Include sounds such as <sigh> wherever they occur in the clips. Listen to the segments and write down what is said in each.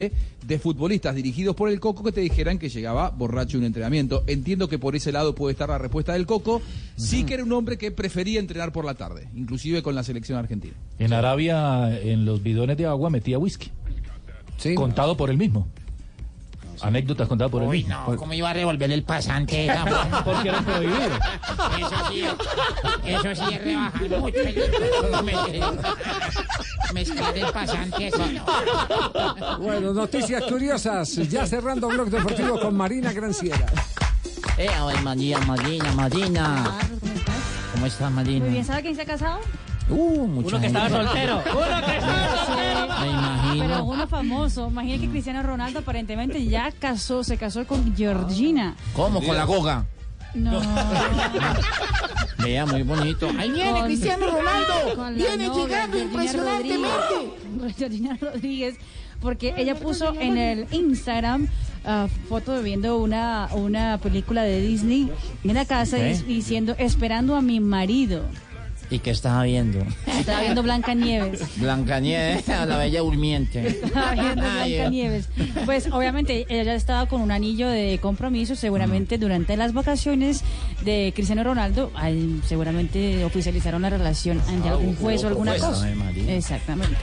De futbolistas dirigidos por el Coco que te dijeran que llegaba borracho un entrenamiento. Entiendo que por ese lado puede estar la respuesta del Coco. Sí que era un hombre que prefería entrenar por la tarde, inclusive con la selección argentina. En Arabia, en los bidones de agua metía whisky. Contado por él mismo. Anécdotas contadas por él Uy, mismo. no, ¿cómo iba a revolver el pasante? <laughs> Porque era prohibido. Eso sí, eso sí es rebajar mucho. Mezclar el <laughs> pasante así, no. Bueno, noticias curiosas. Ya cerrando Blog Deportivo con Marina Granciera. Eh, ay, Marina, Marina, Marina. ¿Cómo estás, Marina? Muy bien, ¿sabe quién se ha casado? Uh, mucha Uno que estaba soltero. Uno que estaba soltero. Me imagino. Pero uno famoso. Imagina que Cristiano Ronaldo aparentemente ya casó, se casó con Georgina. ¿Cómo? ¿Con la goga? No. <laughs> Vea, muy bonito. Ahí viene Con- Cristiano Ronaldo. Viene novia, llegando Georgina impresionantemente. Rodríguez. Georgina Rodríguez, porque ella puso en el Instagram ah, foto de viendo una, una película de Disney en la casa ¿Eh? diciendo esperando a mi marido. ¿Y qué estaba viendo? Estaba viendo Blanca Nieves. Blancanieves, <laughs> la bella durmiente. Estaba viendo Blanca Nieves. Pues obviamente ella ya estaba con un anillo de compromiso, seguramente durante las vacaciones de Cristiano Ronaldo, al- seguramente oficializaron la relación ante algún juez o alguna cosa. Exactamente.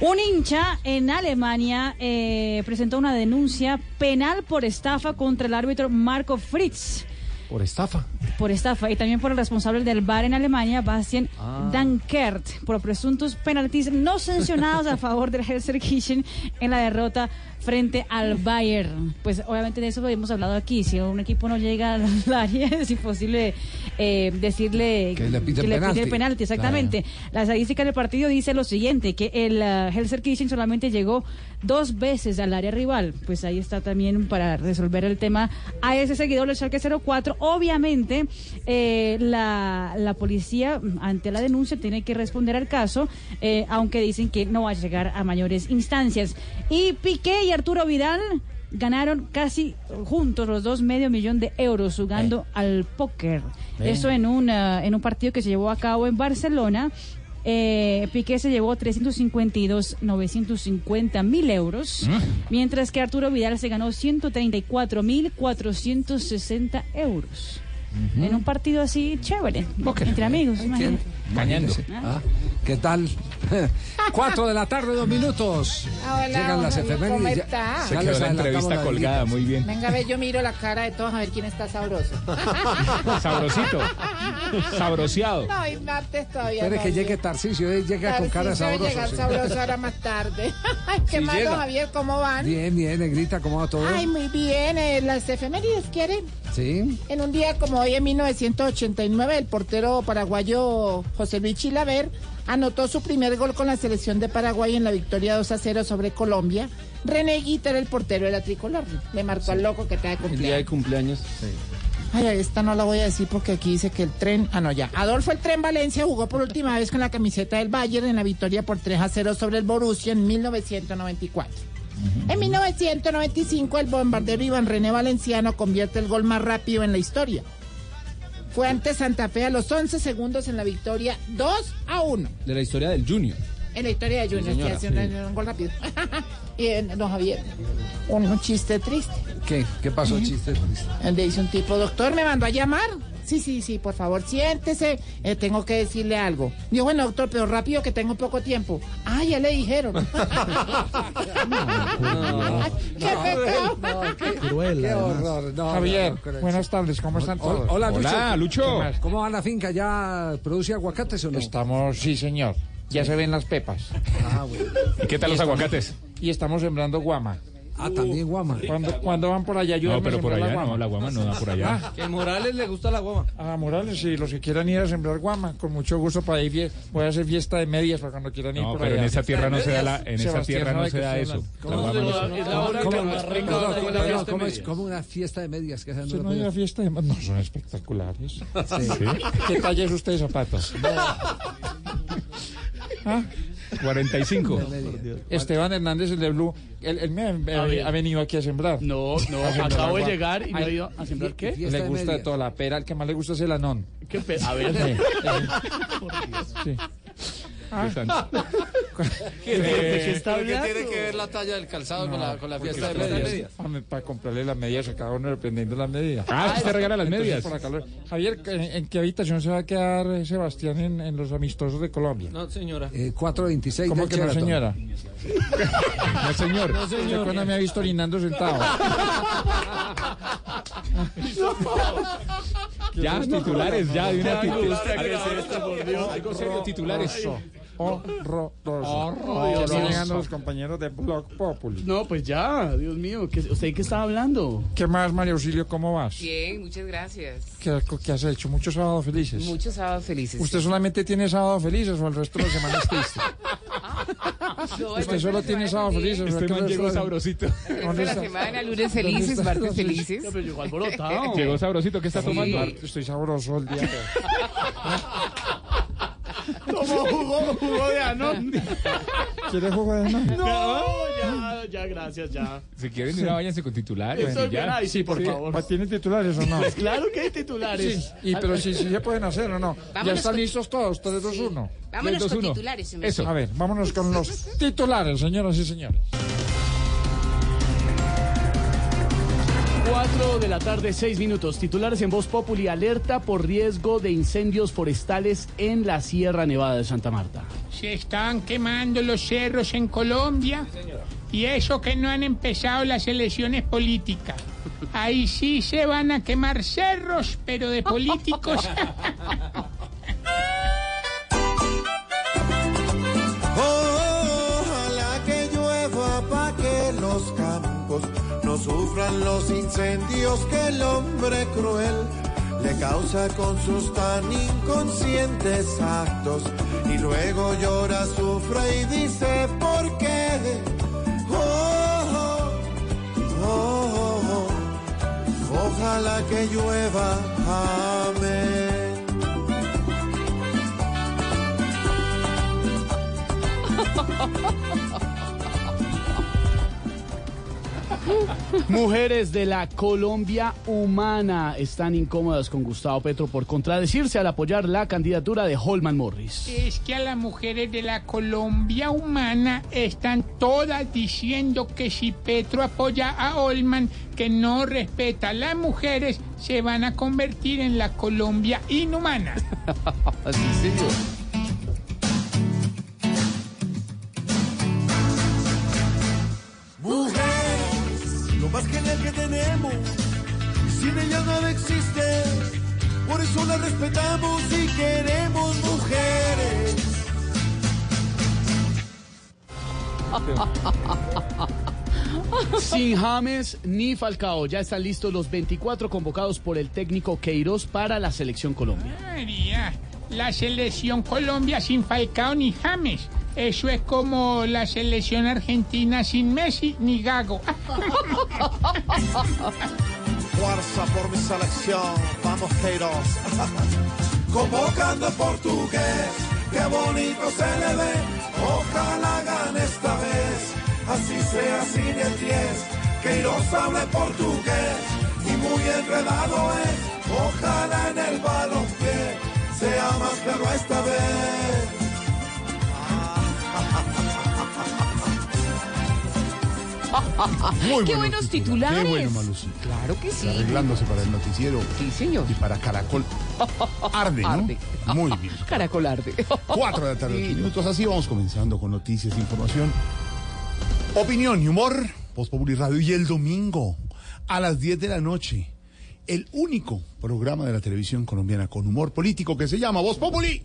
Un hincha en Alemania eh, presentó una denuncia penal por estafa contra el árbitro Marco Fritz Por estafa. por estafa y también por el responsable del bar en Alemania, Bastian Dankert, por presuntos penaltis no sancionados a favor del Herzer-Kitchen en la derrota frente al Bayern. Pues obviamente de eso lo hemos hablado aquí. Si un equipo no llega al <laughs> área, es imposible eh, decirle Que le piten penalti. penalti. Exactamente. La estadística del partido dice lo siguiente, que el uh, Herzer-Kitchen solamente llegó dos veces al área rival. Pues ahí está también para resolver el tema a ese seguidor del Schalke 04. Obviamente, eh, la, la policía, ante la denuncia, tiene que responder al caso, eh, aunque dicen que no va a llegar a mayores instancias. Y Piqué y Arturo Vidal ganaron casi juntos los dos medio millón de euros jugando al póker. Eh. Eso en un, ah, en un partido que se llevó a cabo en Barcelona. Eh, Piqué se llevó 352, 950 mil euros, mientras que Arturo Vidal se ganó 134 mil 460 euros. En un partido así chévere, entre amigos, imagínate. Cañando. ¿Qué tal? <laughs> Cuatro de la tarde, dos minutos. Hola, Llegan las don Javier, ¿cómo efemérides. está? ya les adelantamos las colgada, muy bien. Venga, ve, yo miro la cara de todos a ver quién está sabroso. <laughs> Sabrosito. Sabroseado. No, y martes todavía. Espere no, que llegue Tarcisio, eh, llega con cara sabrosa. llegar sí. sabroso ahora más tarde. <laughs> Ay, ¿Qué Sí llega. don Javier? ¿Cómo van? Bien, bien, negrita, ¿cómo va todo? Ay, muy bien. eh, las efemérides quieren. Sí. En un día como hoy, en 1989, el portero paraguayo José Luis Chilaver anotó su primer gol con la selección de Paraguay en la victoria 2 a 0 sobre Colombia. René Guita era el portero de la tricolor. Le marcó al loco que está de cumpleaños. cumpleaños. Ay, esta no la voy a decir porque aquí dice que el tren. Ah, no, ya. Adolfo el Tren Valencia jugó por última vez con la camiseta del Bayern en la victoria por 3 a 0 sobre el Borussia en 1994. En 1995, el bombardero Iván René Valenciano convierte el gol más rápido en la historia. Fue ante Santa Fe a los 11 segundos en la victoria 2 a 1. De la historia del Junior. En la historia de Junior, que señora, hace un, un gol rápido. <laughs> y eh, don Javier, un, un chiste triste. ¿Qué? ¿Qué pasó, chiste? Le dice un tipo, doctor, me mandó a llamar. Sí, sí, sí, por favor, siéntese. Eh, tengo que decirle algo. Dijo, bueno, doctor, pero rápido que tengo poco tiempo. Ah, ya le dijeron. ¡Qué pecado! Qué horror. no, Javier, no, eso. buenas tardes, ¿cómo están todos? hola, Lucho. Hola, Lucho. ¿Qué más? ¿Cómo va la finca? ¿Ya produce aguacates o no? Estamos, sí, señor. Ya se ven las pepas. Ah, bueno. ¿Qué tal los aguacates? Y estamos sembrando guama. Ah, también guama. ¿Cuándo, cuándo van por allá? Ayúdenme No, pero por allá la no, guama. la guama no da por allá. Que Morales le gusta la guama. A Morales, sí, los que quieran ir a sembrar guama, con mucho gusto para ir. fie- Voy a hacer fiesta de medias para cuando quieran ir No, por pero allá. en esa tierra no se da la, en esa Sebastián tierra no sabe se que da estoy eso. hablando. La guama no se- Es la hora que ¿Cómo, perdón, perdón, la ¿cómo es medias. como una fiesta de medias? Que Eso no no hay una fiesta de... No, son espectaculares. <laughs> Sí. ¿Qué talla es usted de zapatos? ¿Ah? 45. Esteban Hernández, el de Blue, él, él me ha, ha venido aquí a sembrar. No, no, acabo de llegar y Ay, he ido a sembrar qué. Le gusta de toda la pera, el que más le gusta es el anón. ¿Qué pe- A ver, Sí. <laughs> ¿qué- <laughs> ¿de qué está ¿Pero qué hablando? tiene que ver la talla del calzado con la, con la fiesta de Porque medias? Hombre, Para comprarle las medias a cada uno dependiendo de las medias. Ah, usted regala las medias. por. Javier, ¿en, en qué habitación se va a quedar eh, Sebastián en, en los amistosos de Colombia? No, señora. Eh, 426 ¿Cómo que no, señora? <laughs> No, señor. No, ¿Usted señor. cuándo me ha visto orinando sentado? Ya, titulares, ya, de una. Algo serio, titulares. Horroroso. Horroroso. Ya están llegando los compañeros de Blog Populi. No, pues ya, Dios mío, ¿qué, ¿usted qué está hablando? ¿Qué más, María Auxilio? ¿Cómo vas? Bien, muchas gracias. ¿Qué, qué has hecho? Muchos sábados felices. Muchos sábados felices. ¿Usted solamente tiene sábados felices o el resto de la semana es triste? <laughs> No, ¿Usted solo tiene semana sábados también. felices? o Este es que man llegó sabrosito. ¿Dónde la semana, lunes ¿Dónde felices, martes ¿Dónde felices. No, pero llegó alborotado. Llegó sabrosito, ¿qué está Sí. tomando? Estoy sabroso el día. <laughs> Tomó jugo, jugo de anón. ¿Quiere jugo de nada? No, ya, ya, gracias, ya. Si quieren, una váyanse con titulares. Estoy bien, sí, por favor. ¿Tiene titulares o no? Pues claro que hay titulares. Sí, y, pero si sí, se pueden hacer o no. ya están con- listos todos, 3, 2, 1. Vámonos con titulares. hombre. Eso. A ver, vámonos con los titulares, señoras y señores. 4 de la tarde, 6 minutos. Titulares en Voz Populi. Alerta por riesgo de incendios forestales en la Sierra Nevada de Santa Marta. Se están quemando los cerros en Colombia. Y eso que no han empezado las elecciones políticas. Ahí sí se van a quemar cerros, pero de políticos. <laughs> Ojalá que llueva para que los no sufran los incendios que el hombre cruel le causa con sus tan inconscientes actos y luego llora, sufre y dice por qué. Oh, oh, oh, oh. Ojalá que llueva, amén. <laughs> Mujeres de la Colombia humana están incómodas con Gustavo Petro por contradecirse al apoyar la candidatura de Holman Morris. Es que a las mujeres de la Colombia humana están todas diciendo que si Petro apoya a Olman, que no respeta a las mujeres, se van a convertir en la Colombia inhumana. <laughs> Así señor. Más genial que tenemos, sin ella nada existe. Por eso la respetamos y queremos mujeres. <laughs> Sin James ni Falcao, ya están listos los 24 convocados por el técnico Queiroz para la selección Colombia. María, la selección Colombia sin Falcao ni James. Eso es como la selección argentina sin Messi ni Gago. <laughs> Fuerza por mi selección, vamos Queiroz. <laughs> Convocando portugués, qué bonito se le ve. Ojalá gane esta vez, así sea sin el 10. Queiroz hable portugués y muy enredado es. Ojalá en el balompié sea más claro esta vez. <laughs> Muy Qué buenos titulares. Qué bueno, Malucita. Claro que sí. Arreglándose para el noticiero. Sí, señor. Y para Caracol. <laughs> Arde, ¿no? Arde. Muy <laughs> bien. Caracol arde. Cuatro de la tarde, ocho minutos. Así vamos comenzando con noticias, información, opinión y humor. Voz Populi Radio. Y el domingo, a las 10 de la noche, el único programa de la televisión colombiana con humor político que se llama Voz Populi.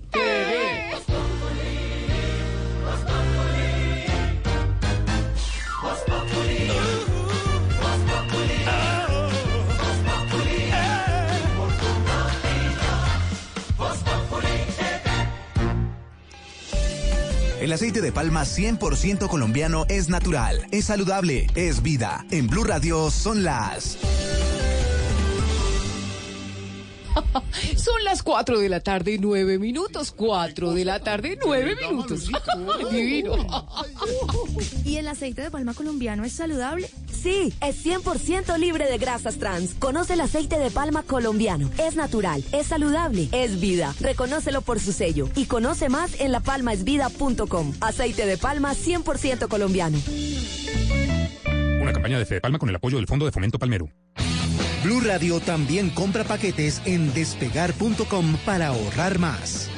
El aceite de palma 100% colombiano es natural, es saludable, es vida. En Blue Radio son las... <laughs> Son las 4 de la tarde, 9 minutos. 4 de la tarde, 9 minutos. Divino. ¿Y el aceite de palma colombiano es saludable? Sí, es 100% libre de grasas trans. Conoce el aceite de palma colombiano. Es natural, es saludable, es vida. Reconócelo por su sello y conoce más en lapalmaesvida.com. Aceite de palma 100% colombiano. Una campaña de Fede Palma con el apoyo del Fondo de Fomento Palmero. Blue Radio también compra paquetes en despegar.com para ahorrar más.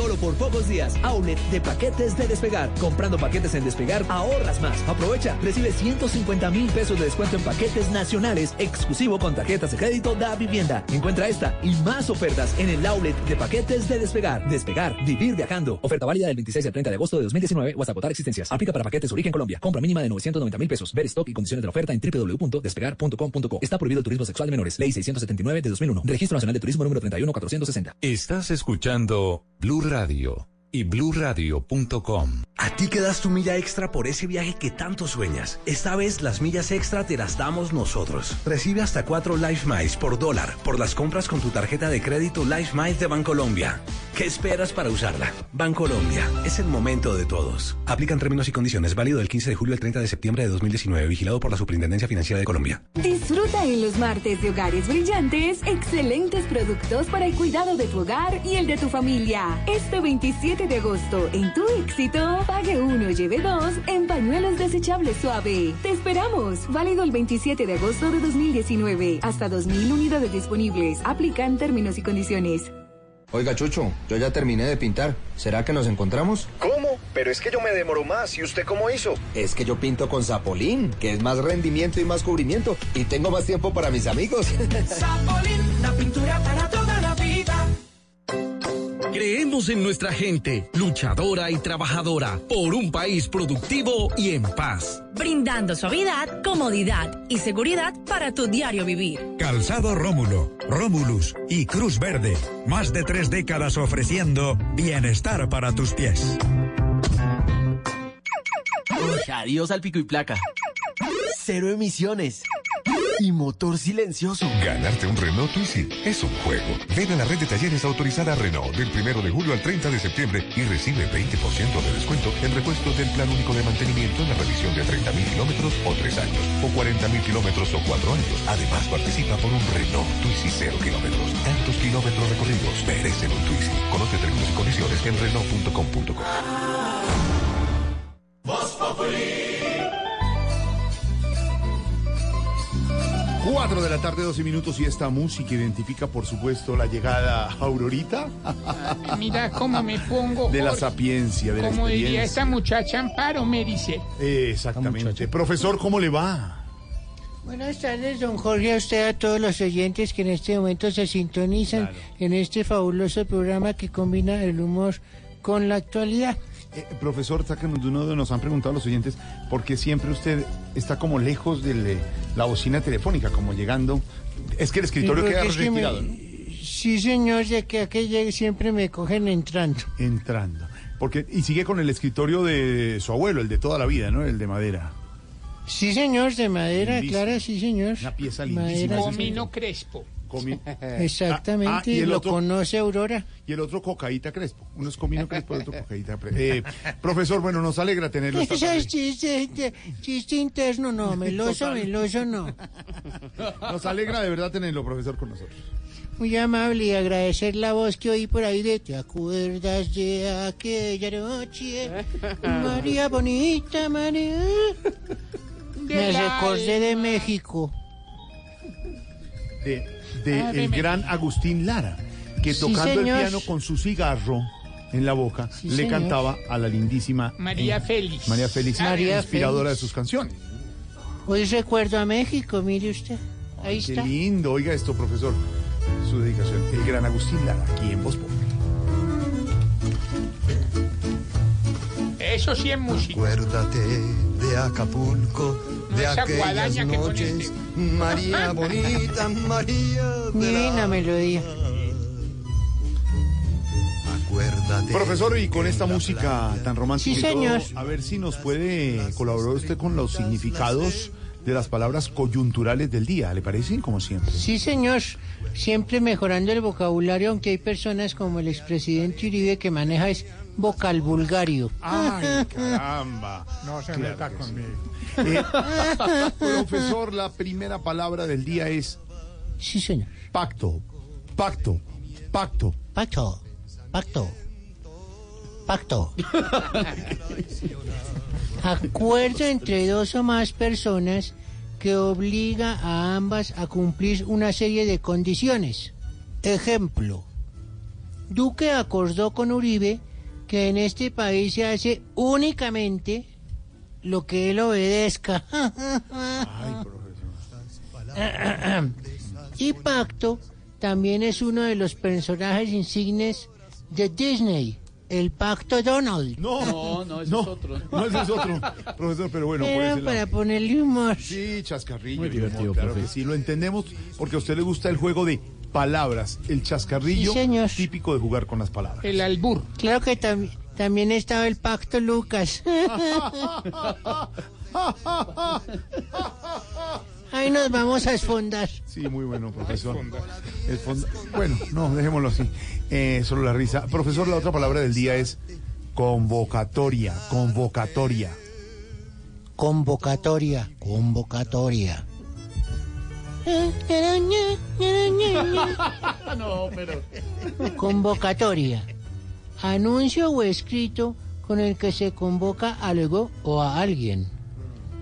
Solo por pocos días, outlet de paquetes de despegar. Comprando paquetes en despegar, ahorras más. Aprovecha, recibe 150 mil pesos de descuento en paquetes nacionales, exclusivo con tarjetas de crédito da vivienda. Encuentra esta y más ofertas en el outlet de paquetes de despegar. Despegar, vivir viajando. Oferta válida del 26 al 30 de agosto de 2019 o hasta agotar existencias. Aplica para paquetes origen Colombia. Compra mínima de 990 mil pesos. Ver stock y condiciones de la oferta en www.despegar.com.co. Está prohibido el turismo sexual de menores. Ley 679 de 2001. Registro Nacional de Turismo número 31460. Estás escuchando Blue Radio y bluradio.com. A ti que das tu milla extra por ese viaje que tanto sueñas. Esta vez las millas extra te las damos nosotros. Recibe hasta 4 Life Miles por dólar por las compras con tu tarjeta de crédito Life Miles de Bancolombia. ¿Qué esperas para usarla? Bancolombia, es el momento de todos. Aplican términos y condiciones, válido del 15 de julio al 30 de septiembre de 2019, vigilado por la Superintendencia Financiera de Colombia. Disfruta en los martes de Hogares Brillantes excelentes productos para el cuidado de tu hogar y el de tu familia. Este 27 de agosto, en tu éxito, pague uno, lleve dos en pañuelos desechables suave. Te esperamos. Válido el 27 de agosto de 2019. Hasta 2.000 unidades disponibles. Aplican términos y condiciones. Oiga, Chucho, yo ya terminé de pintar. ¿Será que nos encontramos? ¿Cómo? Pero es que yo me demoro más. ¿Y usted cómo hizo? Es que yo pinto con Zapolín, que es más rendimiento y más cubrimiento. Y tengo más tiempo para mis amigos. <laughs> Zapolín, la pintura para vida. Creemos en nuestra gente, luchadora y trabajadora, por un país productivo y en paz. Brindando suavidad, comodidad y seguridad para tu diario vivir. Calzado Rómulo, Rómulus y Cruz Verde. Más de tres décadas ofreciendo bienestar para tus pies. adiós al pico y placa. Cero emisiones. Y motor silencioso. Ganarte un Renault Twizy es un juego. Ven a la red de talleres autorizada Renault del 1 de julio al 30 de septiembre y recibe 20% de descuento en repuestos del plan único de mantenimiento en la revisión de 30.000 kilómetros o 3 años, o 40.000 kilómetros o 4 años. Además, participa por un Renault Twizy 0 kilómetros. Tantos kilómetros recorridos merecen un Twizy. Conoce términos y condiciones en Renault.com.co. Voz Populi. 4 de la tarde, 12 minutos y esta música identifica, por supuesto, la llegada a Aurorita. Mira cómo me pongo. De la sapiencia, de la Como diría experiencia. esta muchacha Amparo Merice. Eh, Exactamente. Profesor, ¿cómo le va? Buenas tardes, don Jorge, a usted, a todos los oyentes que en este momento se sintonizan en este fabuloso programa que combina el humor con la actualidad. Eh, profesor, sáquenos de uno de nos han preguntado los oyentes por qué siempre usted está como lejos de le- la bocina telefónica, como llegando. Es que el escritorio Sí, queda que me- retirado, ¿no? Sí, señor, ya que aquí llegue siempre me cogen entrando. Entrando. Porque, y sigue con el escritorio de su abuelo, el de toda la vida, ¿no? El de madera. Sí, señor, de madera, Lindísimo. clara, sí, señor. Una pieza Madera, lindísima. Comino Crespo. Comi- Exactamente, <laughs> Ah, ah, y el lo otro- conoce Aurora. Y el otro cocaíta crespo. Uno es comino crespo, el otro cocaíta crespo. Eh, profesor, bueno, nos alegra tenerlo esta Eso tarde. es chiste, chiste, interno, no, <laughs> meloso, meloso, no. <laughs> Nos alegra de verdad tenerlo, profesor, con nosotros. Muy amable y agradecer la voz que oí por ahí de ¿Te acuerdas de aquella noche? María bonita, María. Me recordé de México. De, de Ah, de el gran Agustín Lara, que Sí, tocando el piano con su cigarro en la boca, Sí, le señor. cantaba a la lindísima María eh, Félix. María Félix, María inspiradora Félix. de sus canciones. Hoy recuerdo a México, mire usted. Ahí Qué está. lindo, oiga esto, profesor. Su dedicación, el gran Agustín Lara, aquí en Voz. Eso sí es música. Acuérdate de Acapulco, de esa aquellas guadaña que pone noches. María <laughs> bonita, María de la... Divina melodía. Acuérdate. Profesor, y con esta música tan romántica, Sí, todo, señor. a ver si nos puede colaborar usted con los significados de las palabras coyunturales del día, ¿le parece? Como siempre. Sí, señor. Siempre mejorando el vocabulario, aunque hay personas como el expresidente Uribe que maneja es vocal vulgario. Ay, <laughs> caramba. No se Claro meta sí. conmigo. Eh, <laughs> profesor, la primera palabra del día es Sí, señor. pacto, pacto, pacto. Pacto, pacto, pacto. Acuerdo entre dos o más personas que obliga a ambas a cumplir una serie de condiciones. Ejemplo, Duque acordó con Uribe que en este país se hace únicamente lo que él obedezca. y Pacto también es uno de los personajes insignes de Disney, el Pacto Donald. No, No, no, ese es otro. No, ese es otro, profesor, pero bueno, por Era ese para ponerle humor. Sí, chascarrillo. Muy y humor, divertido, claro profe. que sí, lo entendemos porque a usted le gusta el juego de palabras, el chascarrillo Sí, señor. típico de jugar con las palabras. El albur. Claro que tam- también estaba el Pacto Lucas. <laughs> Ahí nos vamos a esfondar. Sí, muy bueno, profesor. El Bueno, no, dejémoslo así. Eh, solo la risa. Profesor, la otra palabra del día es convocatoria, convocatoria. Convocatoria, convocatoria. <laughs> Convocatoria. Anuncio o escrito con el que se convoca algo o a alguien.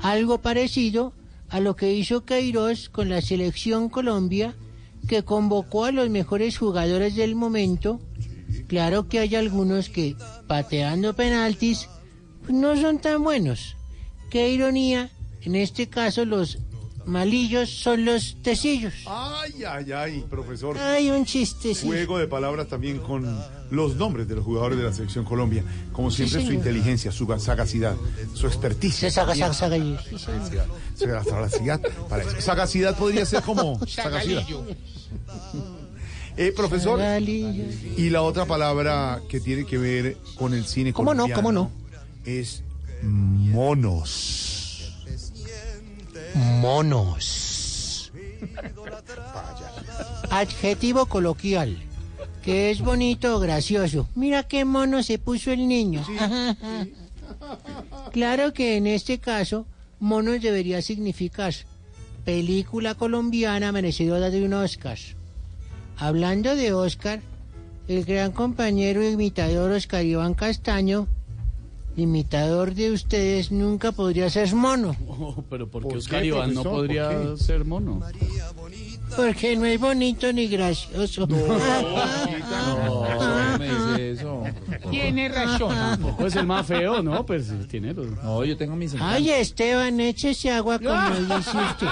Algo parecido a lo que hizo Queiroz con la selección Colombia, que convocó a los mejores jugadores del momento. Claro que hay algunos que, pateando penaltis, no son tan buenos. Qué ironía, en este caso los malillos son los tecillos. Ay, ay, ay, profesor. Hay un chiste, sí. Juego de palabras también con los nombres de los jugadores de la selección Colombia. Como Sí, siempre, su inteligencia, su sagacidad, su experticia. Sí, señor. Sagacidad, sagacidad, para eso. Sagacidad podría ser como sagacidad. <laughs> Eh, profesor, Sagalillo. y la otra palabra que tiene que ver con el cine ¿Cómo no? colombiano ¿Cómo no? Es monos. Monos. Adjetivo coloquial. Que es bonito o gracioso. Mira qué mono se puso el niño. <laughs> Claro que en este caso, monos debería significar película colombiana merecedora de un Oscar. Hablando de Oscar, el gran compañero e imitador Oscar Iván Castaño, imitador de ustedes, nunca podría ser mono. Oh, pero ¿por qué ¿Por Oscar qué, Iván no podría ser mono? Porque no es bonito ni gracioso. No, me dice eso. Tiene razón. Tampoco es el más feo, ¿no? Pues tiene los... No, yo tengo mis Ay, Esteban, échese agua como dice usted.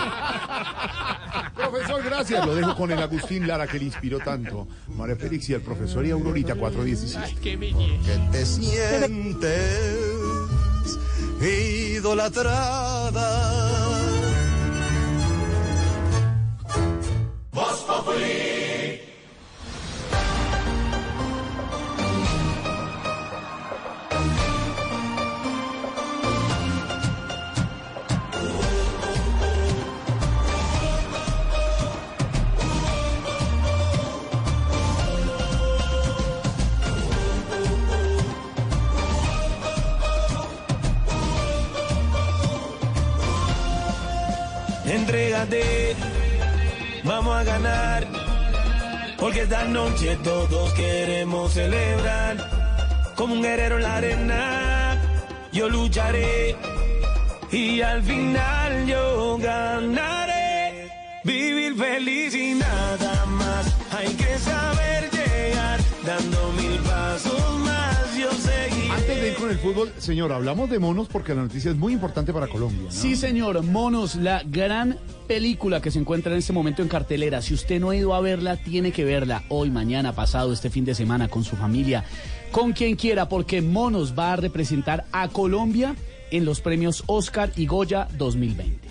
Profesor, gracias. Lo dejo con el Agustín Lara que le inspiró tanto. María Félix y el profesor y Aurorita 416. Ay, qué belleza. Te sientes idolatrada. Entrégate, vamos a ganar. porque esta noche todos queremos celebrar. Como un guerrero en la arena, yo lucharé y al final yo ganaré. Vivir feliz y nada más, hay que saber llegar, dando mil pasos más, con el fútbol, señor, hablamos de monos porque la noticia es muy importante para Colombia. Sí, señor, Monos, la gran película que se encuentra en este momento en cartelera. Si usted no ha ido a verla, tiene que verla hoy, mañana, pasado, este fin de semana, con su familia, con quien quiera, porque Monos va a representar a Colombia en los premios Oscar y Goya 2020.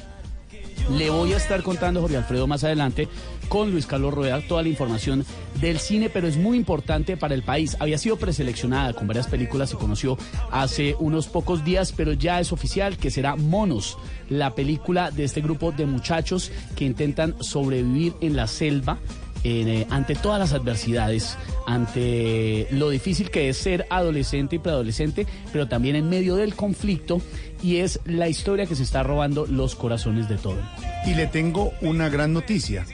Le voy a estar contando, Jorge Alfredo, más adelante con Luis Carlos Rueda toda la información del cine, pero es muy importante para el país. Había sido preseleccionada con varias películas, se conoció hace unos pocos días, pero ya es oficial que será Monos, la película de este grupo de muchachos que intentan sobrevivir en la selva eh, ante todas las adversidades, ante lo difícil que es ser adolescente y preadolescente, pero también en medio del conflicto, y es la historia que se está robando los corazones de todo. Y le tengo una gran noticia.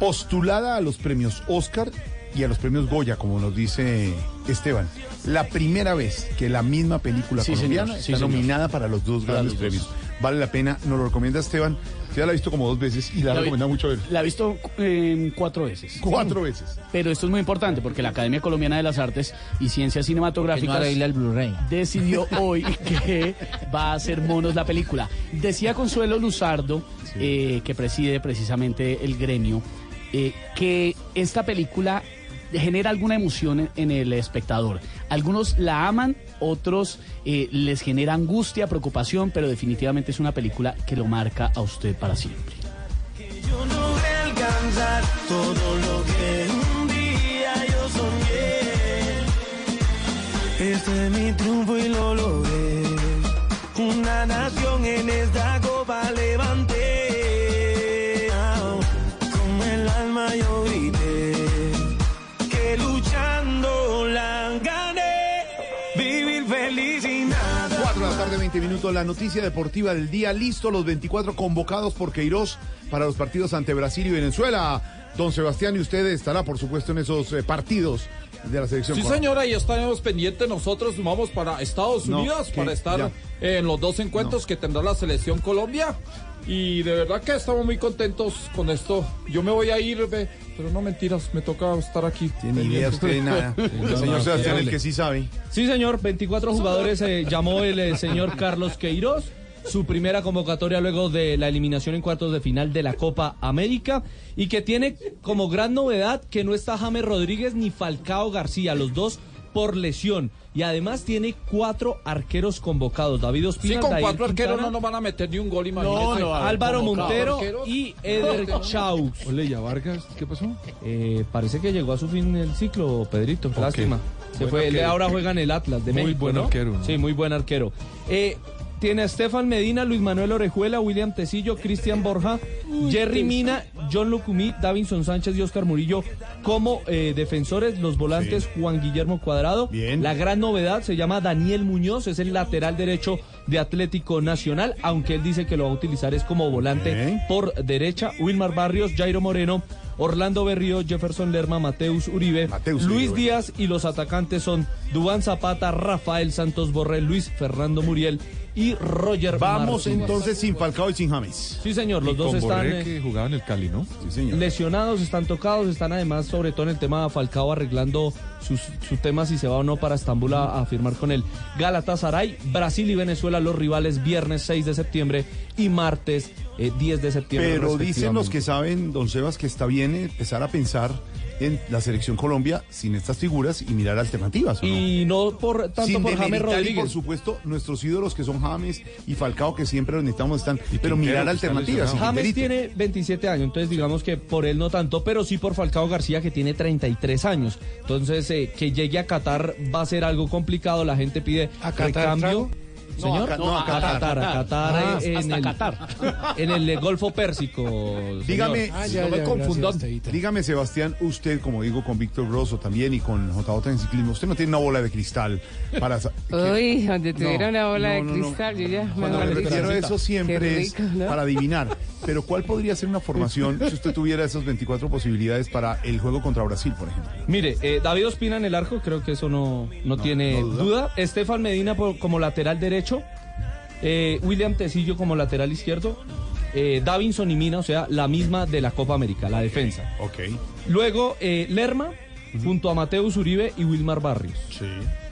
Postulada a los premios Oscar y a los premios Goya, como nos dice Esteban. La primera vez que la misma película Sí, colombiana señor. Sí, está señor. nominada para los dos Para grandes los dos. premios. Vale la pena, nos lo recomienda Esteban. Usted ya la ha visto como dos veces y la, ha recomendado mucho ver. La he visto eh, cuatro veces. Cuatro veces. Pero esto es muy importante porque la Academia Colombiana de las Artes y Ciencias Cinematográficas arregla el Blu-ray? decidió <laughs> hoy que va a ser monos la película. Decía Consuelo Luzardo, eh, que preside precisamente el gremio, eh, que esta película genera alguna emoción en, el espectador. Algunos la aman, otros eh, les genera angustia, preocupación, pero definitivamente es una película que lo marca a usted para siempre. Este es mi triunfo y lo logré. Una nación en esta copa levanté. 20 minutos. La noticia deportiva del día. Listo los 24 convocados por Queiroz para los partidos ante Brasil y Venezuela. Don Sebastián, y usted estará, por supuesto, en esos eh, partidos de la selección. Sí, señora, y estaremos pendientes. Nosotros vamos para Estados Unidos para estar ya. en los dos encuentros que tendrá la selección Colombia. Y de verdad que estamos muy contentos con esto. Yo me voy a ir, ve, pero no mentiras, me toca estar aquí. Ni idea usted de nada. <laughs> El señor Sebastián, el que sí sabe. Sí, señor, 24 jugadores eh, llamó el eh, señor Carlos Queiroz. Su primera convocatoria luego de la eliminación en cuartos de final de la Copa América y que tiene como gran novedad que no está James Rodríguez ni Falcao García, los dos por lesión. Y además tiene cuatro arqueros convocados. David Sí, Ospina, con Dair cuatro arqueros no nos van a meter ni un gol, imagínate. Álvaro Convocado. Montero Arqueros. y Eder Chaus. Ole, ¿y a Vargas qué pasó? Eh, parece que llegó a su fin el ciclo, Pedrito. Lástima. Se Buen fue. Él ahora juega en el Atlas de Muy México. buen ¿no? arquero, ¿no? Sí, muy buen arquero. Eh, tiene a Estefan Medina, Luis Manuel Orejuela, William Tecillo, Cristian Borja, Jerry Mina, John Lucumí, Davinson Sánchez y Oscar Murillo como eh, defensores. Los volantes Juan Guillermo Cuadrado. La gran novedad se llama Daniel Muñoz, es el lateral derecho de Atlético Nacional, aunque él dice que lo va a utilizar es como volante por derecha. Wilmar Barrios, Jairo Moreno. Orlando Berrío, Jefferson Lerma, Mateus Uribe, Luis Uribe. Díaz y los atacantes son Dubán Zapata, Rafael Santos Borrell, Luis Fernando Muriel y Roger Vamos Martínez. entonces sin Falcao y sin James. Sí, señor, los dos están eh, que jugaba en el Cali, ¿no? Sí, señor. lesionados, están tocados, están además sobre todo en el tema de Falcao arreglando sus, su tema si se va o no para Estambul a, a firmar con el Galatasaray. Brasil y Venezuela los rivales viernes 6 de septiembre y martes eh, 10 de septiembre. Pero dicen los que saben, don Sebas, que está bien empezar a pensar en la selección Colombia sin estas figuras y mirar alternativas. ¿o no? Y no por tanto sin por James y Rodríguez. por supuesto nuestros ídolos que son James y Falcao que siempre los necesitamos están pero mirar alternativas James Quinterito. tiene 27 años, entonces digamos que por él no tanto, pero sí por Falcao García que tiene 33 años. Entonces eh, que llegue a Qatar va a ser algo complicado, la gente pide ¿A Qatar recambio. trago? Señor, no, a a Qatar. Qatar, a Qatar, Ah, en hasta el, Qatar. en el Golfo Pérsico. señor. Dígame, Ah, ya, no me confundan. Dígame, Sebastián, usted, como digo, con Víctor Grosso también y con JJ en ciclismo, usted no tiene una bola de cristal para... Uy, donde tuviera No, una bola no, de no, no. cristal, yo ya Cuando me refiero a eso siempre es para adivinar. Pero ¿cuál podría ser una formación si usted tuviera esas 24 posibilidades para el juego contra Brasil, por ejemplo? Mire, eh, David Ospina en el arco, creo que eso no, no, tiene no duda. duda. Estefan Medina por- como lateral derecho. Eh, William Tecillo como lateral izquierdo. eh, Davinson y Mina, o sea, la misma de la Copa América, la defensa. Ok. Luego, eh, Lerma, junto a Mateus Uribe y Wilmar Barrios. Sí.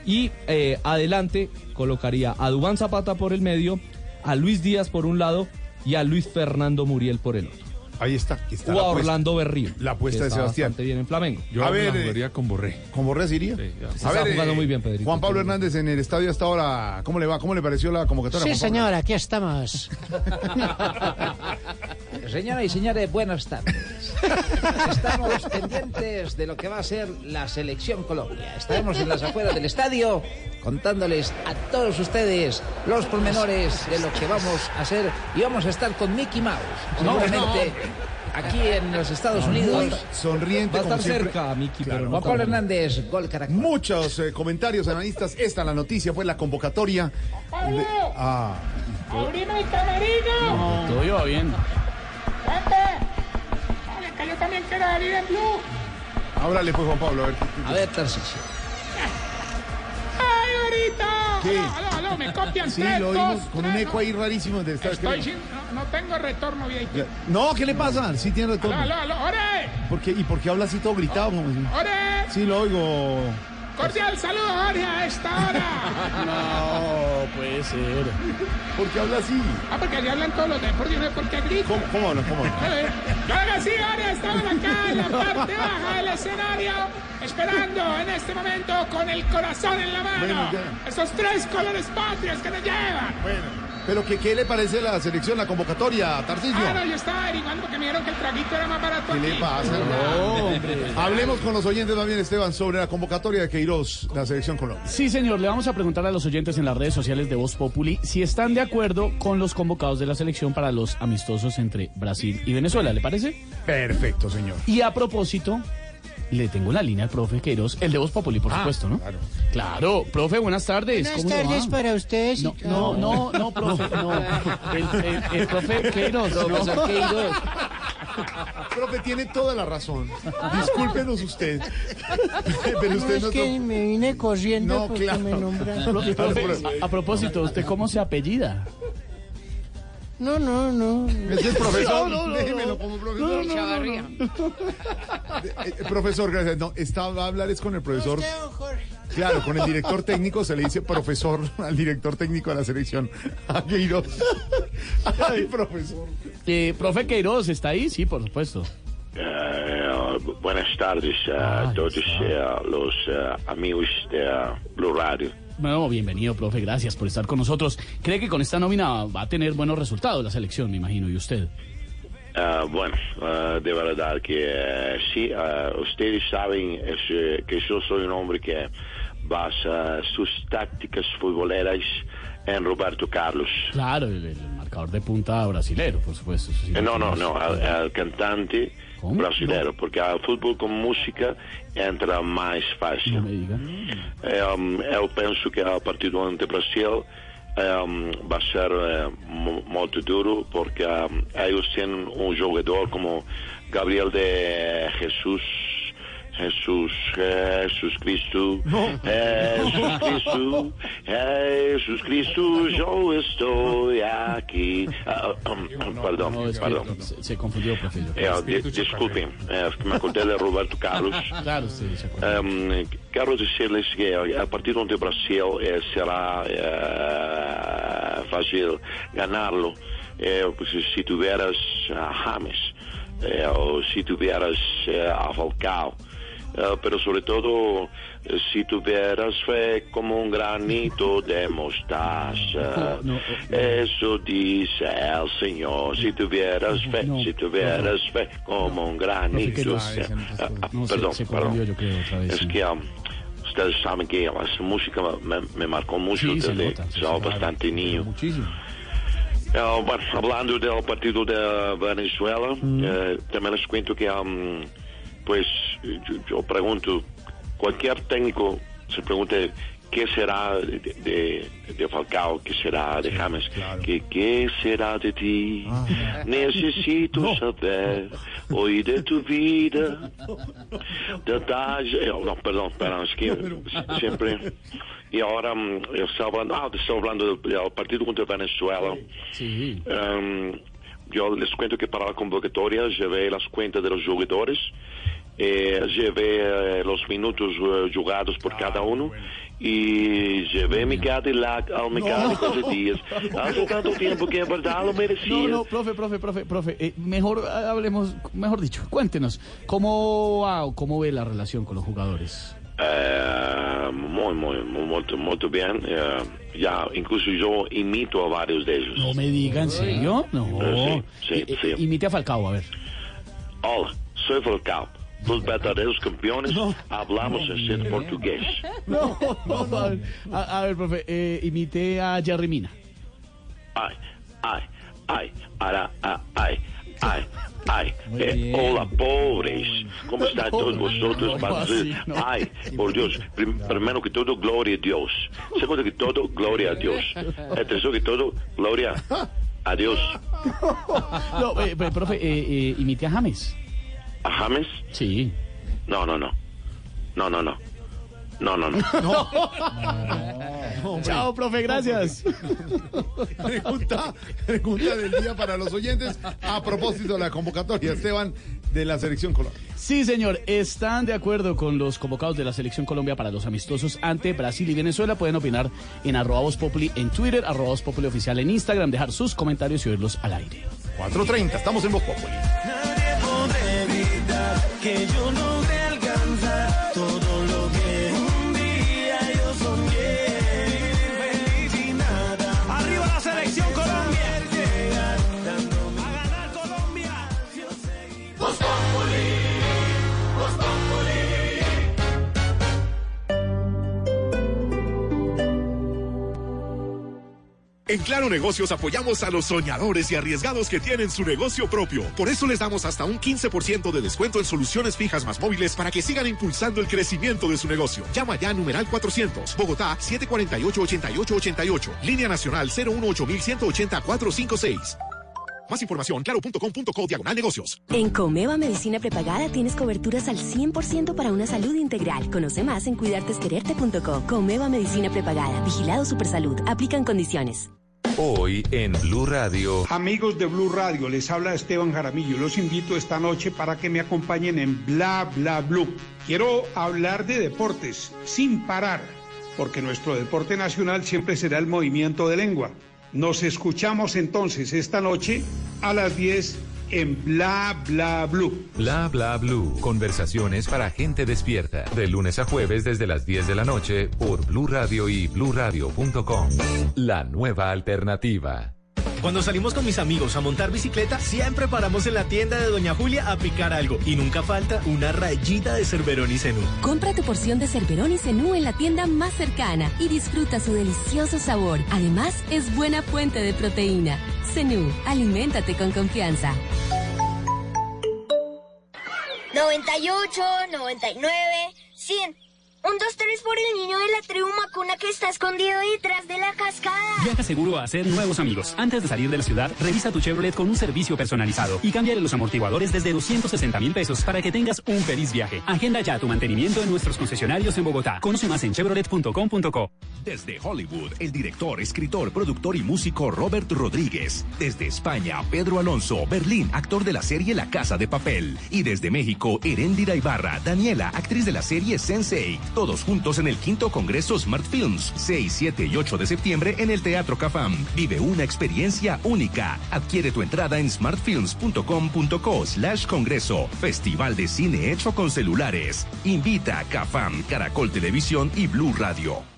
Y eh, adelante colocaría a Dubán Zapata por el medio, a Luis Díaz por un lado y a Luis Fernando Muriel por el otro. Ahí está. aquí está O la a apuesta. Orlando Berrío. La apuesta de Sebastián. bastante bien en Flamengo. Yo a ver, eh, con Borré. ¿Con Borrés iría? ya. A Está ver, jugando eh, muy bien, Pedrito. Juan Pablo Hernández en el estadio hasta ahora, ¿cómo le va? ¿Cómo le pareció la convocatoria? Sí, señor, aquí estamos. <laughs> Señoras y señores, buenas tardes. Estamos pendientes de lo que va a ser la selección Colombia. Estaremos en las afueras del estadio contándoles a todos ustedes los pormenores de lo que vamos a hacer y vamos a estar con Mickey Mouse. Seguramente aquí en los Estados Unidos. Muy sonriente. Va a estar siempre. cerca, Miki, pero no Juan Pablo. Hernández, gol Caracol. Muchos eh, comentarios analistas. Esta es la noticia, pues la convocatoria. de- ah, ¡Abrime el camerino! No, todo iba bien. ¡Pepe! Vale, que yo también quiero salir en blue. háblale pues Juan Pablo, a ver. A ver. ¡Ay, ahorita! ¿Qué? Aló, aló, aló, me copian Sí, tres, lo dos, oímos con un tres, eco no. ahí rarísimo. del estadio. Estoy sin... No, no tengo retorno, viejito. Ya. No, ¿qué le pasa? Sí tiene Aló, retorno. aló, aló, ¡ore! ¿Por qué? ¿Y por qué habla así todo gritado? ¡Ore! Sí, lo oigo. Cordial saludo, Jorge, a esta hora. <laughs> No, puede ser. ¿Por qué habla así? Ah, porque allí hablan todos los deportes, ¿no? ¿Por qué grito? ¿Cómo, cómo no? ¿Cómo no? Claro que sí, Jorge, estamos acá en la parte baja del escenario, esperando en este momento con el corazón en la mano. Bueno, ya. Esos tres colores patrios que nos llevan. Bueno, pero que, ¿qué le parece la selección, la convocatoria, Tarcisio? Ah, no, yo estaba averiguando porque me dijeron que el traguito era más barato ¿Qué aquí. le pasa? No. Hablemos con los oyentes también, Esteban, sobre la convocatoria de Queiroz, la selección Colombia. Sí, señor, le vamos a preguntar a los oyentes en las redes sociales de Voz Populi si están de acuerdo con los convocados de la selección para los amistosos entre Brasil y Venezuela, ¿le parece? Perfecto, señor. Y a propósito, le tengo la línea al profe Queiroz, el de Voz Populi, por Ah, supuesto, ¿no? claro. Claro, profe, buenas tardes. Buenas ¿cómo le va? tardes para ustedes. No, no, no, no, profe, <laughs> no. El, el- el profe Queiroz, no. Profesor <laughs> Queiroz. Profe, tiene toda la razón. Discúlpenos usted. <laughs> Pero No, usted es no... que me vine corriendo No, porque claro. me profe, a, a propósito, ¿usted cómo se apellida? No, no, no. Es el profesor, No, no, no, déjemelo no. como profesor. No, no, no, no. Eh, eh, profesor, gracias. No, estaba a hablar es con el profesor. Usted, don Jorge. Claro, con el director técnico se le dice profesor al director técnico de la selección. A <laughs> Queiroz. Ay, profesor. Eh, profe Queiroz, ¿está ahí? Sí, por supuesto. Eh, buenas tardes a todos eh, los eh, amigos de Blue Radio. Bueno, bienvenido, profe, gracias por estar con nosotros. ¿Cree que con esta nómina va a tener buenos resultados la selección, me imagino, y usted? Eh, bueno, eh, de verdad que eh, sí, eh, ustedes saben eh, que yo soy un hombre que basa sus tácticas futboleras en Roberto Carlos. Claro, el, el marcador de punta brasilero, por supuesto. sí Eh, no, no, no, al, al cantante ¿Cómo? brasileño, porque al fútbol con música entra más fácil. Eh, um, eu penso que a partir do ano de Brasil eh, um, vai ser eh, mu- muito duro porque um, eles têm um jogador como Gabriel de Jesus Jesus, Jesus Cristo, Jesus Cristo, Jesus Cristo, yo estoy aquí. Ah, ah, um, perdão, No, es que perdão. se, se confundió, profe. yo Eh, creo. de- desculpem, eh, me acordei de Roberto Carlos. <laughs> Claro, usted se acuerda. Um, quero dizer-lhes que a partir de Brasil eh, será eh, fácil ganarlo eh, pues, si tuvieras a James eh, o si tuvieras eh, a Falcao. Eh, pero sobre todo eh, si tuvieras fe como un granito de mostaza. <laughs> No, Eso dice el Señor. Si tuvieras fe, si tuvieras fe como un granito. Ah, ah, perdón, perdón. Es que um, ustedes saben que esa música me, me marcó mucho Sí, desde estaba claro. bastante niño. Muchísimo. Bueno, hablando del partido de Venezuela, eh, también les cuento que, um, pues, yo, yo pregunto, cualquier técnico se pregunta qué será de, de- de Falcao, qué será de James, ¿Qué, qué será de ti. Necesito <laughs> saber hoy de tu vida. Detalles, eh, no, perdón, perdón, es que <laughs> siempre... Y ahora mm, yo estaba hablando, ah, estaba hablando del, del partido contra Venezuela. Sí. Um, yo les cuento que para la convocatoria llevé las cuentas de los jugadores, eh, llevé eh, los minutos eh, jugados por cada uno y llevé mi Cadillac al mecánico de días. Hace tanto tiempo que en verdad lo merecía. No, no, profe, profe, profe, profe. eh, mejor eh, hablemos, mejor dicho, cuéntenos, ¿cómo cómo ve la relación con los jugadores? Eh, muy, muy, muy, muy, muy bien. Eh, ya, incluso yo imito a varios de ellos. No me diga, ¿en serio? No. Sí, sí, sí. Imite a Falcao, a ver. Hola, soy Falcao. Los verdaderos campeones hablamos en portugués. No, no, a ver, a, a ver, profe, eh, imite a Jerry Mina. Ay, ay, ay, ara, ah, ay, ay, ay. <laughs> Eh, hola, pobres. ¿Cómo están todos vosotros? No, no. Ay, por Dios. Prim- primero que todo, gloria a Dios. Segundo que todo, gloria a Dios. Eh, tercero que todo, gloria a Dios. <laughs> No, eh, eh, profe, eh, imite a James. ¿A James? Sí. No, no, no. No, no, no. No, no, no. <laughs> Chao, profe, gracias. Pregunta, pregunta del día para los oyentes a propósito de la convocatoria, Esteban, de la Selección Colombia. Sí, señor, están de acuerdo con los convocados de la Selección Colombia para los amistosos ante Brasil y Venezuela. Pueden opinar en arroba Populi en Twitter, arroba Populi oficial en Instagram, dejar sus comentarios y oírlos al aire. 4.30, estamos en Voz Populi. Que yo logre alcanzar todo En Claro Negocios apoyamos a los soñadores y arriesgados que tienen su negocio propio. Por eso les damos hasta un 15% de descuento en soluciones fijas más móviles para que sigan impulsando el crecimiento de su negocio. Llama ya a numeral 400, Bogotá 748-8888, línea nacional 018-180-456. Más información, claro.com.co diagonal negocios. En Comeva Medicina Prepagada tienes coberturas al 100% para una salud integral. Conoce más en cuidartesquererte.co. Comeva Medicina Prepagada. Vigilado Supersalud. Aplican condiciones. Hoy en Blue Radio. Amigos de Blue Radio, les habla Esteban Jaramillo. Los invito esta noche para que me acompañen en Bla Bla Blue. Quiero hablar de deportes sin parar, porque nuestro deporte nacional siempre será el movimiento de lengua. Nos escuchamos entonces esta noche a las 10 en Bla Bla Blue. Bla bla blue. Conversaciones para gente despierta. De lunes a jueves desde las 10 de la noche por Blue Radio y bluradio.com. La nueva alternativa. Cuando salimos con mis amigos a montar bicicleta, siempre paramos en la tienda de Doña Julia a picar algo. Y nunca falta una rayita de Cerverón y Zenú. Compra tu porción de Cerverón y Cenú en la tienda más cercana y disfruta su delicioso sabor. Además, es buena fuente de proteína. Cenú, aliméntate con confianza. 98, 99, 100. Un, dos, tres por el niño de la tribu Macuna que está escondido detrás de la cascada. Viaja seguro a hacer nuevos amigos. Antes de salir de la ciudad, revisa tu Chevrolet con un servicio personalizado y cámbiale los amortiguadores desde 260 mil pesos para que tengas un feliz viaje. Agenda ya tu mantenimiento en nuestros concesionarios en Bogotá. Conoce más en chevrolet.com.co. Desde Hollywood, el director, escritor, productor y músico Robert Rodríguez. Desde España, Pedro Alonso, Berlín, actor de la serie La Casa de Papel. Y desde México, Erendira Ibarra, Daniela, actriz de la serie Sensei. Todos juntos en el quinto Congreso Smart Films, 6, 7 y 8 de septiembre en el Teatro Cafam. Vive una experiencia única. Adquiere tu entrada en smartfilms.com.co slash congreso. Festival de cine hecho con celulares. Invita a Cafam, Caracol Televisión y Blue Radio.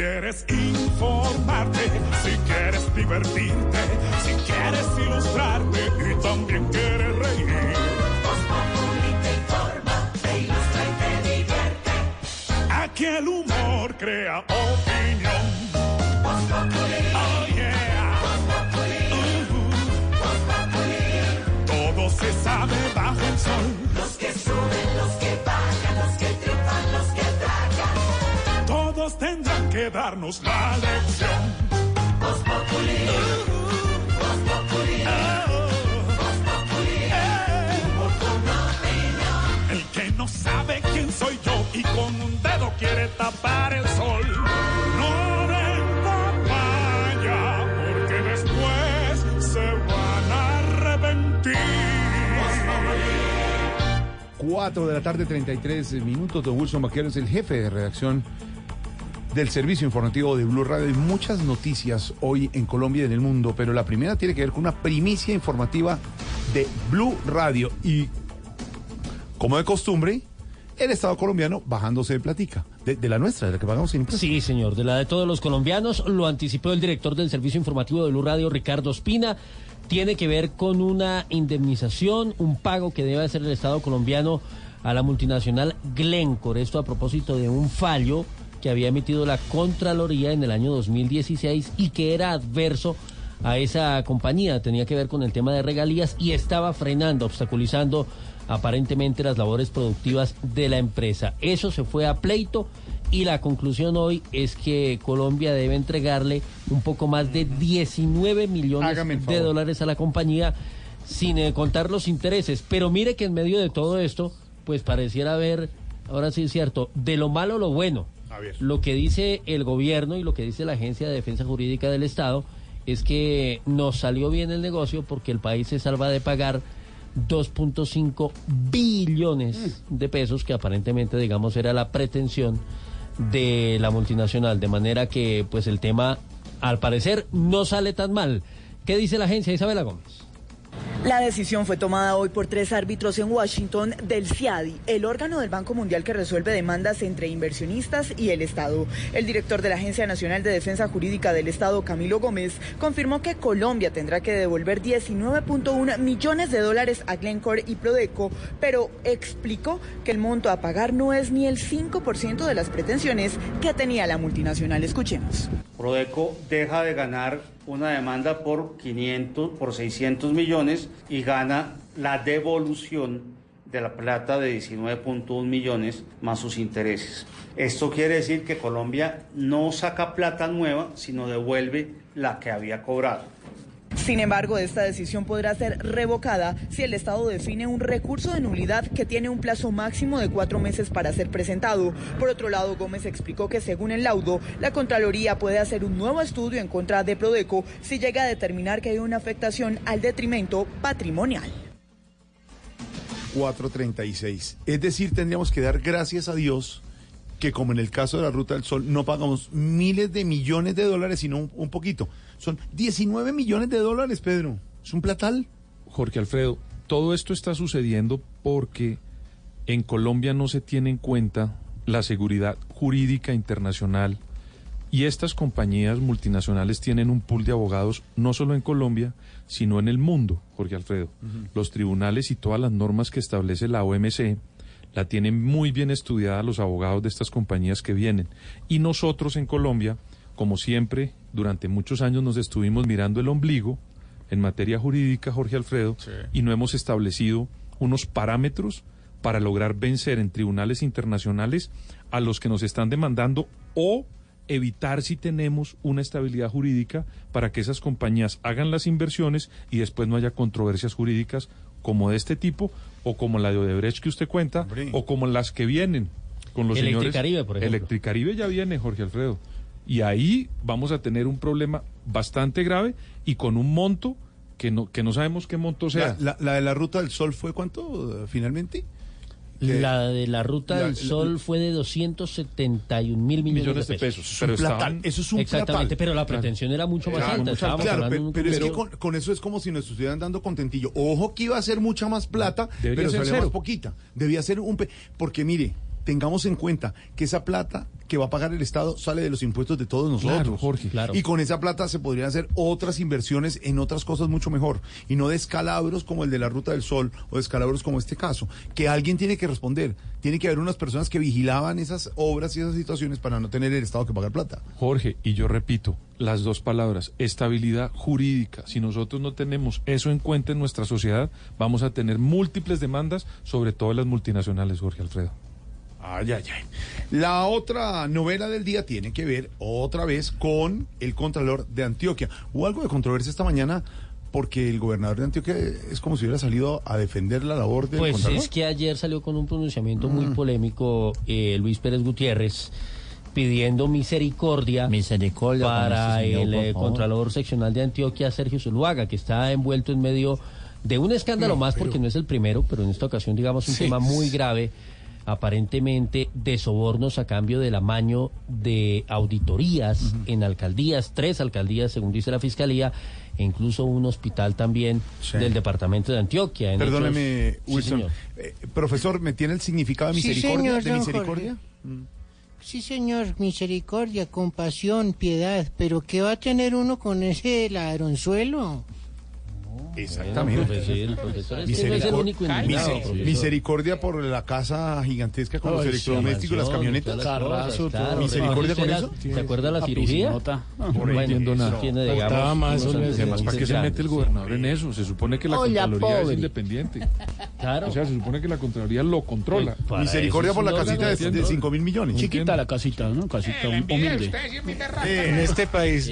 quieres informarte, si quieres divertirte, si quieres ilustrarte y también quieres reír. Voz Populi te informa, te ilustra y te divierte. Aquí el humor crea opinión. Voz Populi. Oh yeah. Voz Populi. Uh -huh. Voz Populi. Todo se sabe bajo el sol. Los que suben, los que bajan que darnos la lección. El que no sabe quién soy yo y con un dedo quiere tapar el sol. No den papaya porque después se van a arrepentir. 4 de la tarde, 33 minutos. Don Wilson Vaquero es el jefe de redacción del servicio informativo de Blue Radio. Hay muchas noticias hoy en Colombia y en el mundo, pero la primera tiene que ver con una primicia informativa de Blue Radio. Y, como de costumbre, el Estado colombiano bajándose de platica. De, la nuestra, de la que pagamos impuestos. Sí, señor, de la de todos los colombianos, lo anticipó el director del servicio informativo de Blue Radio, Ricardo Espina. Tiene que ver con una indemnización, un pago que debe hacer el Estado colombiano a la multinacional Glencore. Esto a propósito de un fallo que había emitido la Contraloría en el año 2016 y que era adverso a esa compañía. Tenía que ver con el tema de regalías y estaba frenando, obstaculizando aparentemente las labores productivas de la empresa. Eso se fue a pleito y la conclusión hoy es que Colombia debe entregarle un poco más de 19 millones de dólares a la compañía sin eh, contar los intereses. Pero mire que en medio de todo esto, pues pareciera haber, ahora sí es cierto, de lo malo lo bueno. Lo que dice el gobierno y lo que dice la Agencia de Defensa Jurídica del Estado es que nos salió bien el negocio porque el país se salva de pagar 2.5 billones de pesos que aparentemente digamos era la pretensión de la multinacional de manera que pues el tema al parecer no sale tan mal. ¿Qué dice la agencia Isabela Gómez? La decisión fue tomada hoy por tres árbitros en Washington del CIADI, el órgano del Banco Mundial que resuelve demandas entre inversionistas y el Estado. El director de la Agencia Nacional de Defensa Jurídica del Estado, Camilo Gómez, confirmó que Colombia tendrá que devolver 19.1 millones de dólares a Glencore y Prodeco, pero explicó que el monto a pagar no es ni el 5% de las pretensiones que tenía la multinacional. Escuchemos. Prodeco deja de ganar una demanda por 500, por 600 millones y gana la devolución de la plata de 19.1 millones más sus intereses. Esto quiere decir que Colombia no saca plata nueva, sino devuelve la que había cobrado. Sin embargo, esta decisión podrá ser revocada si el Estado define un recurso de nulidad que tiene un plazo máximo de cuatro meses para ser presentado. Por otro lado, Gómez explicó que según el laudo, la Contraloría puede hacer un nuevo estudio en contra de Prodeco si llega a determinar que hay una afectación al detrimento patrimonial. 436. Es decir, tendríamos que dar gracias a Dios que como en el caso de la Ruta del Sol no pagamos miles de millones de dólares, sino un, un poquito. Son 19 millones de dólares, Pedro. Es un platal. Jorge Alfredo, todo esto está sucediendo porque en Colombia no se tiene en cuenta la seguridad jurídica internacional y estas compañías multinacionales tienen un pool de abogados no solo en Colombia, sino en el mundo, Jorge Alfredo. Los tribunales y todas las normas que establece la OMC la tienen muy bien estudiada los abogados de estas compañías que vienen. Y nosotros en Colombia, como siempre, durante muchos años nos estuvimos mirando el ombligo en materia jurídica, Jorge Alfredo, y no hemos establecido unos parámetros para lograr vencer en tribunales internacionales a los que nos están demandando o evitar si tenemos una estabilidad jurídica para que esas compañías hagan las inversiones y después no haya controversias jurídicas como de este tipo o como la de Odebrecht que usted cuenta o como las que vienen con los señores Electricaribe, por ejemplo. Electricaribe ya viene, Jorge Alfredo. Y ahí vamos a tener un problema bastante grave y con un monto que no, que no sabemos qué monto sea. La, la- la de la Ruta del Sol fue cuánto eh, finalmente? La de la Ruta la- del la- Sol fue de 271 mil millones, Millones de de pesos. pesos, pero estaban- eso es un Exactamente, platal. pero la pretensión era mucho más Claro, alta. mucho- claro, pero, es que con, con eso es como si nos estuvieran dando contentillo. Ojo que iba a ser mucha más plata, Debería pero salió cero. más poquita. Debía ser un... pe- Porque mire, tengamos en cuenta que esa plata que va a pagar el Estado sale de los impuestos de todos nosotros. Claro, Jorge. Claro. Y con esa plata se podrían hacer otras inversiones en otras cosas mucho mejor. Y no descalabros como el de la Ruta del Sol o descalabros como este caso. Que alguien tiene que responder. Tiene que haber unas personas que vigilaban esas obras y esas situaciones para no tener el Estado que pagar plata. Jorge, y yo repito las dos palabras, estabilidad jurídica. Si nosotros no tenemos eso en cuenta en nuestra sociedad, vamos a tener múltiples demandas, sobre todo las multinacionales, Jorge Alfredo. Ay, ay, ay. La otra novela del día tiene que ver otra vez con el Contralor de Antioquia. Hubo algo de controversia esta mañana porque el gobernador de Antioquia es como si hubiera salido a defender la labor del Pues Contralor. es que ayer salió con un pronunciamiento muy Mm. polémico eh, Luis Pérez Gutiérrez pidiendo misericordia, para señor, el eh. Contralor Seccional de Antioquia, Sergio Zuluaga, que está envuelto en medio de un escándalo No, más, pero- porque no es el primero, pero en esta ocasión, digamos, un Sí. tema muy grave, aparentemente de sobornos a cambio del amaño de auditorías en alcaldías, tres alcaldías, según dice la Fiscalía, e incluso un hospital también Sí. del departamento de Antioquia. en Perdóneme, hechos- Sí, Wilson. señor. Eh, profesor, ¿me tiene el significado de Sí, misericordia? señor, ¿De misericordia? Sí, señor, misericordia, compasión, piedad. Pero ¿qué va a tener uno con ese ladronzuelo? Exactamente. Bueno, profesor, no Miser-. Misericordia por la casa gigantesca con los electrodomésticos, las camionetas. Misericordia con ¿Usted eso. ¿Se acuerda la cirugía? no Bueno, entiendo nada. tiene, digamos, Faltaba más, unos y además, ¿para qué se mete el gobernador en eso? Se supone que la Hola, Contraloría pobre. es independiente. Claro. O sea, se supone que la Contraloría lo controla. Para Misericordia por la casita de, de de 5 mil millones. Chiquita la casita, ¿no? Casita humilde. En este país,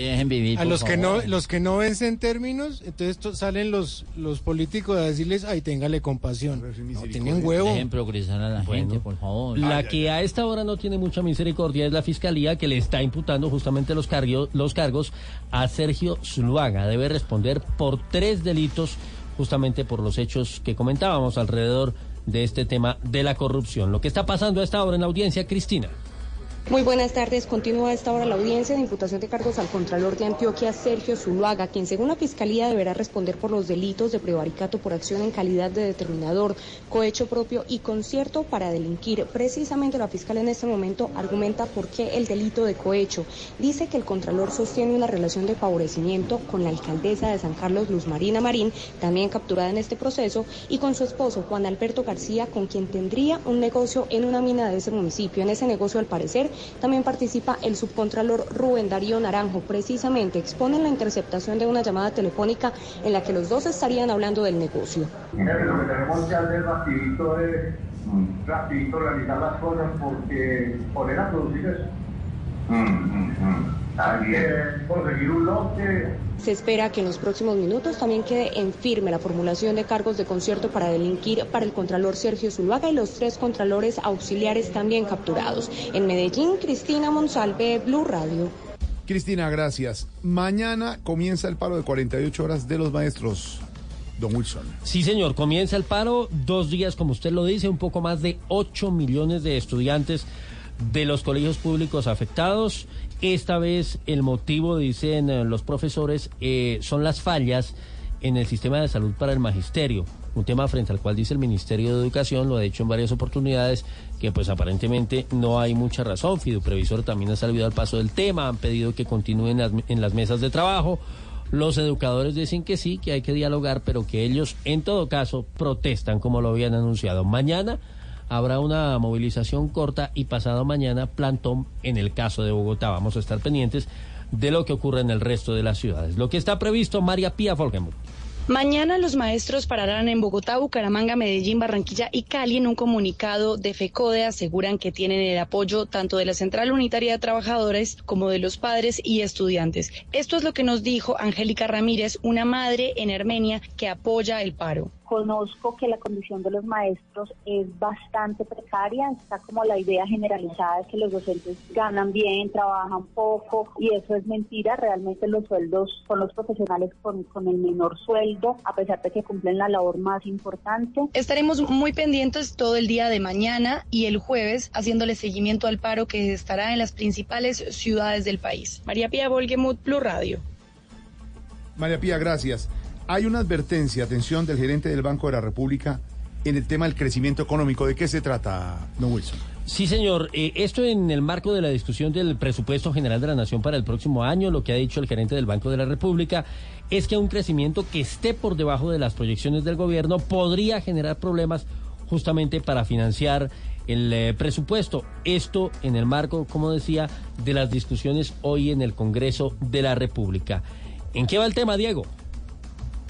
a los que no los que no vencen términos, entonces to- salen los los políticos a decirles, ay, téngale compasión. No, tienen huevo. Dejen progresar a la gente, por favor. La que a esta hora no tiene mucha misericordia es la fiscalía que le está imputando justamente los, cargos los cargos a Sergio Zuluaga. Debe responder por tres delitos justamente por los hechos que comentábamos alrededor de este tema de la corrupción. Lo que está pasando a esta hora en la audiencia, Cristina. Muy buenas tardes. Continúa a esta hora la audiencia de imputación de cargos al Contralor de Antioquia, Sergio Zuluaga, quien según la Fiscalía deberá responder por los delitos de prevaricato por acción en calidad de determinador, cohecho propio y concierto para delinquir. Precisamente la fiscal en este momento argumenta por qué el delito de cohecho. Dice que el Contralor sostiene una relación de favorecimiento con la alcaldesa de San Carlos, Luz Marina Marín, también capturada en este proceso, y con su esposo, Juan Alberto García, con quien tendría un negocio en una mina de ese municipio. En ese negocio, al parecer, también participa el subcontralor Rubén Darío Naranjo. Precisamente exponen la interceptación de una llamada telefónica en la que los dos estarían hablando del negocio. Lo tenemos que hacer es rapidito realizar las cosas porque poner a producir es también conseguir un lote Se espera que en los próximos minutos también quede en firme la formulación de cargos de concierto para delinquir para el Contralor Sergio Zuluaga y los tres Contralores auxiliares también capturados. En Medellín, Cristina Monsalve, Blue Radio. Cristina, gracias. Mañana comienza el paro de 48 horas de los maestros. Don Wilson. Sí, señor, comienza el paro, dos días, como usted lo dice, un poco más de 8 millones de estudiantes de los colegios públicos afectados. Esta vez el motivo, dicen eh, los profesores, eh, son las fallas en el sistema de salud para el magisterio. Un tema frente al cual dice el Ministerio de Educación, lo ha dicho en varias oportunidades, que pues aparentemente no hay mucha razón. Fiduprevisor también ha salido al paso del tema, han pedido que continúen en las mesas de trabajo. Los educadores dicen que sí, que hay que dialogar, pero que ellos en todo caso protestan como lo habían anunciado. Mañana habrá una movilización corta y pasado mañana plantón en el caso de Bogotá. Vamos a estar pendientes de lo que ocurre en el resto de las ciudades. Lo que está previsto, María Pía Folgenburg. Mañana los maestros pararán en Bogotá, Bucaramanga, Medellín, Barranquilla y Cali. En un comunicado de FECODE aseguran que tienen el apoyo tanto de la Central Unitaria de Trabajadores como de los padres y estudiantes. Esto es lo que nos dijo Angélica Ramírez, una madre en Armenia que apoya el paro. Conozco que la condición de los maestros es bastante precaria, está como la idea generalizada de que los docentes ganan bien, trabajan poco y eso es mentira, realmente los sueldos son los profesionales con, con el menor sueldo, a pesar de que cumplen la labor más importante. Estaremos muy pendientes todo el día de mañana y el jueves haciéndole seguimiento al paro que estará en las principales ciudades del país. María Pía Volgemut, Blue Radio. María Pía, gracias. Hay una advertencia, atención, del gerente del Banco de la República en el tema del crecimiento económico. ¿De qué se trata, don Wilson? Sí, señor. Eh, esto en el marco de la discusión del presupuesto general de la Nación para el próximo año, lo que ha dicho el gerente del Banco de la República es que un crecimiento que esté por debajo de las proyecciones del gobierno podría generar problemas justamente para financiar el eh, presupuesto. Esto en el marco, como decía, de las discusiones hoy en el Congreso de la República. ¿En qué va el tema, Diego?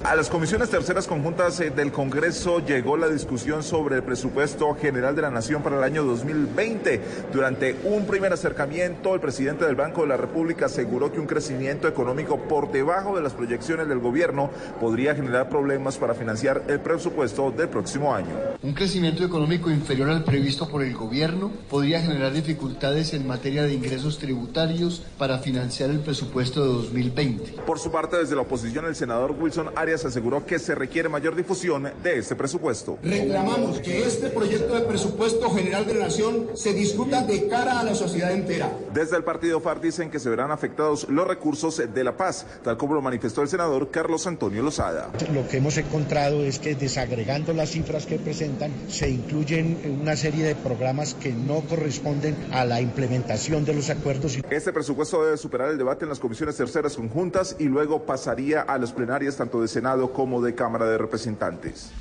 A las comisiones terceras conjuntas eh, del Congreso llegó la discusión sobre el presupuesto general de la Nación para el año 2020. Durante un primer acercamiento, el presidente del Banco de la República aseguró que un crecimiento económico por debajo de las proyecciones del gobierno podría generar problemas para financiar el presupuesto del próximo año. Un crecimiento económico inferior al previsto por el gobierno podría generar dificultades en materia de ingresos tributarios para financiar el presupuesto de 2020. Por su parte, desde la oposición, el senador Wilson Arias aseguró que se requiere mayor difusión de este presupuesto. Reclamamos que este proyecto de presupuesto general de la Nación se discuta de cara a la sociedad entera. Desde el partido FARC dicen que se verán afectados los recursos de la paz, tal como lo manifestó el senador Carlos Antonio Lozada. Lo que hemos encontrado es que desagregando las cifras que presentan, se incluyen una serie de programas que no corresponden a la implementación de los acuerdos. Este presupuesto debe superar el debate en las comisiones terceras conjuntas y luego pasaría a las plenarias tanto de Senado como de Cámara de Representantes.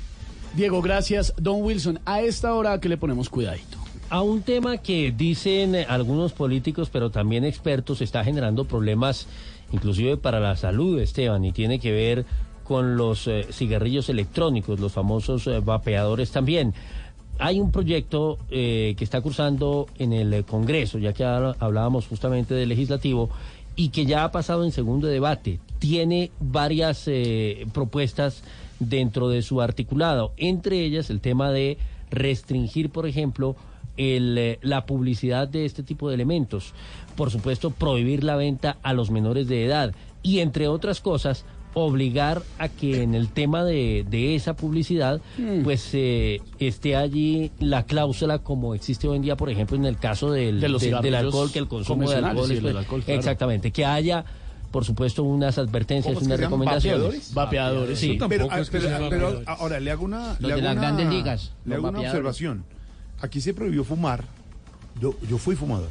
Diego, gracias. Don Wilson, a esta hora que le ponemos cuidadito. A un tema que dicen algunos políticos, pero también expertos, está generando problemas inclusive para la salud, Esteban, y tiene que ver con los eh, cigarrillos electrónicos, los famosos eh, vapeadores también. Hay un proyecto eh, que está cursando en el Congreso, ya que hablábamos justamente del legislativo, y que ya ha pasado en segundo debate. Tiene varias eh, propuestas dentro de su articulado, entre ellas el tema de restringir, por ejemplo, el, eh, la publicidad de este tipo de elementos. Por supuesto, prohibir la venta a los menores de edad y, entre otras cosas, obligar a que en el tema de, de esa publicidad, Mm. pues eh, esté allí la cláusula como existe hoy en día, por ejemplo, en el caso del, De los del- del alcohol, que el consumo de alcohol, sí, es, el pues, alcohol, claro. exactamente, que haya por supuesto unas advertencias, ¿Cómo es unas recomendaciones. Vapeadores, sí. Pero, ah, pero- pero ahora le hago una, Los le de hago las una- grandes ligas, le hago una observación. Aquí se prohibió fumar. Yo, yo fui fumador.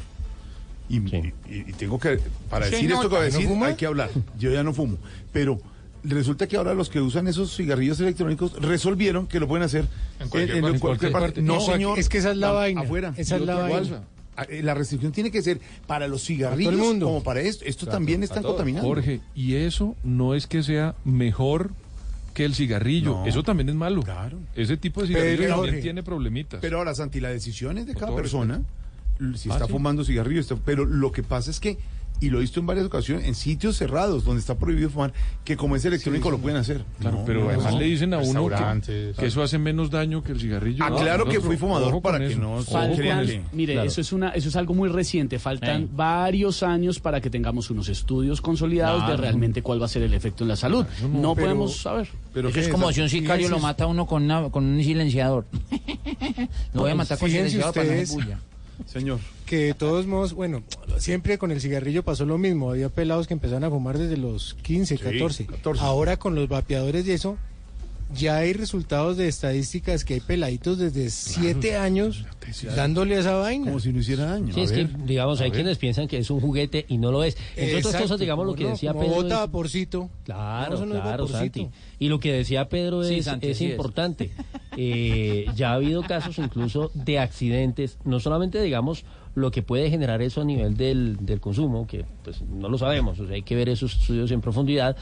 Y, y- y tengo que, para decir esto que voy a nota, ¿no decir, hay que hablar. Yo ya no fumo. Pero resulta que ahora los que usan esos cigarrillos electrónicos resolvieron que lo pueden hacer En cualquier parte. cualquier parte. No, No, señor. es que esa es la a- vaina. Afuera. Esa es la vaina. Ah, eh, La restricción tiene que ser para los cigarrillos Para todo el mundo. como para esto. Esto también están contaminando. Jorge, y eso no es que sea mejor que el cigarrillo. No. Eso también es malo. Ese tipo de cigarrillo Pero, también Jorge, tiene problemitas. Pero ahora, Santi, la decisión es de cada persona. Si Ah, está ¿sí? fumando cigarrillo, está- pero lo que pasa es que, y lo he visto en varias ocasiones, en sitios cerrados donde está prohibido fumar, que como es electrónico lo pueden hacer. Claro, No, pero no, además no. le dicen a uno que, eso hace menos daño que el cigarrillo. Ah, claro que fui fumador para que eso. no Faltan- mire, Claro. eso es una, eso es algo muy reciente. Faltan Eh. varios años para que tengamos unos estudios consolidados de realmente cuál va a ser el efecto en la salud. No, pero- podemos saber. Eso es como si un sicario lo mata a uno con, una- con un silenciador. <laughs> lo voy a matar con silenciador para no bulla. Señor. Que de todos modos, bueno, siempre con el cigarrillo pasó lo mismo. Había pelados que empezaron a fumar desde los 15, Sí, 14. 14. Ahora con los vapeadores y eso, ya hay resultados de estadísticas que hay peladitos desde 7 años dándole a esa vaina. Como si no hiciera daño. Sí, es que, digamos, hay quienes piensan que es un juguete y no lo es. Entre otras cosas, digamos, lo que no, decía Pedro. bota es- vaporcito. Claro, No, claro. Santi. Y lo que decía Pedro Sí, es, Santi, es sí es. importante. Eh, ya ha habido casos incluso de accidentes, no solamente, digamos, lo que puede generar eso a nivel del, del consumo, que pues no lo sabemos, o sea, hay que ver esos estudios en profundidad,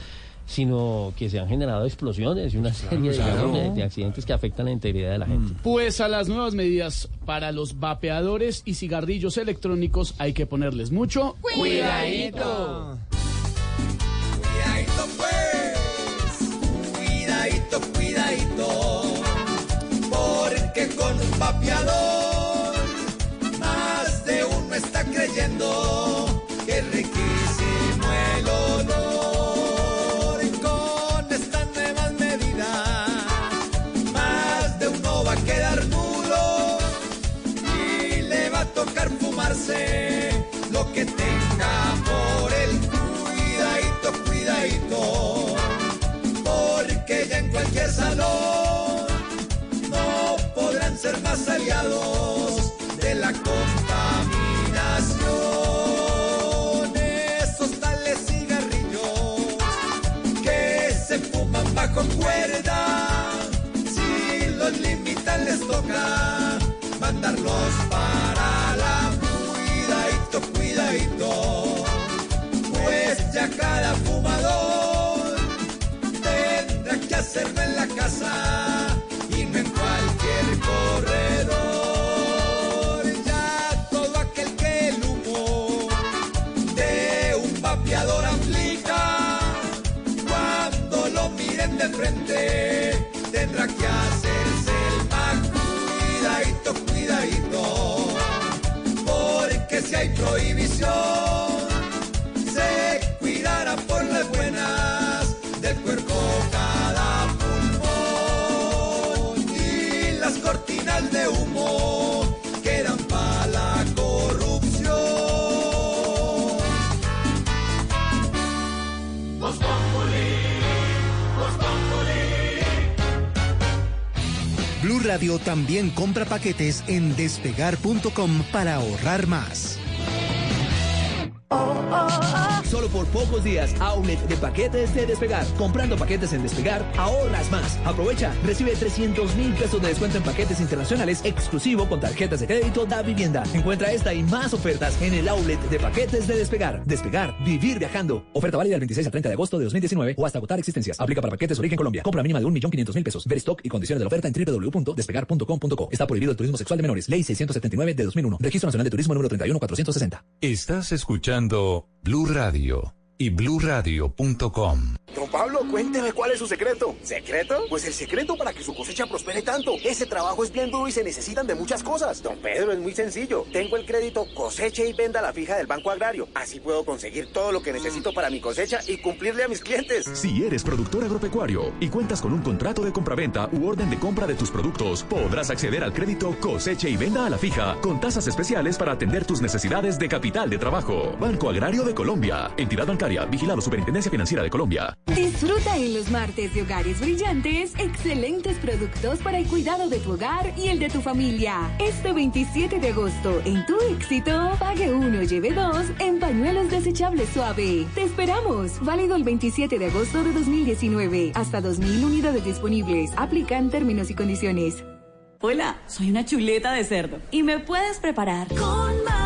sino que se han generado explosiones y una serie claro. de, de accidentes que afectan la integridad de la gente. Pues a las nuevas medidas para los vapeadores y cigarrillos electrónicos hay que ponerles mucho Cuidadito. Cuidadito pues, cuidadito, cuidadito, porque con un vapeador más de uno está creyendo lo que tenga por el cuidadito, cuidadito, porque ya en cualquier salón no podrán ser más aliados de la contaminación. Esos tales cigarrillos que se fuman bajo cuerda. Si los limitan les toca mandarlos para Pues ya cada fumador tendrá que hacerlo en la casa y no en cualquier corredor. Ya todo aquel que el humo de un vapeador aplica, cuando lo miren de frente, tendrá que hacerse el más cuidadito, cuidadito, porque si hay prohibición, Radio también compra paquetes en despegar.com para ahorrar más. Por pocos días, outlet de paquetes de Despegar. Comprando paquetes en Despegar, ahorras más. Aprovecha, recibe 300 mil pesos de descuento en paquetes internacionales exclusivo con tarjetas de crédito da vivienda. Encuentra esta y más ofertas en el outlet de paquetes de Despegar. Despegar, vivir viajando. Oferta válida del 26 al 30 de agosto de 2019 o hasta agotar existencias. Aplica para paquetes origen Colombia. Compra mínima de 1.500.000 pesos. Ver stock y condiciones de la oferta en www.despegar.com.co. Está prohibido el turismo sexual de menores. Ley 679 de 2001. Registro Nacional de Turismo número 31460. Estás escuchando Blue Radio y bluradio.com. Pablo, cuénteme cuál es su secreto. ¿Secreto? Pues el secreto para que su cosecha prospere tanto. Ese trabajo es bien duro y se necesitan de muchas cosas. Don Pedro, es muy sencillo. Tengo el crédito coseche y venda la fija del Banco Agrario. Así puedo conseguir todo lo que necesito para mi cosecha y cumplirle a mis clientes. Si eres productor agropecuario y cuentas con un contrato de compraventa u orden de compra de tus productos, podrás acceder al crédito coseche y venda a la fija con tasas especiales para atender tus necesidades de capital de trabajo. Banco Agrario de Colombia, entidad bancaria, vigilado Superintendencia Financiera de Colombia. Disfruta en los martes de Hogares Brillantes excelentes productos para el cuidado de tu hogar y el de tu familia. Este 27 de agosto, en tu éxito, pague uno, lleve dos en pañuelos desechables suave. Te esperamos. Válido el 27 de agosto de 2019. Hasta 2.000 unidades disponibles. Aplican términos y condiciones. Hola, soy una chuleta de cerdo y me puedes preparar Con mayonesa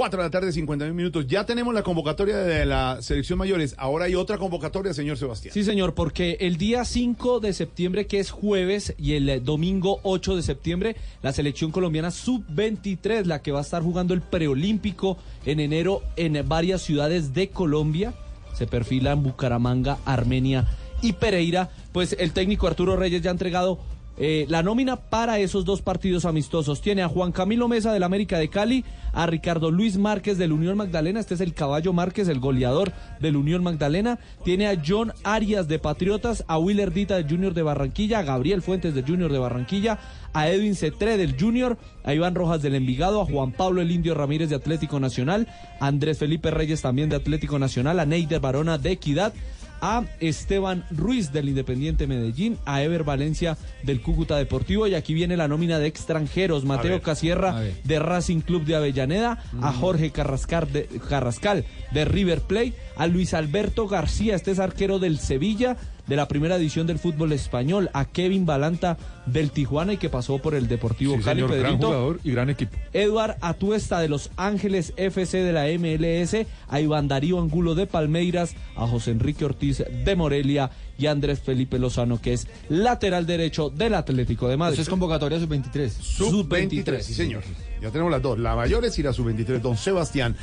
Cuatro de la tarde, 51 minutos. Ya tenemos la convocatoria de la selección mayores. Ahora hay otra convocatoria, señor Sebastián. Sí, señor, porque el día 5 de septiembre, que es jueves, y el eh, domingo 8 de septiembre, la selección colombiana sub-23, la que va a estar jugando el preolímpico en enero en varias ciudades de Colombia, se perfila en Bucaramanga, Armenia y Pereira, pues el técnico Arturo Reyes ya ha entregado eh, la nómina para esos dos partidos amistosos. Tiene a Juan Camilo Mesa del América de Cali, a Ricardo Luis Márquez del Unión Magdalena, este es el caballo Márquez, el goleador del Unión Magdalena. Tiene a John Arias de Patriotas, a Willer Dita del Junior de Barranquilla, a Gabriel Fuentes del Junior de Barranquilla, a Edwin Cetré del Junior, a Iván Rojas del Envigado, a Juan Pablo el Indio Ramírez de Atlético Nacional, a Andrés Felipe Reyes también de Atlético Nacional, a Neider Barona de Equidad, a Esteban Ruiz del Independiente Medellín, a Ever Valencia del Cúcuta Deportivo y aquí viene la nómina de extranjeros, Mateo ver, Casierra de Racing Club de Avellaneda, a Jorge Carrascal de, Carrascal de River Plate, a Luis Alberto García, este es arquero del Sevilla, de la primera edición del fútbol español, a Kevin Balanta del Tijuana y que pasó por el Deportivo Sí, Cali. señor, gran Pedrito. jugador y gran equipo. Eduard Atuesta de Los Ángeles FC de la MLS, a Iván Darío Angulo de Palmeiras, a José Enrique Ortiz de Morelia y a Andrés Felipe Lozano, que es lateral derecho del Atlético de Madrid. Eso es convocatoria sub-23. Sub-23, sí, señor. Ya tenemos las dos, la mayores y la sub-23. Don Sebastián,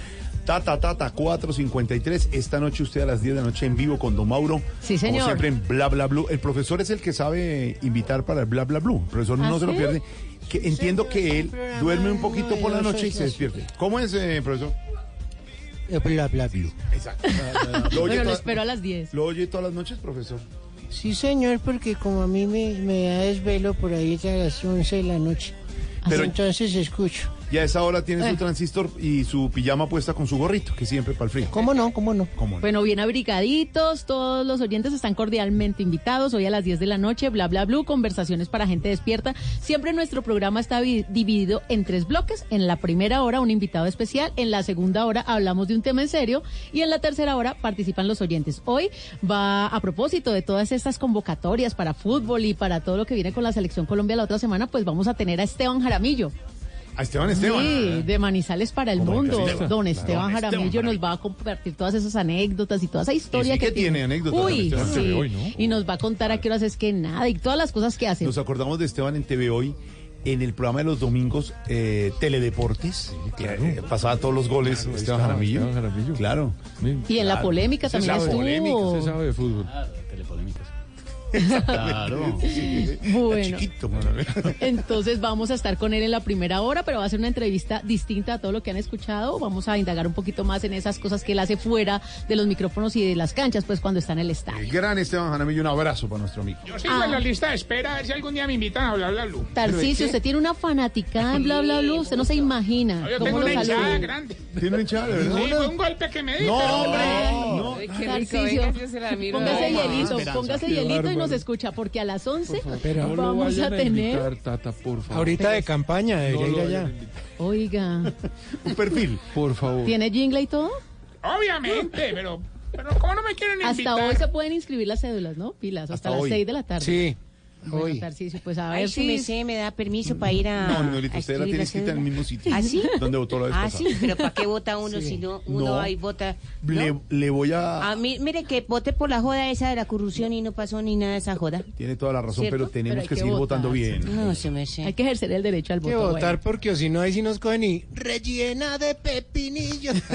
Tata Tata 453. Esta noche usted a las 10 de la noche en vivo con Don Mauro. Sí, señor. Como siempre en Bla Bla Blue. El profesor es el que sabe invitar para el Bla Bla Blue. Profesor ¿Ah, no se lo sí? pierde. Que entiendo que él duerme un poquito por la noche y se es despierte. ¿Cómo es, eh, profesor? Bla, bla, bla. Exacto. ¿Lo oye, Bueno, lo toda- espero a las 10. ¿Lo oye todas las noches, profesor? Sí, señor, porque como a mí me, me da desvelo por ahí a las 11 de la noche. Pero- entonces escucho. Y a esa hora tiene su Eh. transistor y su pijama puesta con su gorrito, que siempre para el frío. ¿Cómo no? ¿Cómo no? ¿Cómo no? Bueno, bien abrigaditos, todos los oyentes están cordialmente invitados. Hoy a las 10 de la noche, bla, bla, bla, conversaciones para gente despierta. Siempre nuestro programa está vi- dividido en tres bloques. En la primera hora, un invitado especial. En la segunda hora, hablamos de un tema en serio. Y en la tercera hora, participan los oyentes. Hoy va a propósito de todas estas convocatorias para fútbol y para todo lo que viene con la Selección Colombia la otra semana, pues vamos a tener a Esteban Jaramillo. A Esteban Esteban. Sí, de Manizales para el mundo. Esteban. Don. Esteban Jaramillo Esteban nos va a compartir todas esas anécdotas y toda esa historia sí que, que tiene anécdotas, Uy, Esteban. sí. TV Hoy, ¿no? Y nos va a contar a qué horas es que nada y todas las cosas que hace. Nos acordamos de Esteban en TV Hoy, en el programa de los domingos, eh, Teledeportes. que, eh, pasaba todos los goles Claro, Esteban estaba, Jaramillo. Esteban Jaramillo. Claro. Y en la polémica también sabe, estuvo. polémica, Usted sabe de fútbol. Claro. Bueno. Chiquito, Entonces vamos a estar con él en la primera hora, pero va a ser una entrevista distinta a todo lo que han escuchado. Vamos a indagar un poquito más en esas cosas que él hace fuera de los micrófonos y de las canchas, pues cuando está en el estadio. El gran Esteban Jaramillo, un abrazo para nuestro amigo. Yo sigo en la lista de espera a ver si algún día me invitan a hablar, bla, bla. Tarcisio, usted tiene una fanaticada en bla bla bla, usted no se imagina. No, yo tengo una hinchada grande. ¿Tiene una hinchada, de Sí, verdad? fue un golpe que me di. No, pero, hombre, no. Ay, qué rico, Tarcisio, venga, yo se la miro. póngase hielito, póngase hielito. Nos escucha, porque a las 11 No lo vamos a tener... invitar, Tata, por favor. Ahorita de campaña, debería No ir allá. Oiga, <laughs> Un perfil. Por favor. ¿tiene jingle y todo? Obviamente, pero, pero ¿cómo no me quieren invitar? Hasta hoy se pueden inscribir las cédulas, ¿no? Pilas, hasta, Hasta las hoy. 6 de la tarde. Sí, Bueno, hoy. Tarcisio, pues a Ay, ver si si... me sé, me da permiso para ir a. No, usted la tiene escrita en el mismo sitio. ¿Ah, sí? Donde votó la vez Ah, pasada. sí, pero ¿para qué vota uno si no uno No. ahí vota? ¿no? Le, le voy a... A mí, mire que vote por la joda esa de la corrupción y no pasó ni nada de esa joda. Tiene toda la razón, ¿Cierto? pero tenemos Pero que, que seguir votar, votando bien. No, se me sé. Hay que ejercer el derecho al Hay que voto. votar bueno. porque o si no, ahí sí nos cogen y rellena de pepinillos. <laughs>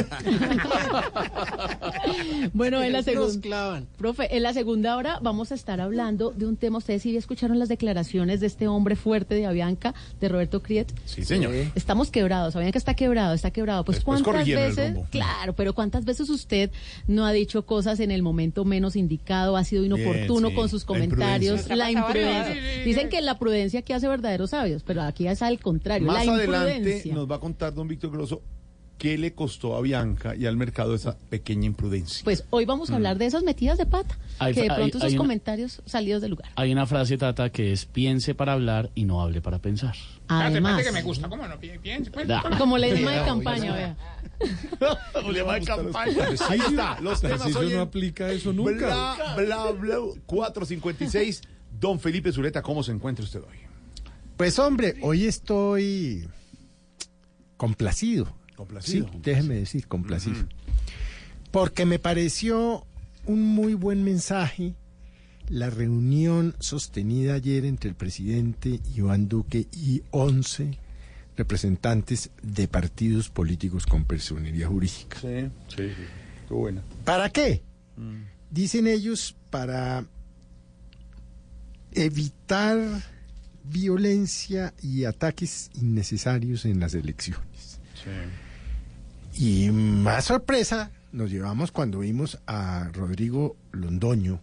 Bueno, en la Nos segunda... clavan. Profe, en la segunda hora vamos a estar hablando de un tema. Ustedes sí escucharon las declaraciones de este hombre fuerte de Avianca, de Roberto Criet. Sí, señor. Estamos quebrados. Avianca está quebrado, está quebrado. Pues Después cuántas veces, rumbo. claro, pero cuántas veces usted no ha dicho cosas en el momento menos indicado, ha sido inoportuno sí. con sus La comentarios, imprudencia. la Está pasando imprudencia. Dicen que la prudencia que hace verdaderos sabios, pero aquí es al contrario, Más la adelante imprudencia. nos va a contar don Víctor Grosso qué le costó a Bianca y al mercado esa pequeña imprudencia. Pues hoy vamos a hablar de esas metidas de pata, Hay- que de hay- pronto esos hay una- comentarios salidos del lugar. Hay una frase, Tata, que es piense para hablar y no hable para pensar. Además, espérate que me gusta. ¿Cómo no? Pi- Piense, pues. <laughs> Como lema de campaña, vea. <laughs> Lema de campaña. Ahí está, los temas hoy no en aplica eso nunca. Bla, bla, bla, 456. Don Felipe Zuleta, ¿cómo se encuentra usted hoy? Pues hombre, hoy estoy complacido. Complacido. Sí, déjeme decir, complacido. Porque me pareció un muy buen mensaje la reunión sostenida ayer entre el presidente Iván Duque y 11 representantes de partidos políticos con personería jurídica. Sí, sí, sí. Qué buena. ¿Para qué? Dicen ellos para evitar violencia y ataques innecesarios en las elecciones. Y más sorpresa nos llevamos cuando vimos a Rodrigo Londoño,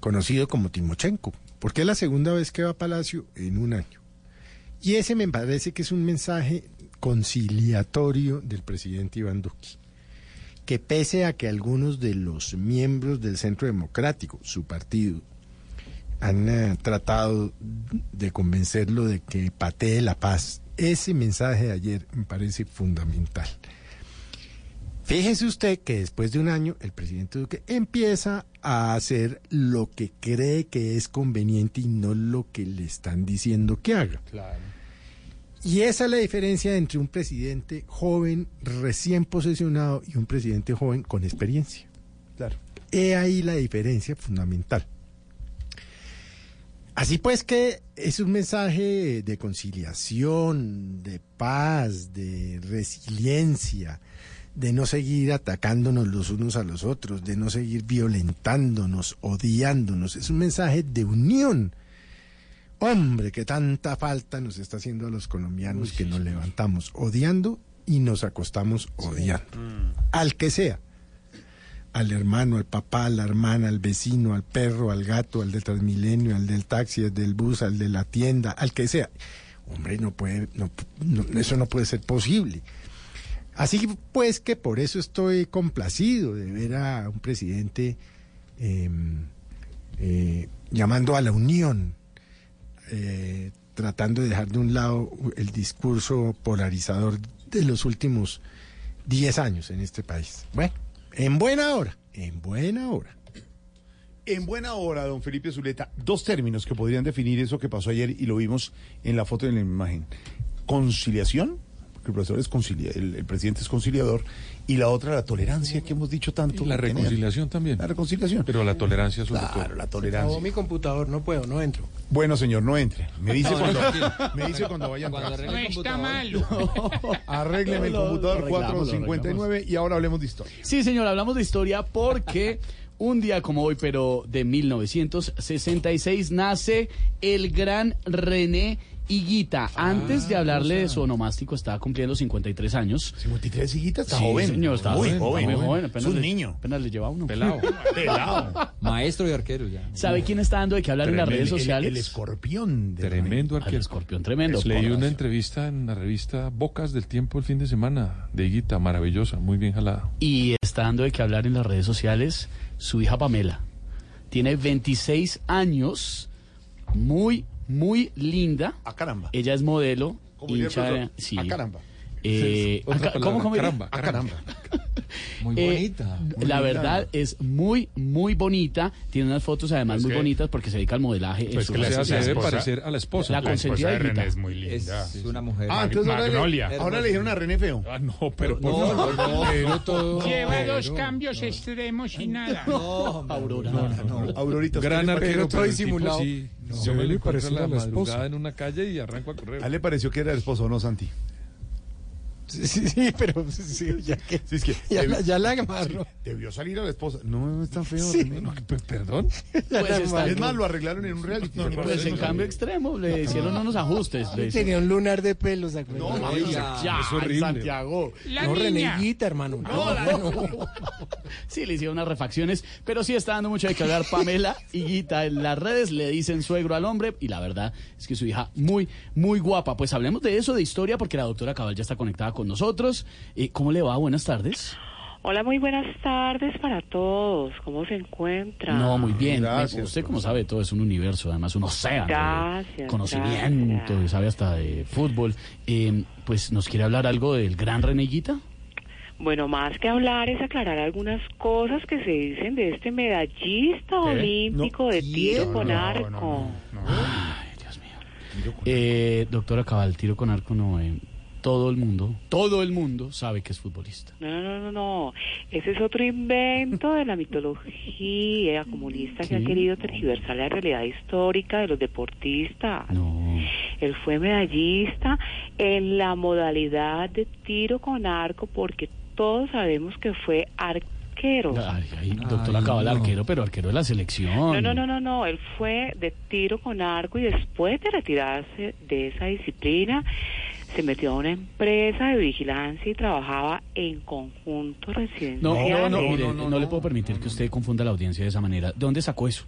conocido como Timochenko, porque es la segunda vez que va a Palacio en un año. Y ese me parece que es un mensaje conciliatorio del presidente Iván Duque, que pese a que algunos de los miembros del Centro Democrático, su partido, han eh, tratado de convencerlo de que patee la paz, ese mensaje de ayer me parece fundamental. Fíjese usted que después de un año el presidente Duque empieza a hacer lo que cree que es conveniente y no lo que le están diciendo que haga. Y esa es la diferencia entre un presidente joven, recién posesionado, y un presidente joven con experiencia. Claro. He ahí la diferencia fundamental. Así pues que es un mensaje de conciliación, de paz, de resiliencia, de no seguir atacándonos los unos a los otros, de no seguir violentándonos, odiándonos. Es un mensaje de unión. Hombre, que tanta falta nos está haciendo a los colombianos que nos levantamos odiando y nos acostamos odiando. Al que sea. Al hermano, al papá, a la hermana, al vecino, al perro, al gato, al del Transmilenio, al del taxi, al del bus, al de la tienda, al que sea. Hombre, no puede, no, no, eso no puede ser posible. Así pues que por eso estoy complacido de ver a un presidente eh, eh, llamando a la unión, eh, tratando de dejar de un lado el discurso polarizador de los últimos 10 años en este país. Bueno, en buena hora, en buena hora. En buena hora, don Felipe Zuleta, dos términos que podrían definir eso que pasó ayer y lo vimos en la foto y en la imagen. Conciliación, porque el profesor es concilia, el, el presidente es conciliador, y la otra, la tolerancia que hemos dicho tanto. La tener. reconciliación también. La reconciliación. Pero la tolerancia sobre Claro, todo. la tolerancia. mi computador, no puedo, no entro. Bueno, señor, no entre. Me dice No, cuando, tranquilo. me dice cuando vaya Cuando No está computador. malo. Arrégleme el computador arreglamos, lo 459 y ahora hablemos de historia. Sí, señor, hablamos de historia porque un día como hoy, pero de 1966, nace el gran René Higuita. Antes de hablarle de su onomástico, estaba cumpliendo 53 años. 53 higuitas, está Sí, joven. señor, está muy joven, joven. está muy joven, Es apenas un le- niño. Apenas le lleva uno. Pelado. <laughs> Pelado. Maestro y arquero ya. ¿Sabe quién está dando de qué hablar en las redes el- sociales? El, escorpión. de Tremendo arquero. escorpión tremendo. Leí una entrevista en la revista Bocas del Tiempo el fin de semana de Higuita, maravillosa, muy bien jalada. Y está dando de qué hablar en las redes sociales su hija Pamela. Tiene 26 años, muy, muy linda. A caramba. Ella es modelo. Hincha sí. a caramba. Eh, a ca- palabra, ¿Cómo, cómo diría? caramba, A caramba. Muy Eh, bonita. la verdad es muy, muy bonita. Tiene unas fotos además Es muy que- bonitas porque se dedica al modelaje. en Pues su que la, se debe parecer a la esposa. La la consentida de de René es muy linda. Es una mujer. Ah, entonces ahora le, Magnolia. ahora le dijeron a René feo. Ah, no, pero por No, favor. no, no. Pero todo- Lleva dos cambios extremos y nada. Aurora. Aurorita. ¿usted Gran arquero, tipo disimulado. sí, No, yo me le lo encuentro pareció a la esposa. madrugada en una calle y arranco a correr. ¿A él le pareció que era el esposo o no, Santi? Sí, sí, sí, pero sí, ya que. Sí, es que Ya, la- ya la agarró. debió salir a la esposa. No, no es tan feo. Sí. No, pe- perdón. <laughs> Pues está- Es más, lo arreglaron en un reality. ¿se acuerdan? pues en cambio extremo le hicieron unos ajustes. le Tenía un lunar de pelos, ¿se acuerdan? No, mami, Ya, es horrible. Santiago. La No. Higuita, hermano. No, la- <laughs> Sí, le hicieron unas refacciones, pero sí está dando mucho de que hablar Pamela y Guita en las redes, le dicen suegro al hombre y la verdad es que su hija muy, muy guapa. Pues hablemos de eso, de historia, porque la doctora Cabal ya está conectada con nosotros. Eh, ¿Cómo le va? Buenas tardes. Hola, muy buenas tardes para todos. ¿Cómo se encuentran? No, muy bien. Gracias, Usted, como sabe, todo es un universo, además un océano Gracias, de conocimiento, gracias. sabe hasta de fútbol. Eh, pues, ¿nos quiere hablar algo del gran Reneguita? Bueno, más que hablar es aclarar algunas cosas que se dicen de este medallista olímpico de tiro con no, arco. no, no. Ay, Dios mío. Eh, doctora Cabal, tiro con arco no. Todo el mundo, todo el mundo sabe que es futbolista. No, no, no, no, no. Ese es otro invento de la mitología comunista que ha querido tergiversar la realidad histórica de los deportistas. No. Él fue medallista en la modalidad de tiro con arco porque todos sabemos que fue arquero. Ay, ay, doctora Cabal, arquero, pero arquero de la selección. No, no, no, no, no. Él fue de tiro con arco y después de retirarse de esa disciplina se metió a una empresa de vigilancia y trabajaba en conjunto No, residencial. no, no, mire, no, le puedo permitir que usted confunda la audiencia de esa manera. ¿De dónde sacó eso?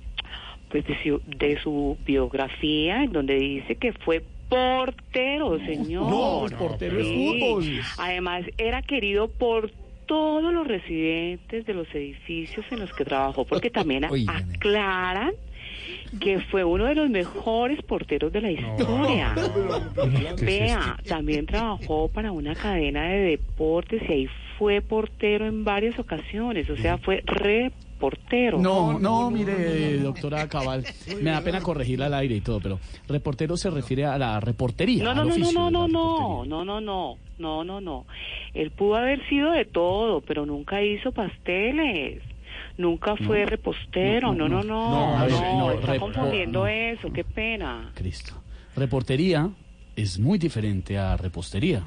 Pues de su, de su biografía, en donde dice que fue portero, señor. No, pues portero es Sí. fútbol. Además, era querido por todos los residentes de los edificios en los que trabajó, porque también aclaran que fue uno de los mejores porteros de la historia. Vea, también trabajó para una cadena de deportes y ahí fue portero en varias ocasiones, o sea, fue reportero. No, no, mire, doctora Cabal, me da pena corregirla al aire y todo, pero reportero se refiere a la reportería. No, no, al no, no, oficio no, no, no, no, no, no, no, no, no. Él pudo haber sido de todo, pero nunca hizo pasteles. Nunca fue repostero, no, no, no, No, ver, no, está confundiendo no. eso, qué pena. Cristo. Reportería es muy diferente a repostería.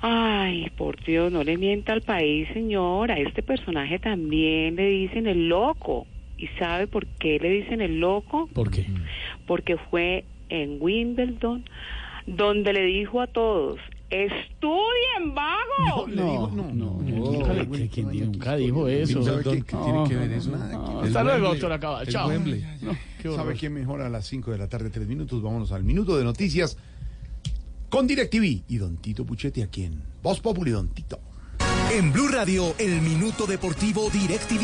Ay, por Dios, no le mienta al país, señora. Este personaje también le dicen el loco. ¿Y sabe por qué le dicen el loco? ¿Por qué? Porque fue en Wimbledon donde le dijo a todos, estudien, vagos. No, no, no, nunca, le- que- que nunca dijo eso. ¿Sabe qué, qué tiene que ver eso? Hasta luego, doctora Cabal. Chao. Wembley. ¿Sabe quién mejora a las 5 de la tarde, 3 minutos? Vámonos al minuto de noticias con DirecTV y Don Tito Puchetti aquí en Voz Populi, Don Tito. En Blue Radio, el minuto deportivo DirecTV.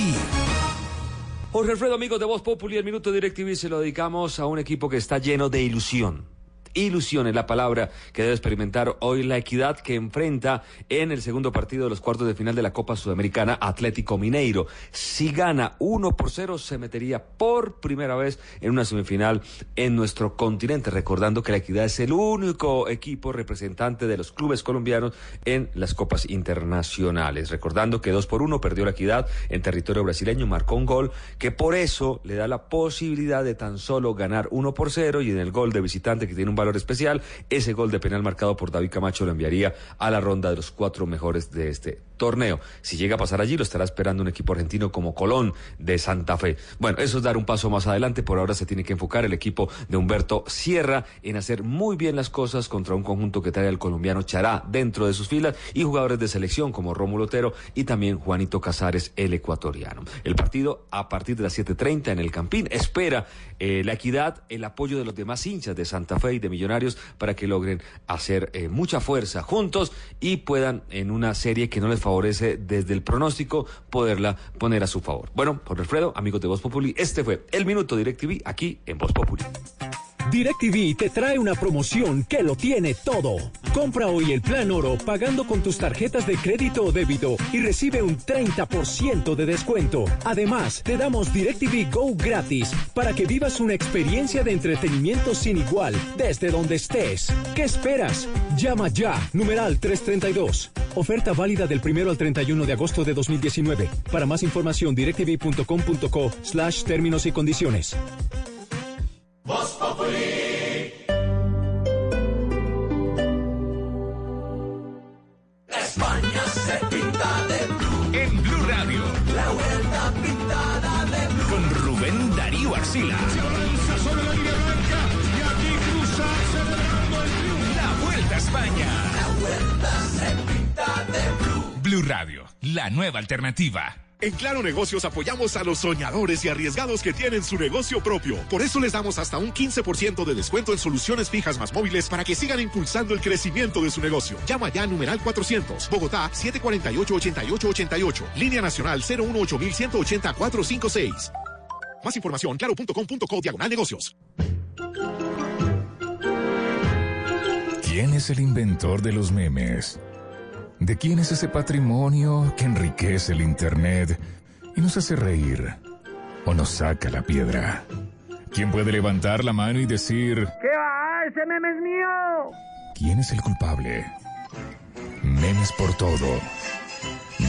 Jorge Alfredo, amigos de Voz Populi, el Minuto DirecTV se lo dedicamos a un equipo que está lleno de ilusión. Ilusión es la palabra que debe experimentar hoy la equidad que enfrenta en el segundo partido de los cuartos de final de la Copa Sudamericana Atlético Mineiro. Si gana 1 por 0, se metería por primera vez en una semifinal en nuestro continente. Recordando que la equidad es el único equipo representante de los clubes colombianos en las Copas Internacionales. Recordando que 2 por 1 perdió la equidad en territorio brasileño, marcó un gol que por eso le da la posibilidad de tan solo ganar 1 por 0 y en el gol de visitante que tiene un valor especial, ese gol de penal marcado por David Camacho lo enviaría a la ronda de los cuatro mejores de este torneo. Si llega a pasar allí, lo estará esperando un equipo argentino como Colón de Santa Fe. Bueno, eso es dar un paso más adelante. Por ahora se tiene que enfocar el equipo de Humberto Sierra en hacer muy bien las cosas contra un conjunto que trae al colombiano Chará dentro de sus filas y jugadores de selección como Rómulo Otero y también Juanito Casares, el ecuatoriano. El partido a partir de las 7.30 en el Campín espera eh, la equidad, el apoyo de los demás hinchas de Santa Fe y de Millonarios para que logren hacer eh, mucha fuerza juntos y puedan en una serie que no les favorece desde el pronóstico poderla poner a su favor. Bueno, por Alfredo, amigos de Voz Populi, este fue el Minuto DirecTV aquí en Voz Populi. DirecTV te trae una promoción que lo tiene todo. Compra hoy el plan oro pagando con tus tarjetas de crédito o débito y recibe un 30% de descuento. Además, te damos DirecTV Go gratis para que vivas una experiencia de entretenimiento sin igual desde donde estés. ¿Qué esperas? Llama ya, numeral 332. Oferta válida del 1 al 31 de agosto de 2019. Para más información, directv.com.co slash términos y condiciones. Voz Populi. España se pinta de blue. En Blue Radio. La vuelta pintada de blue. Con Rubén Darío Arcila. Se lanza sobre la línea blanca y aquí cruza celebrando el triunfo. La vuelta a España. La vuelta se pinta de blue. Blue Radio, la nueva alternativa. En Claro Negocios apoyamos a los soñadores y arriesgados que tienen su negocio propio. Por eso les damos hasta un 15% de descuento en soluciones fijas más móviles para que sigan impulsando el crecimiento de su negocio. Llama ya a numeral 400, Bogotá 748-8888, línea nacional 018-180-456. Más información, claro.com.co diagonal negocios. ¿Quién es el inventor de los memes? ¿De quién es ese patrimonio que enriquece el Internet y nos hace reír o nos saca la piedra? ¿Quién puede levantar la mano y decir, ¿Qué va? ¡Ese meme es mío! ¿quién es el culpable? Memes por todo.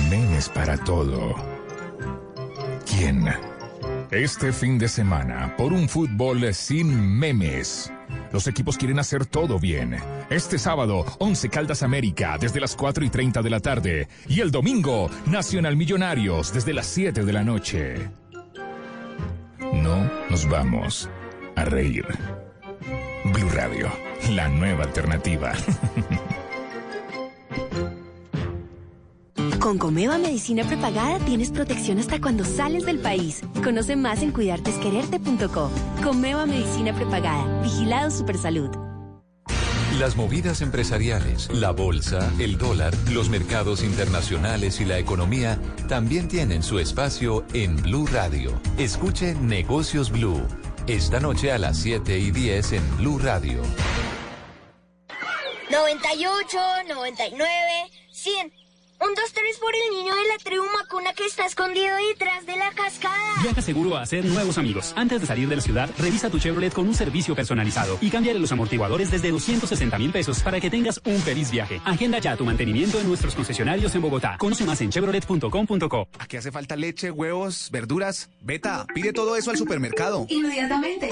Memes para todo. ¿Quién? Este fin de semana, por un fútbol sin memes. Los equipos quieren hacer todo bien. Este sábado, 11 Caldas América desde las 4 y 30 de la tarde. Y el domingo, Nacional Millonarios desde las 7 de la noche. No nos vamos a reír. Blue Radio, la nueva alternativa. <laughs> Con Comeva Medicina Prepagada tienes protección hasta cuando sales del país. Conoce más en cuidartesquererte.co. Comeva Medicina Prepagada. Vigilado Supersalud. Las movidas empresariales, la bolsa, el dólar, los mercados internacionales y la economía también tienen su espacio en Blue Radio. Escuche Negocios Blue. Esta noche a las 7 y 10 en Blue Radio. 98, 99, 100. Un, dos, tres por el niño de la tribu Macuna que está escondido detrás de la cascada. Viaja seguro a hacer nuevos amigos. Antes de salir de la ciudad, revisa tu Chevrolet con un servicio personalizado y cámbiale los amortiguadores desde 260 mil pesos para que tengas un feliz viaje. Agenda ya tu mantenimiento en nuestros concesionarios en Bogotá. Conoce más en chevrolet.com.co. ¿A qué hace falta leche, huevos, verduras? Beta, pide todo eso al supermercado. Inmediatamente.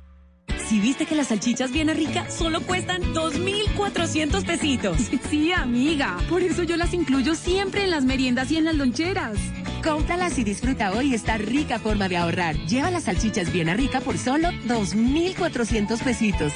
Si viste que las salchichas bien ricas solo cuestan 2.400 pesitos. <laughs> Sí, amiga. Por eso yo las incluyo siempre en las meriendas y en las loncheras. Cómpralas y disfruta hoy esta rica forma de ahorrar. Lleva las salchichas bien rica por solo 2.400 pesitos.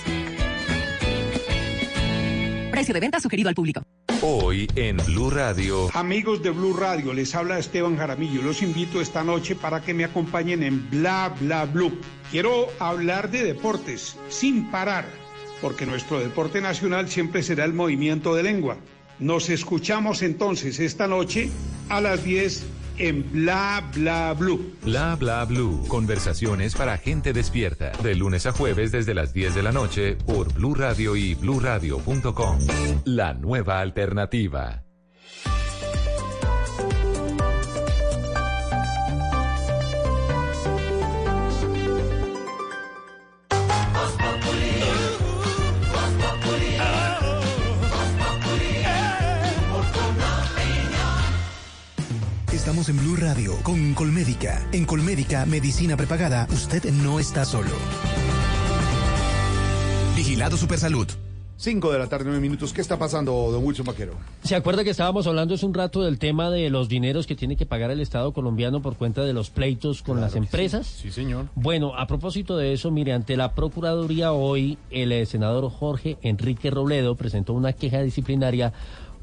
Precio de venta sugerido al público. Hoy en Blue Radio. Amigos de Blue Radio, les habla Esteban Jaramillo. Los invito esta noche para que me acompañen en Bla Bla Blue. Quiero hablar de deportes sin parar, porque nuestro deporte nacional siempre será el movimiento de lengua. Nos escuchamos entonces esta noche a las 10 en Bla Bla Blue. Bla Bla Blue. Conversaciones para gente despierta. De lunes a jueves desde las 10 de la noche por Blue Radio y bluradio.com. La nueva alternativa. Estamos en Blue Radio con Colmédica. En Colmédica, medicina prepagada, usted no está solo. Vigilado Supersalud. 5 de la tarde, 9 minutos. ¿Qué está pasando, don Wilson Vaquero? ¿Se acuerda que estábamos hablando hace un rato del tema de los dineros que tiene que pagar el Estado colombiano por cuenta de los pleitos con las empresas? Sí, señor. Bueno, a propósito de eso, mire, ante la Procuraduría hoy, el eh, senador Jorge Enrique Robledo presentó una queja disciplinaria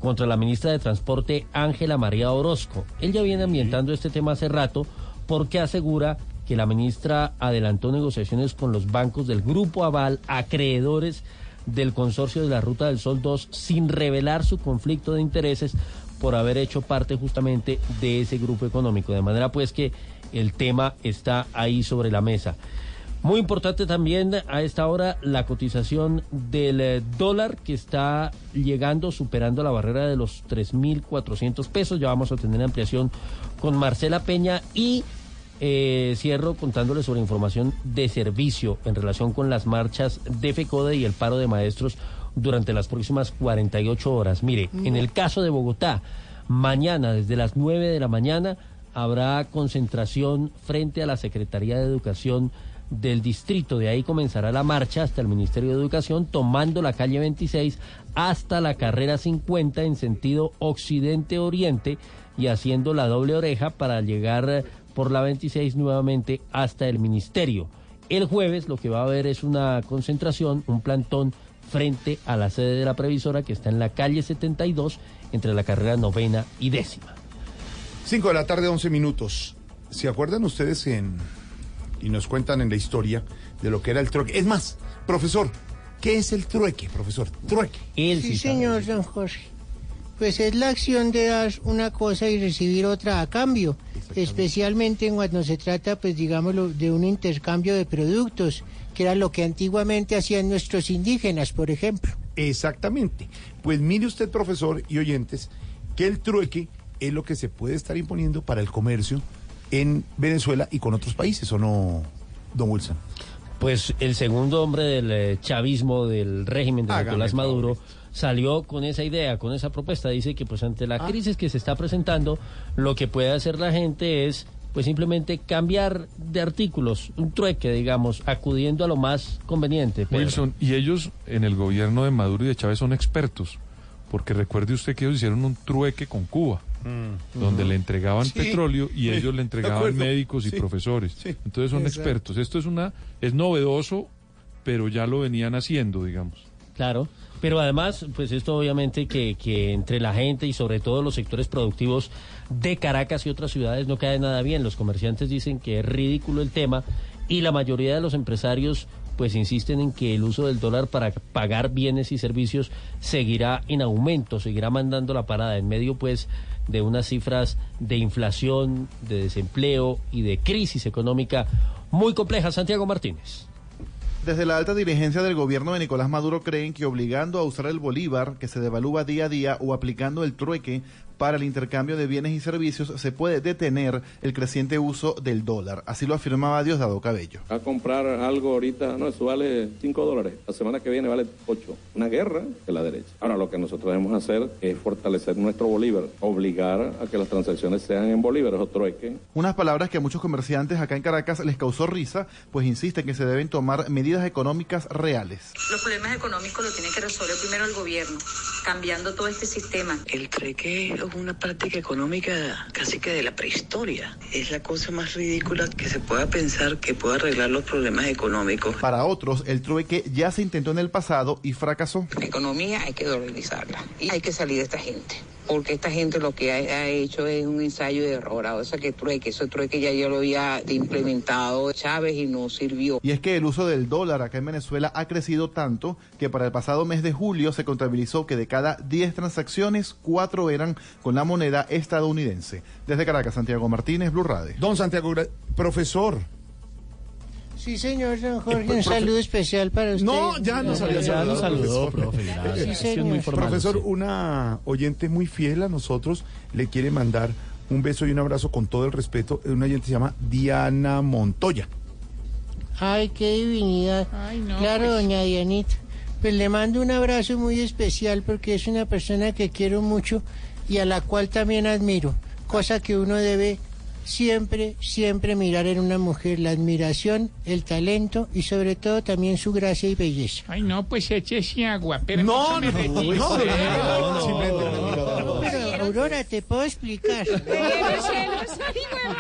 contra la ministra de Transporte Ángela María Orozco. Él ya viene ambientando este tema hace rato porque asegura que la ministra adelantó negociaciones con los bancos del Grupo Aval, acreedores del consorcio de la Ruta del Sol 2, sin revelar su conflicto de intereses por haber hecho parte justamente de ese grupo económico. De manera pues que el tema está ahí sobre la mesa. Muy importante también a esta hora la cotización del eh, dólar que está llegando, superando la barrera de los 3.400 pesos. Ya vamos a tener ampliación con Marcela Peña y eh, cierro contándole sobre información de servicio en relación con las marchas de FECODE y el paro de maestros durante las próximas 48 horas. Mire, en el caso de Bogotá, mañana desde las 9 de la mañana habrá concentración frente a la Secretaría de Educación del distrito. De ahí comenzará la marcha hasta el Ministerio de Educación, tomando la calle 26 hasta la carrera 50 en sentido occidente-oriente y haciendo la doble oreja para llegar eh, por la 26 nuevamente hasta el Ministerio. El jueves lo que va a haber es una concentración, un plantón frente a la sede de la previsora que está en la calle 72 entre la carrera novena y décima. 5 de la tarde, 11 minutos. ¿Se acuerdan ustedes en y nos cuentan en la historia de lo que era el trueque. Es más, profesor, ¿qué es el trueque, profesor? Trueque. sí, señor don Jorge. Pues es la acción de dar una cosa y recibir otra a cambio, especialmente cuando se trata, pues digámoslo, de un intercambio de productos, que era lo que antiguamente hacían nuestros indígenas, por ejemplo. Exactamente. Pues mire usted, profesor y oyentes, que el trueque es lo que se puede estar imponiendo para el comercio en Venezuela y con otros países, ¿o no, don Wilson? Pues el segundo hombre del eh, chavismo del régimen de Nicolás Maduro salió con esa idea, con esa propuesta. Dice que pues ante la Ah. crisis que se está presentando, lo que puede hacer la gente es pues simplemente cambiar de artículos, un trueque, digamos, acudiendo a lo más conveniente. Pedro. Wilson, y ellos en el gobierno de Maduro y de Chávez son expertos, porque recuerde usted que ellos hicieron un trueque con Cuba, donde Ujú. le entregaban Sí, petróleo y sí, ellos le entregaban médicos y Sí, profesores. sí, Entonces son exacto. expertos. Esto es una es novedoso, pero ya lo venían haciendo, digamos. Claro, pero además, pues esto obviamente que, que entre la gente y sobre todo los sectores productivos de Caracas y otras ciudades no cae nada bien. Los comerciantes dicen que es ridículo el tema y la mayoría de los empresarios pues insisten en que el uso del dólar para pagar bienes y servicios seguirá en aumento, seguirá mandando la parada en medio pues de unas cifras de inflación, de desempleo y de crisis económica muy complejas. Santiago Martínez. Desde la alta dirigencia del gobierno de Nicolás Maduro creen que obligando a usar el bolívar, que se devalúa día a día, o aplicando el trueque para el intercambio de bienes y servicios, se puede detener el creciente uso del dólar. Así lo afirmaba Diosdado Cabello. A comprar algo ahorita, no, eso vale 5 dólares. La semana que viene vale 8. Una guerra de la derecha. Ahora lo que nosotros debemos hacer es fortalecer nuestro bolívar, obligar a que las transacciones sean en bolívares o trueque. Unas palabras que a muchos comerciantes acá en Caracas les causó risa, pues insisten que se deben tomar medidas económicas reales. Los problemas económicos los tiene que resolver primero el gobierno, cambiando todo este sistema. El treque es una práctica económica casi que de la prehistoria. Es la cosa más ridícula que se pueda pensar que pueda arreglar los problemas económicos. Para otros, el trueque ya se intentó en el pasado y fracasó. La economía hay que dolarizarla y hay que salir de esta gente. Porque esta gente lo que ha, ha hecho es un ensayo de error. O sea, que trueque, ese trueque ya yo lo había implementado Chávez y no sirvió. Y es que el uso del dólar acá en Venezuela ha crecido tanto que para el pasado mes de julio se contabilizó que de cada 10 transacciones, 4 eran con la moneda estadounidense. Desde Caracas, Santiago Martínez, Blue Radio. Don Santiago, profesor. Sí, señor don Jorge, Eh, un profe- saludo especial para usted. No, ya nos había Ya nos saludó, profesor. profe, gracias. Sí, Es que es señor. muy formal, Profesor, sí. una oyente muy fiel a nosotros le quiere mandar un beso y un abrazo con todo el respeto. Una oyente se llama Diana Montoya. Ay, qué divinidad. claro, doña Dianita. Pues le mando un abrazo muy especial porque es una persona que quiero mucho y a la cual también admiro. Cosa que uno debe siempre, siempre mirar en una mujer. La admiración, el talento y sobre todo también su gracia y belleza. Ay, no, pues échese agua. Pero No, me no, retiro. no, no, no, no, Simplemente Pero, Aurora, te puedo explicar. <laughs>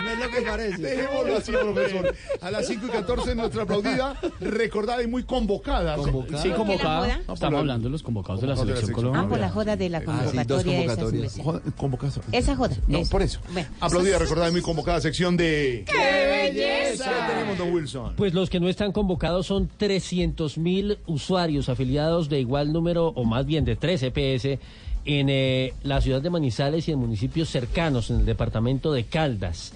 No <laughs> es lo que parece. Dejémoslo así, profesor. A las 5 y 14 nuestra aplaudida, recordada y muy convocada. Sí, convocada. Ah, por Estamos la- hablando de los convocados de la la selección colombiana. Ah, por la joda de la convocatoria esa, su merced. Joda- convocada. Esa joda. No, eso. por eso. Bueno, Aplaudida, recordada y muy convocada sección de... ¡Qué belleza! ¿Qué tenemos, don Wilson? Pues los que no están convocados son 300 mil usuarios afiliados de igual número, o más bien de 3 EPS, en eh, la ciudad de Manizales y en municipios cercanos, en el departamento de Caldas.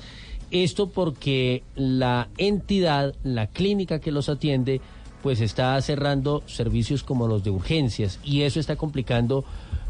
Esto porque la entidad, la clínica que los atiende, pues está cerrando servicios como los de urgencias y eso está complicando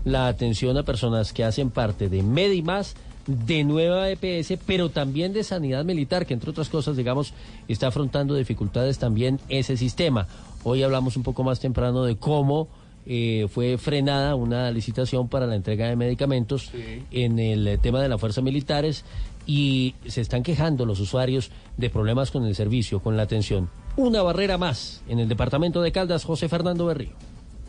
la atención a personas que hacen parte de Medimás, de Nueva EPS, pero también de Sanidad Militar, que entre otras cosas, digamos, está afrontando dificultades también ese sistema. Hoy hablamos un poco más temprano de cómo eh, fue frenada una licitación para la entrega de medicamentos en el eh, tema de las fuerzas militares y se están quejando los usuarios de problemas con el servicio, con la atención. Una barrera más en el departamento de Caldas, José Fernando Berrío.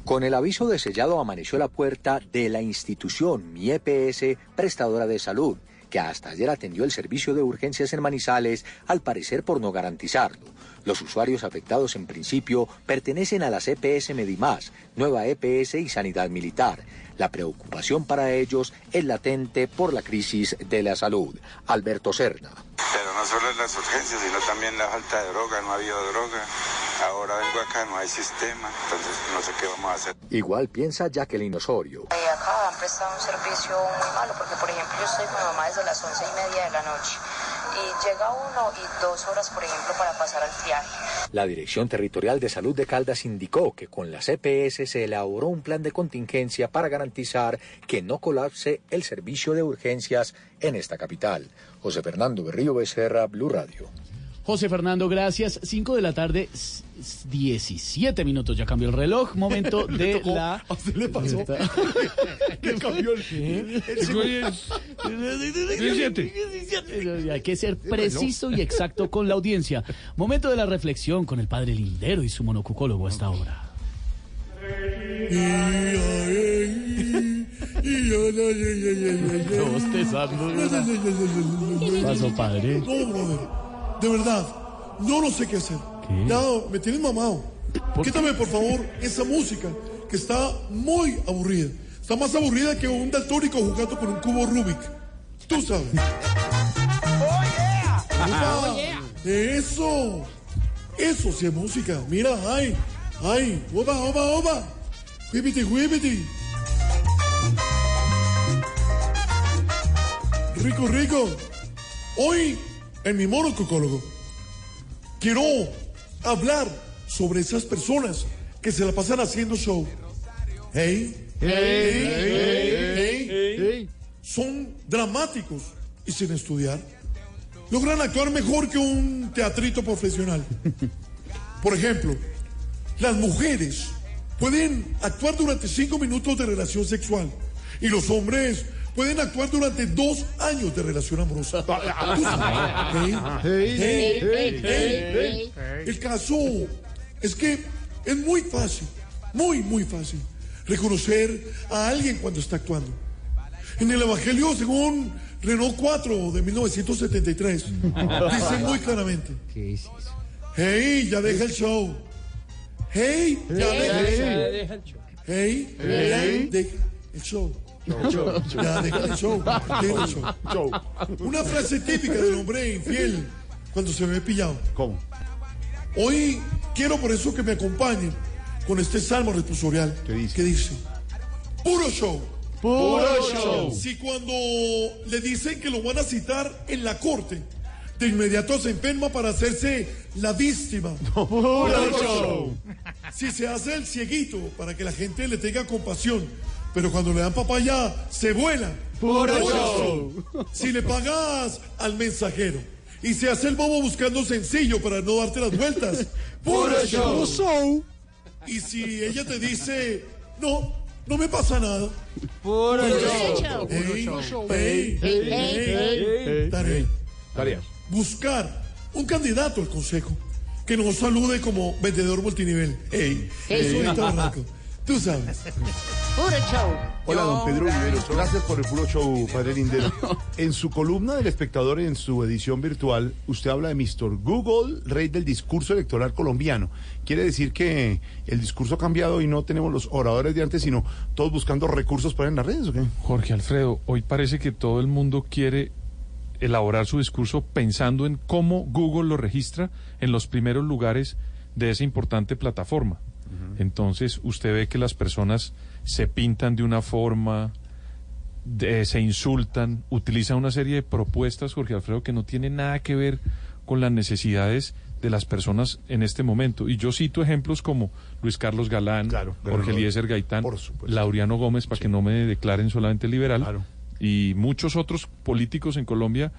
Con el aviso de sellado amaneció la puerta de la institución Mi EPS, prestadora de salud, que hasta ayer atendió el servicio de urgencias en Manizales, al parecer por no garantizarlo. Los usuarios afectados en principio pertenecen a las EPS Medimás, Nueva EPS y Sanidad Militar. La preocupación para ellos es latente por la crisis de la salud. Alberto Serna. Pero no solo las urgencias, sino también la falta de droga, no ha habido droga. Ahora vengo acá, no hay sistema, entonces no sé qué vamos a hacer. Igual piensa Jacqueline Osorio. Eh, acá han prestado un servicio muy malo, porque por ejemplo yo estoy con mi mamá desde las once y media de la noche y llega uno y dos horas, por ejemplo, para pasar al triaje. La Dirección Territorial de Salud de Caldas indicó que con las EPS se elaboró un plan de contingencia para garantizar que no colapse el servicio de urgencias en esta capital. José Fernando Berrío Becerra, Blue Radio. José Fernando, gracias. 5 de la tarde, s- s- 17 minutos. Ya cambió el reloj. Momento <laughs> de tocó. la. ¿A usted le pasó? <laughs> ¿Qué cambió el... el? Hay que ser preciso y exacto con la audiencia. Momento de la reflexión con el padre Lindero y su monocucólogo hasta ahora. ¿Qué pasó, padre? No, brother. De verdad, yo no sé qué hacer. Ya, me tienes mamado. Quítame, por favor, esa música que está muy aburrida. Está más aburrida que un daltónico jugando con un cubo Rubik. Tú sabes. Upa, Eso. Eso sí es música. Mira, ay, ay, oba, oba, oba. Whippity, whippity. Rico, rico. Hoy, en mi monococólogo, quiero hablar sobre esas personas que se la pasan haciendo show. Hey, hey, hey, hey, hey. Son dramáticos y sin estudiar. Logran actuar mejor que un teatrito profesional. <laughs> Por ejemplo, las mujeres pueden actuar durante cinco minutos de relación sexual y los hombres pueden actuar durante dos años de relación amorosa. Hey, hey, hey, El caso es que es muy fácil, muy, muy fácil reconocer a alguien cuando está actuando. En el Evangelio, según Renault 4 de 1973, dice muy claramente: Hey, ya deja el show. Hey, ya deja el show. Hey, ya deja el show. Ya deja el show. Deja el show. Una frase típica del hombre infiel cuando se ve pillado. ¿Cómo? Hoy quiero por eso que me acompañen con este salmo responsorial ¿Qué dice? que dice, puro show. Puro show. Si cuando le dicen que lo van a citar en la corte, de inmediato se enferma para hacerse la víctima. <laughs> Puro show. Si se hace el cieguito para que la gente le tenga compasión, pero cuando le dan papaya se vuela. Puro show. Si le pagas al mensajero y se hace el bobo buscando sencillo para no darte las vueltas. <laughs> Puro show. Y si ella te dice, no, no me pasa nada. Puro show. Ey. Tarea. Tarea. Buscar un candidato al consejo que nos salude como vendedor multinivel. Ey, ey, blanco. Tú sabes. Puro show. Hola, don Pedro Viveros. Gracias por el puro show, padre Lindero. En su columna del espectador, en su edición virtual, usted habla de Mr. Google, rey del discurso electoral colombiano. Quiere decir que el discurso ha cambiado y no tenemos los oradores de antes, sino todos buscando recursos para en las redes, ¿o qué? Jorge Alfredo, hoy parece que todo el mundo quiere elaborar su discurso pensando en cómo Google lo registra en los primeros lugares de esa importante plataforma. Entonces usted ve que las personas se pintan de una forma, de- se insultan, utilizan una serie de propuestas, Jorge Alfredo, que no tienen nada que ver con las necesidades de las personas en este momento. Y yo cito ejemplos como Luis Carlos Galán, Claro, Jorge Galán. Eliezer Gaitán. Laureano Gómez, para que no me declaren solamente liberal, Claro. Y muchos otros políticos en Colombia.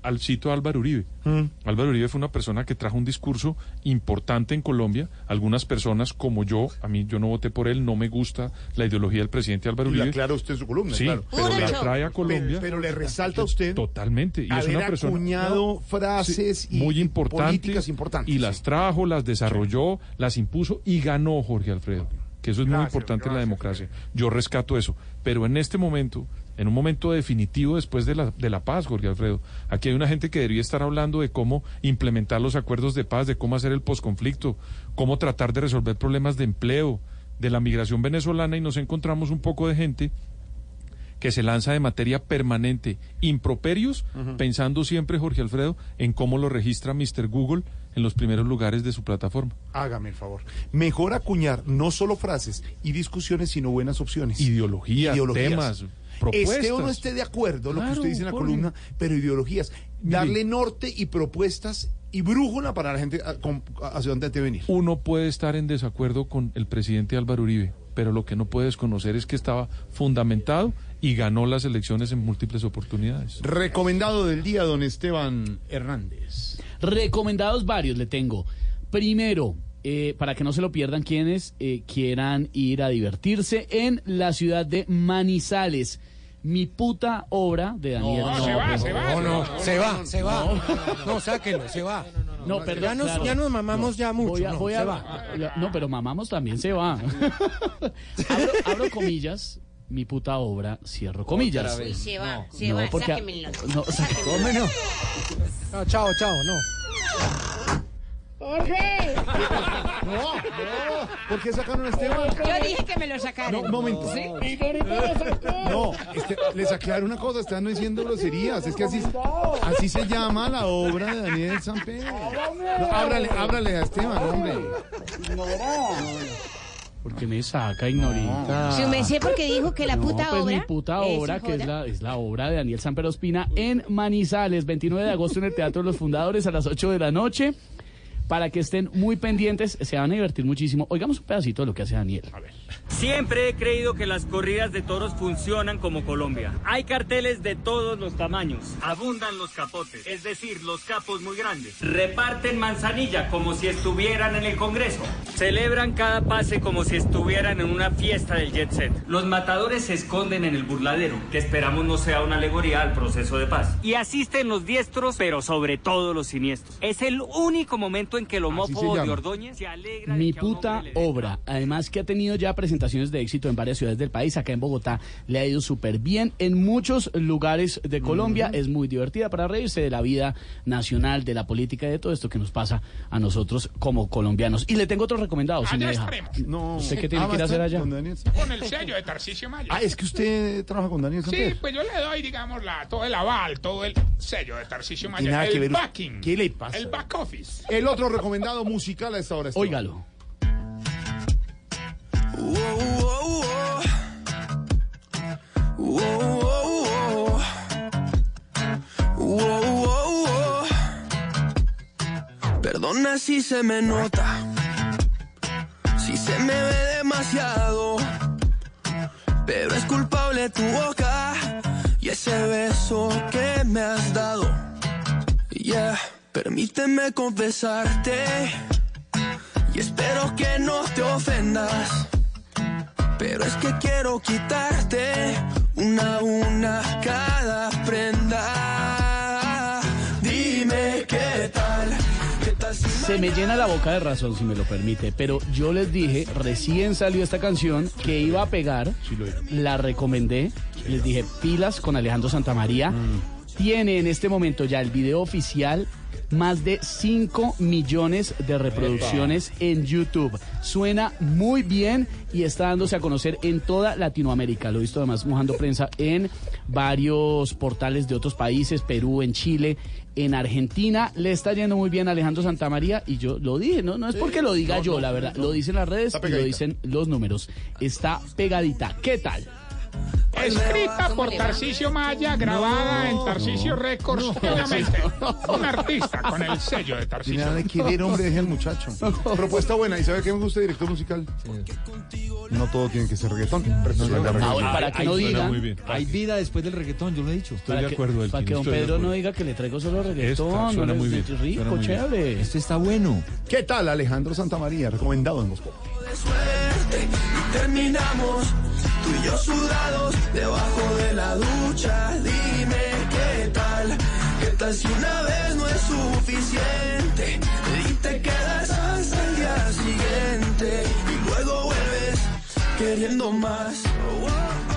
Al cito a Álvaro Uribe. Mm. Álvaro Uribe fue una persona que trajo un discurso importante en Colombia. Algunas personas, como yo, a mí yo no voté por él, no me gusta la ideología del presidente Álvaro Y Uribe. aclara usted en su columna, Sí, claro. pero la trae a Colombia. Pero, pero le resalta a usted Totalmente. Y es una persona acuñado frases y, muy y importantes. políticas importantes. Y las trajo, las desarrolló, las impuso y ganó Jorge Alfredo. Que eso es muy Gracias, importante en la democracia. Yo rescato eso. Pero en este momento, en un momento definitivo después de la, de la paz, Jorge Alfredo, aquí hay una gente que debería estar hablando de cómo implementar los acuerdos de paz, de cómo hacer el posconflicto, cómo tratar de resolver problemas de empleo, de la migración venezolana y nos encontramos un poco de gente que se lanza de materia permanente, improperios, pensando siempre, Jorge Alfredo, en cómo lo registra Mr. Google en los primeros lugares de su plataforma. Hágame el favor. Mejor acuñar no solo frases y discusiones, sino buenas opciones. Ideologías, Ideologías. temas, propuestas. Esté o no esté de acuerdo lo que usted dice en la columna, pero ideologías. Mire. Darle norte y propuestas y brújula para la gente hacia dónde debe venir. Uno puede estar en desacuerdo con el presidente Álvaro Uribe, pero lo que no puede desconocer es que estaba fundamentado y ganó las elecciones en múltiples oportunidades. Recomendado del día, don Esteban Hernández. Recomendados varios le tengo. Primero, eh, para que no se lo pierdan quienes eh, quieran ir a divertirse en la ciudad de Manizales. Mi puta obra de Daniel. No, se va, se va. No, no, se va, se va. No, sáquenlo, se va. No, perdón. Ya nos, claro. ya nos mamamos ya mucho. Voy a, no, voy se a- va. no, pero mamamos también se va. <laughs> abro, abro comillas, mi puta obra, cierro comillas. Uy, se va, se No, va, porque- sáquenmelo. no, <laughs> sáquenmelo. ¿Cómo no? No, chao, chao, no. ¡Jorge! No, no. ¿Por qué sacaron a Esteban? Yo dije que me lo sacaran. No, un momento. ¿Y ahorita lo sacó? No, este, les aclaro una cosa, están diciendo groserías. Es que así, así se llama la obra de Daniel Samper. No, ábrale, ábrale a Esteban, hombre. Porque me saca, ignorita. Su merced porque dijo que la No, puta pues obra. mi puta ¿Eso obra, que es la, es la obra de Daniel Samper Ospina en Manizales, 29 de agosto en el Teatro de los Fundadores a las 8 de la noche. Para que estén muy pendientes, se van a divertir muchísimo. Oigamos un pedacito de lo que hace Daniel. A ver. Siempre he creído que las corridas de toros funcionan como Colombia. Hay carteles de todos los tamaños. Abundan los capotes, es decir, los capos muy grandes. Reparten manzanilla como si estuvieran en el Congreso. Celebran cada pase como si estuvieran en una fiesta del jet set. Los matadores se esconden en el burladero, que esperamos no sea una alegoría al proceso de paz. Y asisten los diestros, pero sobre todo los siniestros. Es el único momento en que el homófobo de. Ordóñez se alegra Mi de que puta obra. Además que ha tenido ya presentaciones de éxito en varias ciudades del país. Acá en Bogotá le ha ido súper bien. En muchos lugares de Colombia es muy divertida para reírse de la vida nacional, de la política y de todo esto que nos pasa a nosotros como colombianos. Y le tengo otro recomendado, si me deja. No. ¿Usted qué tiene Ah, que ir a hacer ¿va a allá? con el sello de Tarcisio Maya. Ah, es que usted trabaja con Daniel Sí, pues yo le doy, digamos, la, todo el aval, todo el sello de Tarcisio Maya. nada el que ver- backing. ¿Qué le pasa? El back office. El otro recomendado musical a esta hora. Esteban. Óigalo. Perdona si se me nota, si se me ve demasiado, pero es culpable tu boca y ese beso que me has dado. Yeah, permíteme confesarte y espero que no te ofendas. Pero es que quiero quitarte una a una cada prenda. Dime qué tal, qué tal si Se me llena la boca de razón, si me lo permite, pero yo les dije, recién salió esta canción, que iba a pegar, la recomendé, les dije, pilas con Alejandro Santamaría, tiene en este momento ya el video oficial más de 5 millones de reproducciones en YouTube. Suena muy bien y está dándose a conocer en toda Latinoamérica. Lo he visto además mojando prensa en varios portales de otros países, Perú, en Chile, en Argentina. Le está yendo muy bien a Alejandro Santamaría y yo lo dije, no, no es porque lo diga No, yo, no, la verdad, no. lo dicen las redes y lo dicen los números. Está pegadita. ¿Qué tal? Escrita por Tarcisio Maya, grabada en Tarcisio Records, obviamente. Un artista con el sello de Tarcisio. nada de querer, hombre, deje al muchacho. Propuesta buena. ¿Y sabe qué me gusta, director musical? No todo tiene que ser reggaetón. Es. Ahora, para que no digan, Hay vida después del reggaetón, yo lo he dicho. para que, para que don Pedro no diga que le traigo solo reggaetón. Esta, suena no muy es bien, rico, suena muy bien. chévere. Este está bueno. ¿Qué tal, Alejandro Santamaría? Recomendado en Moscú. suerte y terminamos tú y yo sudados debajo de la ducha. Dime qué tal, qué tal si una vez no es suficiente y te quedas hasta el día siguiente y luego vuelves queriendo más. Oh,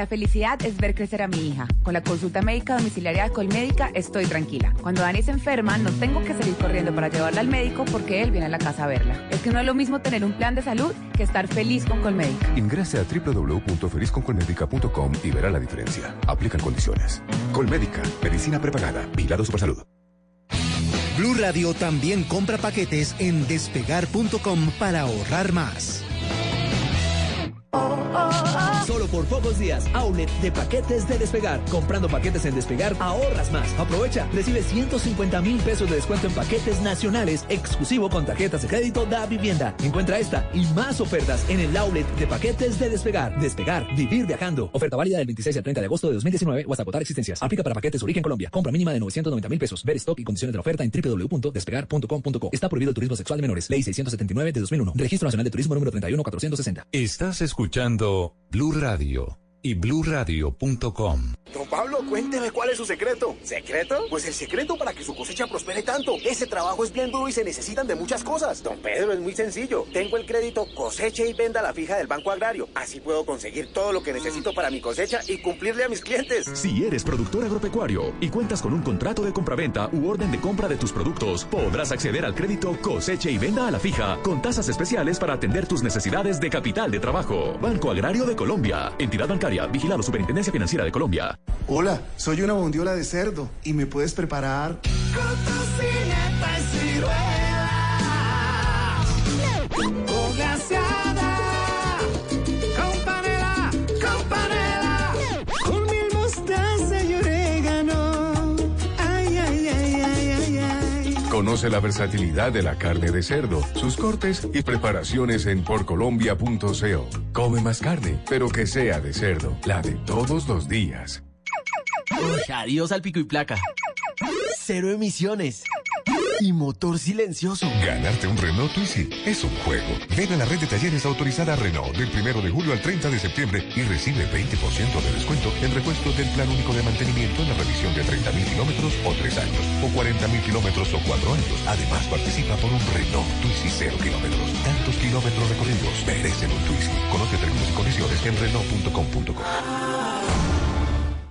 La felicidad es ver crecer a mi hija. Con la consulta médica domiciliaria de Colmédica estoy tranquila. Cuando Dani se enferma, no tengo que salir corriendo para llevarla al médico porque él viene a la casa a verla. Es que no es lo mismo tener un plan de salud que estar feliz con Colmédica. Ingrese a www.felizconcolmedica.com y verá la diferencia. Aplican condiciones. Colmédica, medicina prepagada, vigilado Supersalud. Blue Radio también compra paquetes en despegar.com para ahorrar más. Solo por pocos días, outlet de paquetes de Despegar. Comprando paquetes en Despegar, ahorras más. Aprovecha, recibe 150 mil pesos de descuento en paquetes nacionales, exclusivo con tarjetas de crédito da vivienda. Encuentra esta y más ofertas en el outlet de paquetes de Despegar. Despegar, vivir viajando. Oferta válida del 26 al 30 de agosto de 2019 o hasta agotar existencias. Aplica para paquetes origen Colombia. Compra mínima de 990 mil pesos. Ver stock y condiciones de la oferta en www.despegar.com.co. Está prohibido el turismo sexual de menores. Ley 679 de 2001. Registro Nacional de Turismo número 31460. Estás escuchando Blue Radio, y bluradio.com. Don Pablo, cuénteme cuál es su secreto. ¿Secreto? Pues el secreto para que su cosecha prospere tanto. Ese trabajo es bien duro y se necesitan de muchas cosas. Don Pedro, es muy sencillo. Tengo el crédito coseche y venda la fija del Banco Agrario. Así puedo conseguir todo lo que necesito para mi cosecha y cumplirle a mis clientes. Si eres productor agropecuario y cuentas con un contrato de compraventa u orden de compra de tus productos, podrás acceder al crédito coseche y venda a la fija con tasas especiales para atender tus necesidades de capital de trabajo. Banco Agrario de Colombia. Entidad bancaria. Vigilado Superintendencia Financiera de Colombia. Hola, soy una bondiola de cerdo y me puedes preparar. Conoce la versatilidad de la carne de cerdo, sus cortes y preparaciones en porcolombia.co. Come más carne, pero que sea de cerdo, la de todos los días. Adiós al pico y placa. Cero emisiones. Y motor silencioso. Ganarte un Renault Twizy es un juego. Ven a la red de talleres autorizada Renault del 1 de julio al 30 de septiembre y recibe 20% de descuento en repuestos del plan único de mantenimiento en la revisión de 30.000 kilómetros o 3 años, o 40.000 kilómetros o 4 años. Además, participa por un Renault Twizy 0 kilómetros. Tantos kilómetros recorridos merecen un Twizy. Conoce términos y condiciones en Renault.com.co.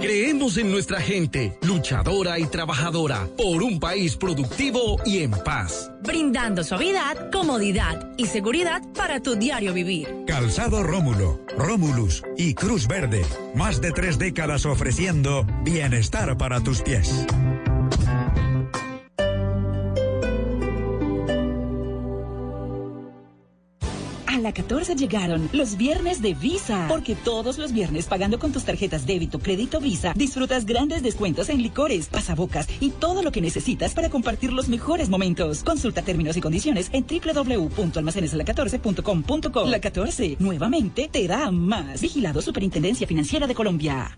Creemos en nuestra gente, luchadora y trabajadora, por un país productivo y en paz. brindando suavidad, comodidad y seguridad para tu diario vivir. Calzado Rómulo, Rómulus y Cruz Verde. Más de tres décadas ofreciendo bienestar para tus pies. La 14 llegaron los viernes de Visa, porque todos los viernes pagando con tus tarjetas débito, crédito Visa, disfrutas grandes descuentos en licores, pasabocas y todo lo que necesitas para compartir los mejores momentos. Consulta términos y condiciones en www.almacenesla14.com.co. La 14, nuevamente te da más. Vigilado Superintendencia Financiera de Colombia.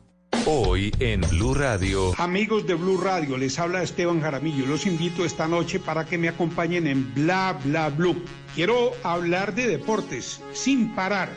Hoy en Blue Radio. Amigos de Blue Radio, les habla Esteban Jaramillo. Los invito esta noche para que me acompañen en Bla Bla Blue. Quiero hablar de deportes sin parar,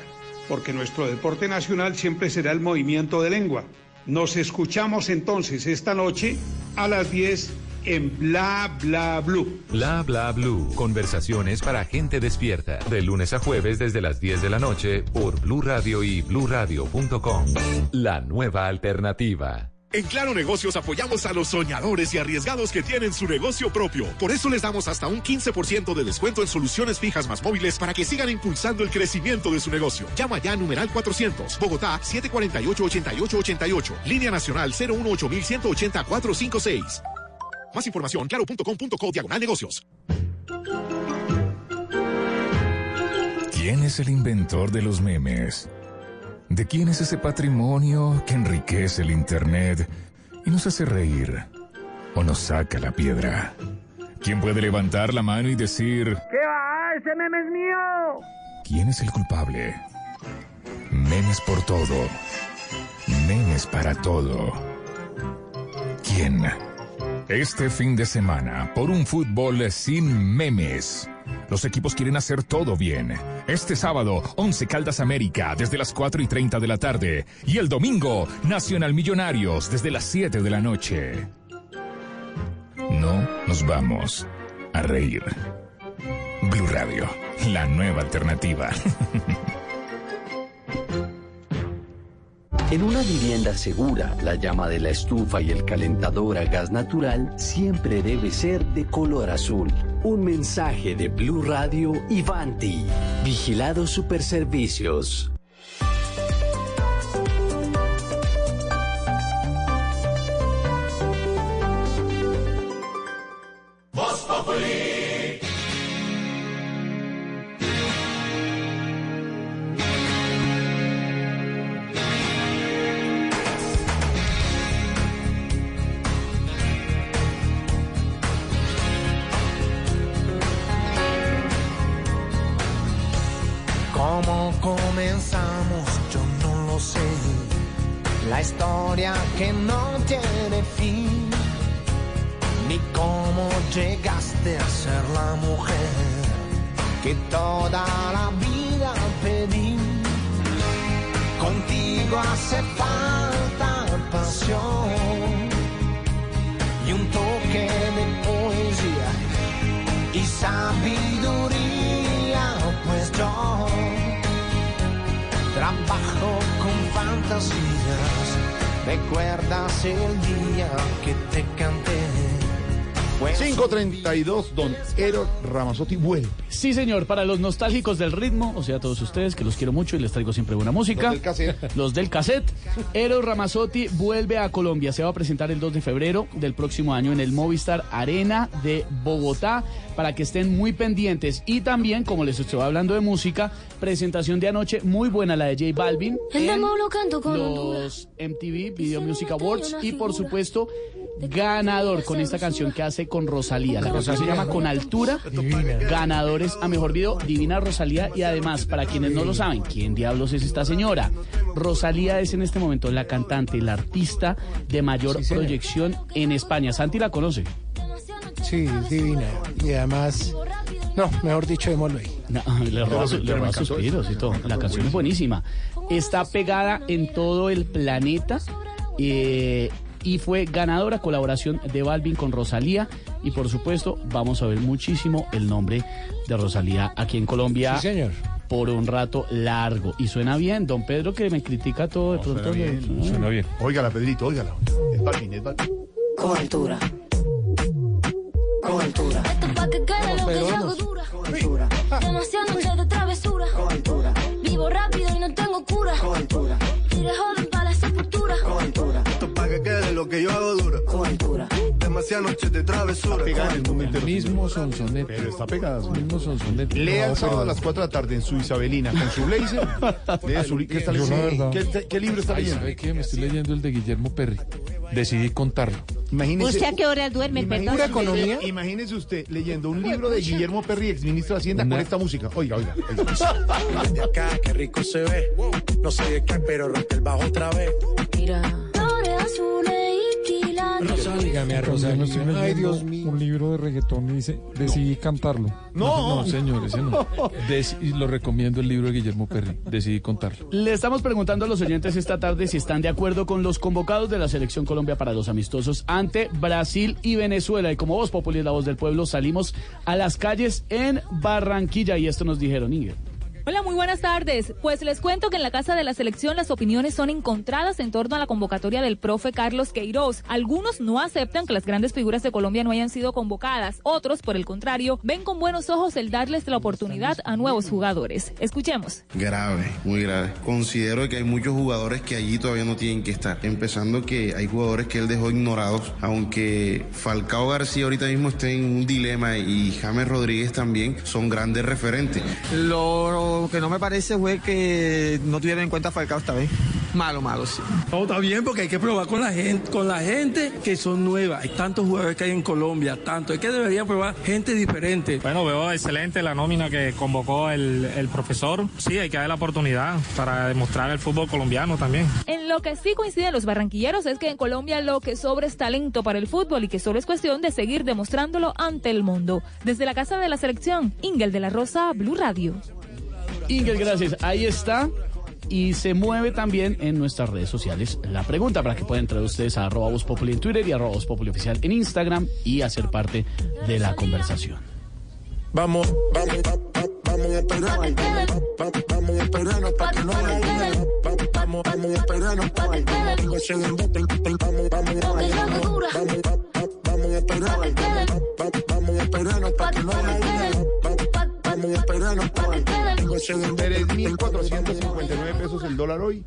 porque nuestro deporte nacional siempre será el movimiento de lengua. Nos escuchamos entonces esta noche a las 10 en Bla Bla Blue. Bla bla blue. Conversaciones para gente despierta. De lunes a jueves desde las 10 de la noche por Blue Radio y bluradio.com. La nueva alternativa. En Claro Negocios apoyamos a los soñadores y arriesgados que tienen su negocio propio. Por eso les damos hasta un 15% de descuento en soluciones fijas más móviles para que sigan impulsando el crecimiento de su negocio. Llama ya a numeral 400, Bogotá 748-8888, línea nacional 018-180-456. Más información, claro.com.co diagonal negocios. ¿Quién es el inventor de los memes? ¿De quién es ese patrimonio que enriquece el Internet y nos hace reír o nos saca la piedra? ¿Quién puede levantar la mano y decir, ¿Qué va? ¡Ese meme es mío! ¿quién es el culpable? Memes por todo. Memes para todo. ¿Quién? Este fin de semana, por un fútbol sin memes. Los equipos quieren hacer todo bien. Este sábado, 11 Caldas América, desde las 4 y 30 de la tarde. Y el domingo, Nacional Millonarios, desde las 7 de la noche. No nos vamos a reír. Blue Radio, la nueva alternativa. <laughs> En una vivienda segura, la llama de la estufa y el calentador a gas natural siempre debe ser de color azul. Un mensaje de Blue Radio y Vanti. Vigilado Superservicios. 532, don Ero Ramazotti vuelve. Sí, señor, para los nostálgicos del ritmo, o sea, todos ustedes que los quiero mucho y les traigo siempre buena música. Los del cassette. Los del cassette. Eros Ramazzotti vuelve a Colombia. Se va a presentar el 2 de febrero del próximo año en el Movistar Arena de Bogotá para que estén muy pendientes. Y también, como les estoy hablando de música, presentación de anoche muy buena la de J Balvin. El en demo lo canto con los MTV Video Music Awards y por supuesto ganador con esta canción que hace con Rosalía. La canción se llama Con Altura. Ganadores a mejor video, Divina Rosalía. Y además, para quienes no lo saben, ¿quién diablos es esta señora? Rosalía es en este momento la cantante, la artista de mayor Sí, proyección en España. Santi la conoce. Sí, es divina. Y además, no, mejor dicho, ahí. No, <laughs> le roba, su- le roba suspiros y todo. La canción es buenísima. Está pegada en todo el planeta eh, y fue ganadora colaboración de Balvin con Rosalía. Y por supuesto, vamos a ver muchísimo el nombre de Rosalía aquí en Colombia. Sí, señor. Por un rato largo. Y suena bien, don Pedro, que me critica todo de pronto. suena bien, le- suena bien. Óigala, Pedrito, óigala. Es Balvin, es Balvin. Con altura. Con altura. Esto pa' que quede lo que yo hago dura. Con altura. Demasiadas noches de travesura. Con altura. Vivo rápido y no tengo cura. Con altura. Tire joven para la sepultura. Con lo que yo hago dura. Con altura. Demasiadas noches de travesura. Mismo sonsonete. Pero está pegada. Mismo sonsonete. Lea el sábado a las 4 de la tarde en su Isabelina con su blazer. <laughs> Lea su ¿Qué está leyendo? ¿Qué, qué libro está leyendo? ¿sabe qué? Me estoy leyendo el de Guillermo Perry. Decidí contarlo. Imagínese, ¿Usted a qué hora duerme, perdón? imagínese usted, imagínese usted leyendo un libro de Guillermo Perry, exministro de Hacienda, con esta música. Oiga, oiga. oiga. De acá, qué rico se ve. No sé de qué, pero rompe el bajo otra vez. Mira. Flores azules. Dígame a Rosalía. no estoy leyendo Ay, Dios mío. un libro de reggaetón y dice, decidí cantarlo. No. No, señor, ese no. <laughs> Deci- y lo recomiendo el libro de Guillermo Perry. Decidí contarlo. Le estamos preguntando a los oyentes esta tarde si están de acuerdo con los convocados de la Selección Colombia para los amistosos ante Brasil y Venezuela. Y como Voz Populi es la voz del pueblo, salimos a las calles en Barranquilla y esto nos dijeron, Ingrid. Hola, muy buenas tardes. Pues les cuento que en la Casa de la Selección las opiniones son encontradas en torno a la convocatoria del profe Carlos Queiroz. Algunos no aceptan que las grandes figuras de Colombia no hayan sido convocadas. Otros, por el contrario, ven con buenos ojos el darles la oportunidad a nuevos jugadores. Escuchemos. Grave, muy grave. Considero que hay muchos jugadores que allí todavía no tienen que estar. Empezando que hay jugadores que él dejó ignorados, aunque Falcao García ahorita mismo esté en un dilema y James Rodríguez también son grandes referentes. Lo que no me parece fue que no tuvieron en cuenta a Falcao esta vez. Malo, malo, sí. No, está bien porque hay que probar con la gente, con la gente que son nuevas. Hay tantos jugadores que hay en Colombia, tanto. Es que deberían probar gente diferente. Bueno, veo excelente la nómina que convocó el, el profesor. Sí, hay que dar la oportunidad para demostrar el fútbol colombiano también. En lo que sí coinciden los barranquilleros es que en Colombia lo que sobra es talento para el fútbol y que solo es cuestión de seguir demostrándolo ante el mundo. Desde la Casa de la Selección, Ingel de la Rosa, Blue Radio. Ingrid, gracias. Ahí está. Y se mueve también en nuestras redes sociales la pregunta para que puedan entrar ustedes a arroba Voz Populi en Twitter y arroba Voz Populi oficial en Instagram y hacer parte de la conversación. Vamos, vamos, va- va- vamos a esperar. Va- Vamos a esperarnos para que no haya luna. Va- Vamos, vamos a esperarnos para que Vamos, vamos. Vamos, va- va- vamos a esperar. Va- va- Vamos a esperarnos para que no embote, el- 3.459 pesos el dólar hoy.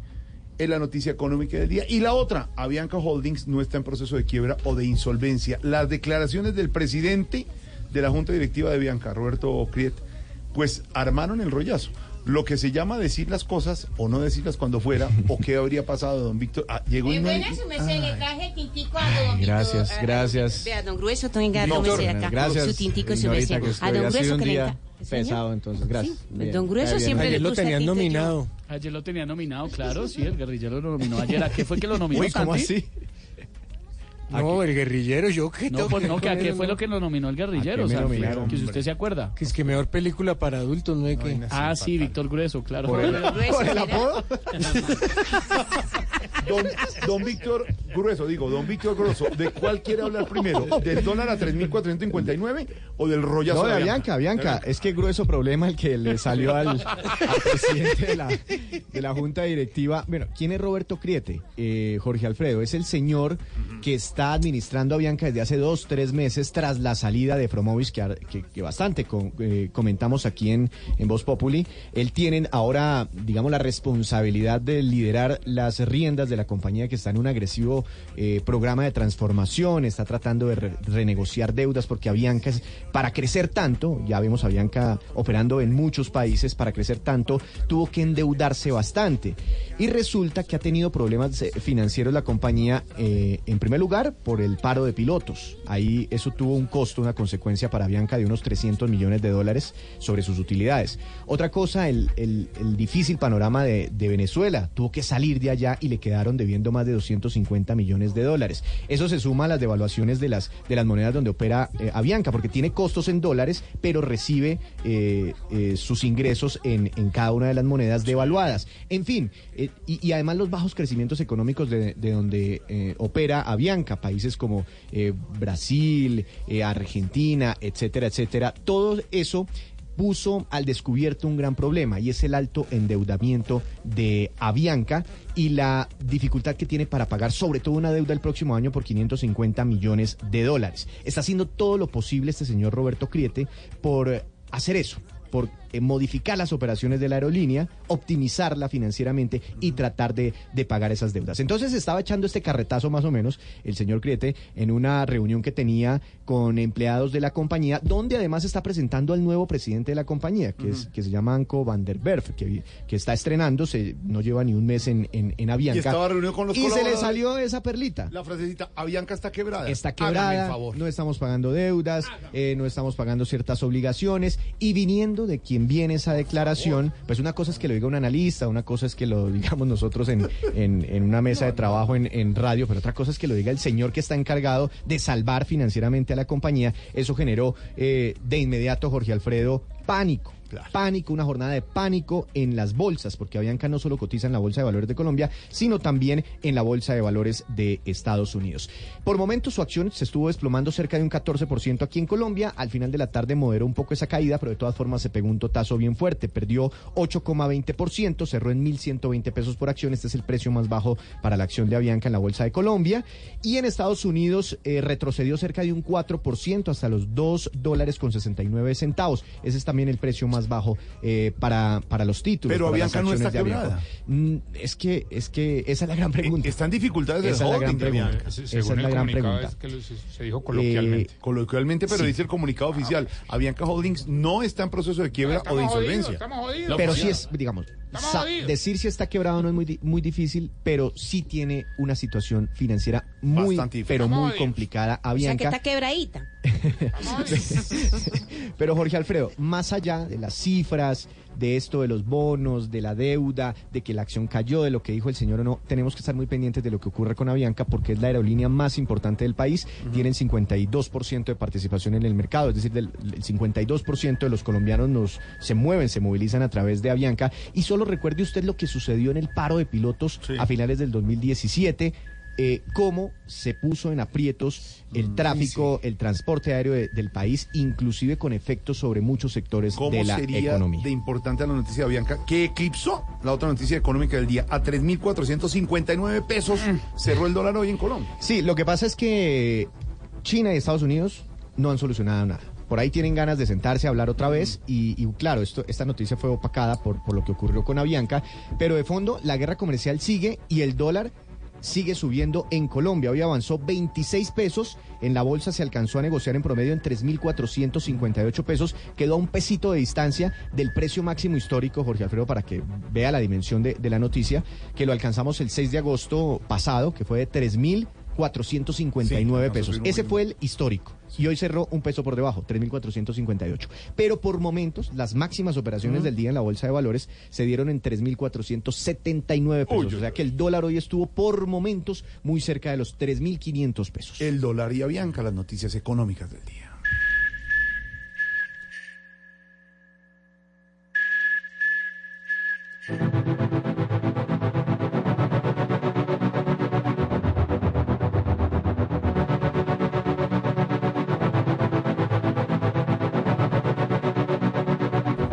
Es la noticia económica del día. Y la otra, Avianca Holdings no está en proceso de quiebra o de insolvencia. Las declaraciones del presidente de la Junta Directiva de Avianca, Roberto Criet, pues armaron el rollazo. Lo que se llama decir las cosas o no decirlas cuando fuera, <laughs> o qué habría pasado, don Víctor. Ah, llegó y no- buena su merced, le traje tintico a don Gracias, gracias. Vea, don Grueso, tenga No, acá. gracias, Su tintico, su merced. A don Grueso un que le pesado, entonces, gracias. Sí, don Grueso siempre Ayer le lo tenían nominado. Ayer lo tenía nominado, claro, sí, el guerrillero lo nominó ayer. ¿A qué fue que lo nominó? Uy, ¿cómo Santi? así? No, el guerrillero, yo qué No, pues no, que a qué fue lo que lo nominó el ¿A guerrillero, Santi? nominaron, que si usted se acuerda. Que es que mejor película para adultos, ¿no hay que? Ah, sí, Víctor Grueso, claro. Por el, por apodo. <laughs> Don, don Víctor Grueso, digo, don Víctor Grueso, ¿de cuál quiere hablar primero? ¿Del dólar a 3.459 o del rollazo No, de Avianca, Avianca. Es que grueso problema el que le salió al, al presidente de la, de la Junta Directiva. Bueno, ¿quién es Roberto Criete? Eh, Jorge Alfredo. Es el señor que está administrando Avianca desde hace dos, tres meses tras la salida de Fromovis, que, bastante eh, comentamos aquí en, en Voz Populi. Él tiene ahora, digamos, la responsabilidad de liderar las riendas de la compañía que está en un agresivo eh, programa de transformación, está tratando de re- renegociar deudas porque Avianca es, para crecer tanto, ya vemos a Avianca operando en muchos países, para crecer tanto tuvo que endeudarse bastante. Y resulta que ha tenido problemas eh, financieros la compañía, en primer lugar, por el paro de pilotos. Ahí eso tuvo un costo, una consecuencia para Avianca de unos 300 millones de dólares sobre sus utilidades. Otra cosa, el, el- difícil panorama de, Venezuela. Tuvo que salir de allá y le quedaron debiendo más de 250 millones de dólares. Eso se suma a las devaluaciones de las, de las monedas donde opera eh, Avianca, porque tiene costos en dólares, pero recibe eh, eh, sus ingresos en, en cada una de las monedas devaluadas. En fin, eh, y, además los bajos crecimientos económicos de, de donde opera Avianca, países como eh, Brasil, eh, Argentina, etcétera, etcétera. Todo eso puso al descubierto un gran problema y es el alto endeudamiento de Avianca y la dificultad que tiene para pagar sobre todo una deuda el próximo año por 550 millones de dólares. Está haciendo todo lo posible este señor Roberto Criete por hacer eso, por eh, modificar las operaciones de la aerolínea, optimizarla financieramente y tratar de, de pagar esas deudas. Entonces estaba echando este carretazo más o menos el señor Criete en una reunión que tenía con empleados de la compañía, donde además está presentando al nuevo presidente de la compañía, que, es, que se llama Anko van der que, que está estrenándose, no lleva ni un mes en, en, en Avianca. Y estaba reunido con los Y se le salió esa perlita. La frasecita, Avianca está quebrada. Está quebrada, favor. no estamos pagando deudas, eh, no estamos pagando ciertas obligaciones y viniendo de quien viene esa declaración, pues una cosa es que lo diga un analista, una cosa es que lo <laughs> digamos nosotros en, en- en una mesa de trabajo en, en radio, pero otra cosa es que lo diga el señor que está encargado de salvar financieramente a la compañía. Eso generó eh, de inmediato, Jorge Alfredo, pánico. Pánico, una jornada de pánico en las bolsas, porque Avianca no solo cotiza en la Bolsa de Valores de Colombia, sino también en la Bolsa de Valores de Estados Unidos. Por momentos su acción se estuvo desplomando cerca de un 14% aquí en Colombia. Al final de la tarde moderó un poco esa caída, pero de todas formas se pegó un totazo bien fuerte. Perdió 8,20%, cerró en 1.120 pesos por acción. Este es el precio más bajo para la acción de Avianca en la Bolsa de Colombia. Y en Estados Unidos eh, retrocedió cerca de un 4% hasta los 2 dólares con 69 centavos. Ese es también el precio más bajo eh, para, para los títulos. Pero Avianca no está de quebrada. Mm, Es que, es que esa es la gran pregunta. Están dificultades Esa es la gran de pregunta. Esa es la gran pregunta. que lo- se dijo coloquialmente. Eh, coloquialmente, pero sí. dice el comunicado oficial. Avianca Holdings no está en proceso de quiebra o de insolvencia. estamos jodidos. Pero sí es, digamos. Decir si está quebrado no es muy, muy difícil, pero sí tiene una situación financiera muy, Bastante pero muy complicada. O sea que Avianca. está quebradita. <laughs> Pero Jorge Alfredo, más allá de las cifras, de esto de los bonos, de la deuda, de que la acción cayó, de lo que dijo el señor o no, tenemos que estar muy pendientes de lo que ocurre con Avianca porque es la aerolínea más importante del país. Tienen 52% de participación en el mercado, es decir, del, el 52% de los colombianos nos se mueven, se movilizan a través de Avianca. Y solo recuerde usted lo que sucedió en el paro de pilotos a finales del 2017 eh, cómo se puso en aprietos el tráfico, el transporte aéreo de- del país, inclusive con efectos sobre muchos sectores ¿Cómo de la sería economía. de importante la noticia de Avianca que eclipsó la otra noticia económica del día? A 3.459 pesos cerró el dólar hoy en Colombia. Sí, lo que pasa es que China y Estados Unidos no han solucionado nada. Por ahí tienen ganas de sentarse a hablar otra vez y, y claro, esto, esta noticia fue opacada por, por lo que ocurrió con Avianca, pero de fondo la guerra comercial sigue y el dólar sigue subiendo en Colombia. Hoy avanzó 26 pesos, en la bolsa se alcanzó a negociar en promedio en 3.458 pesos, quedó a un pesito de distancia del precio máximo histórico, Jorge Alfredo, para que vea la dimensión de, de la noticia, que lo alcanzamos el 6 de agosto pasado, que fue de 3.459 Sí, pesos. Ese fue el histórico. Y hoy cerró un peso por debajo, 3.458. Pero por momentos, las máximas operaciones del día en la Bolsa de Valores se dieron en 3.479 pesos. Uy, o sea que el dólar hoy estuvo por momentos muy cerca de los 3.500 pesos. El dólar y Avianca, las noticias económicas del día.